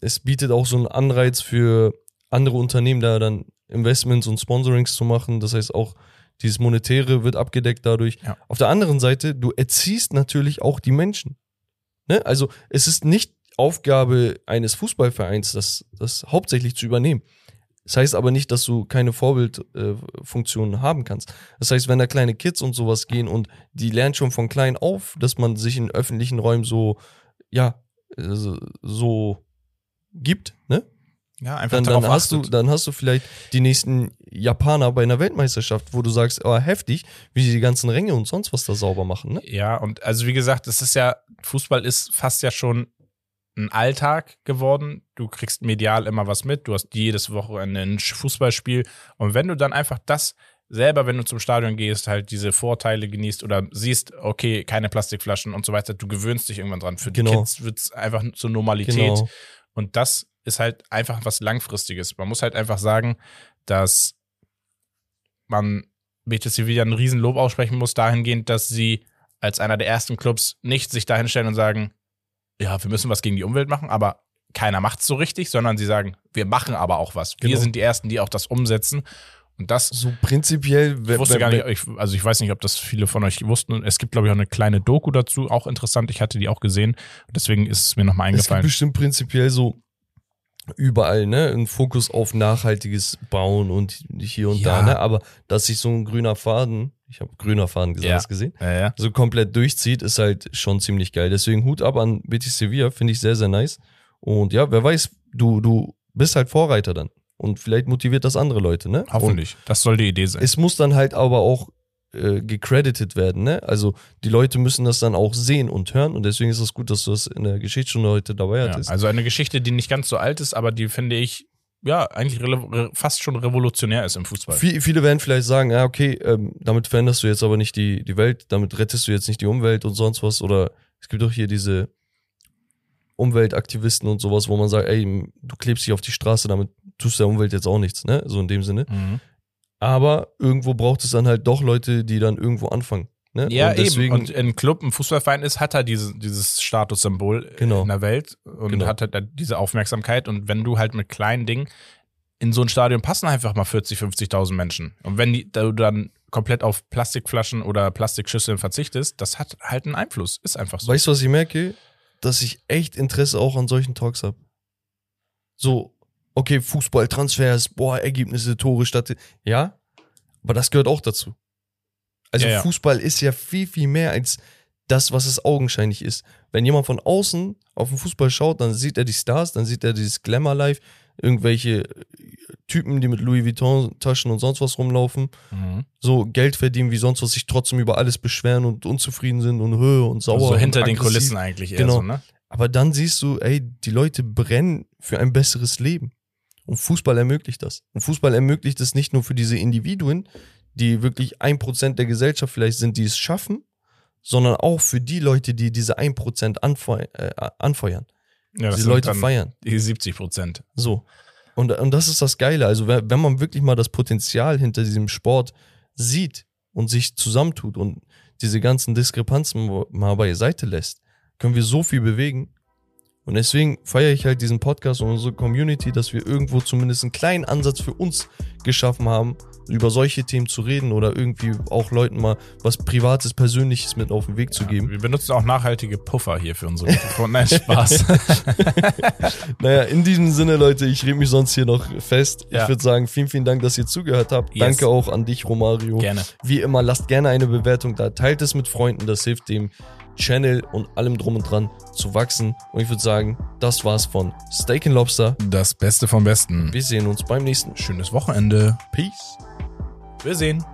Speaker 2: es bietet auch so einen Anreiz für andere Unternehmen, da dann Investments und Sponsorings zu machen. Das heißt auch, dieses Monetäre wird abgedeckt dadurch.
Speaker 3: Ja.
Speaker 2: Auf der anderen Seite, du erziehst natürlich auch die Menschen. Ne? Also es ist nicht Aufgabe eines Fußballvereins, das, das hauptsächlich zu übernehmen. Das heißt aber nicht, dass du keine Vorbildfunktionen äh, haben kannst. Das heißt, wenn da kleine Kids und sowas gehen und die lernen schon von klein auf, dass man sich in öffentlichen Räumen so, ja, äh, so- gibt, ne?
Speaker 3: Ja, einfach
Speaker 2: Dann, dann, hast du, dann hast du vielleicht die nächsten Japaner bei einer Weltmeisterschaft, wo du sagst, oh, heftig, wie sie die ganzen Ränge und sonst was da sauber machen, ne?
Speaker 3: Ja, und also wie gesagt, es ist ja, Fußball ist fast ja schon ein Alltag geworden. Du kriegst medial immer was mit, du hast jedes Wochenende ein Fußballspiel. Und wenn du dann einfach das selber, wenn du zum Stadion gehst, halt diese Vorteile genießt oder siehst, okay, keine Plastikflaschen und so weiter, du gewöhnst dich irgendwann dran. Für die
Speaker 2: Genau.
Speaker 3: Kids wird es einfach zur Normalität.
Speaker 2: Genau.
Speaker 3: Und das ist halt einfach was Langfristiges. Man muss halt einfach sagen, dass man Betis Sevilla einen riesen Lob aussprechen muss, dahingehend, dass sie als einer der ersten Clubs nicht sich dahinstellen und sagen, ja, wir müssen was gegen die Umwelt machen, aber keiner macht es so richtig, sondern sie sagen, wir machen aber auch was. Wir
Speaker 2: Genau.
Speaker 3: sind die Ersten, die auch das umsetzen. Und das
Speaker 2: So prinzipiell,
Speaker 3: ich wusste gar nicht, ich, also ich weiß nicht, ob das viele von euch wussten. Es gibt, glaube ich, auch eine kleine Doku dazu, auch interessant. Ich hatte die auch gesehen. Deswegen ist es mir nochmal
Speaker 2: Es gibt
Speaker 3: eingefallen.
Speaker 2: bestimmt prinzipiell so überall, ne, ein Fokus auf nachhaltiges Bauen und hier und
Speaker 3: Ja.
Speaker 2: da, ne, aber dass sich so ein grüner Faden, ich habe grüner Faden gesagt,
Speaker 3: Ja.
Speaker 2: gesehen,
Speaker 3: Ja,
Speaker 2: so komplett durchzieht, ist halt schon ziemlich geil. Deswegen Hut ab an Betis Sevilla, finde ich sehr, sehr nice. Und ja, wer weiß, du, du bist halt Vorreiter dann. Und vielleicht motiviert das andere Leute, ne? Und
Speaker 3: Hoffentlich. Das soll die Idee sein.
Speaker 2: es muss dann halt aber auch äh, gecredited werden, ne? Also die Leute müssen das dann auch sehen und hören und deswegen ist es gut, dass du das in der Geschichtsstunde heute dabei
Speaker 3: Ja,
Speaker 2: hattest.
Speaker 3: also eine Geschichte, die nicht ganz so alt ist, aber die finde ich ja eigentlich fast schon revolutionär ist im Fußball.
Speaker 2: Viel, viele werden vielleicht sagen, ja, okay, ähm, damit veränderst du jetzt aber nicht die, die Welt, damit rettest du jetzt nicht die Umwelt und sonst was. Oder es gibt auch hier diese Umweltaktivisten und sowas, wo man sagt, ey, du klebst dich auf die Straße, damit tust du der Umwelt jetzt auch nichts, ne? So in dem Sinne.
Speaker 3: Mhm.
Speaker 2: Aber irgendwo braucht es dann halt doch Leute, die dann irgendwo anfangen. Ne?
Speaker 3: Ja,
Speaker 2: und deswegen,
Speaker 3: eben. Und ein Club, ein Fußballverein ist, hat er diese, dieses Statussymbol
Speaker 2: Genau.
Speaker 3: in der Welt und
Speaker 2: Genau.
Speaker 3: hat halt diese Aufmerksamkeit. Und wenn du halt mit kleinen Dingen in so ein Stadion passen einfach mal 40, 50.000 Menschen. Und wenn die, da du dann komplett auf Plastikflaschen oder Plastikschüsseln verzichtest, das hat halt einen Einfluss. Ist einfach so.
Speaker 2: Weißt du, was ich merke? Dass ich echt Interesse auch an solchen Talks habe. So, okay, Fußball, Transfers, boah, Ergebnisse, Tore, Stadt. Ja, aber das gehört auch dazu. Also
Speaker 3: Ja, ja.
Speaker 2: Fußball ist ja viel, viel mehr als das, was es augenscheinlich ist. Wenn jemand von außen auf den Fußball schaut, dann sieht er die Stars, dann sieht er dieses Glamour-Life, irgendwelche Typen, die mit Louis Vuitton-Taschen und sonst was rumlaufen,
Speaker 3: Mhm.
Speaker 2: so Geld verdienen wie sonst was, sich trotzdem über alles beschweren und unzufrieden sind und höher und sauer.
Speaker 3: Also so hinter den. Kulissen eigentlich eher
Speaker 2: Genau.
Speaker 3: so, ne?
Speaker 2: Aber dann siehst du, ey, die Leute brennen für ein besseres Leben. Und Fußball ermöglicht das. Und Fußball ermöglicht es nicht nur für diese Individuen, die wirklich ein Prozent der Gesellschaft vielleicht sind, die es schaffen, sondern auch für die Leute, die diese ein Prozent anfeu äh, anfeuern.
Speaker 3: Ja, das
Speaker 2: die
Speaker 3: sind
Speaker 2: Leute feiern.
Speaker 3: Die 70 Prozent.
Speaker 2: So. Und, und das ist das Geile. Also, wenn, wenn man wirklich mal das Potenzial hinter diesem Sport sieht und sich zusammentut und diese ganzen Diskrepanzen mal beiseite lässt, können wir so viel bewegen. Und deswegen feiere ich halt diesen Podcast und unsere Community, dass wir irgendwo zumindest einen kleinen Ansatz für uns geschaffen haben, über solche Themen zu reden oder irgendwie auch Leuten mal was Privates, Persönliches mit auf den Weg zu geben.
Speaker 3: Wir benutzen auch nachhaltige Puffer hier für unsere Mikrofone. Nein, Spaß.
Speaker 2: Naja, in diesem Sinne, Leute, ich rede mich sonst hier noch fest.
Speaker 3: Ja.
Speaker 2: Ich würde sagen, vielen, vielen Dank, dass ihr zugehört habt.
Speaker 3: Yes.
Speaker 2: Danke auch an dich, Romario.
Speaker 3: Gerne.
Speaker 2: Wie immer, lasst gerne eine Bewertung da. Teilt es mit Freunden, das hilft dem Channel und allem drum und dran zu wachsen. Und ich würde sagen, das war's von Steak and Lobster.
Speaker 3: Das Beste vom Besten.
Speaker 2: Wir sehen uns beim nächsten.
Speaker 3: Schönes Wochenende.
Speaker 2: Peace.
Speaker 3: Wir sehen.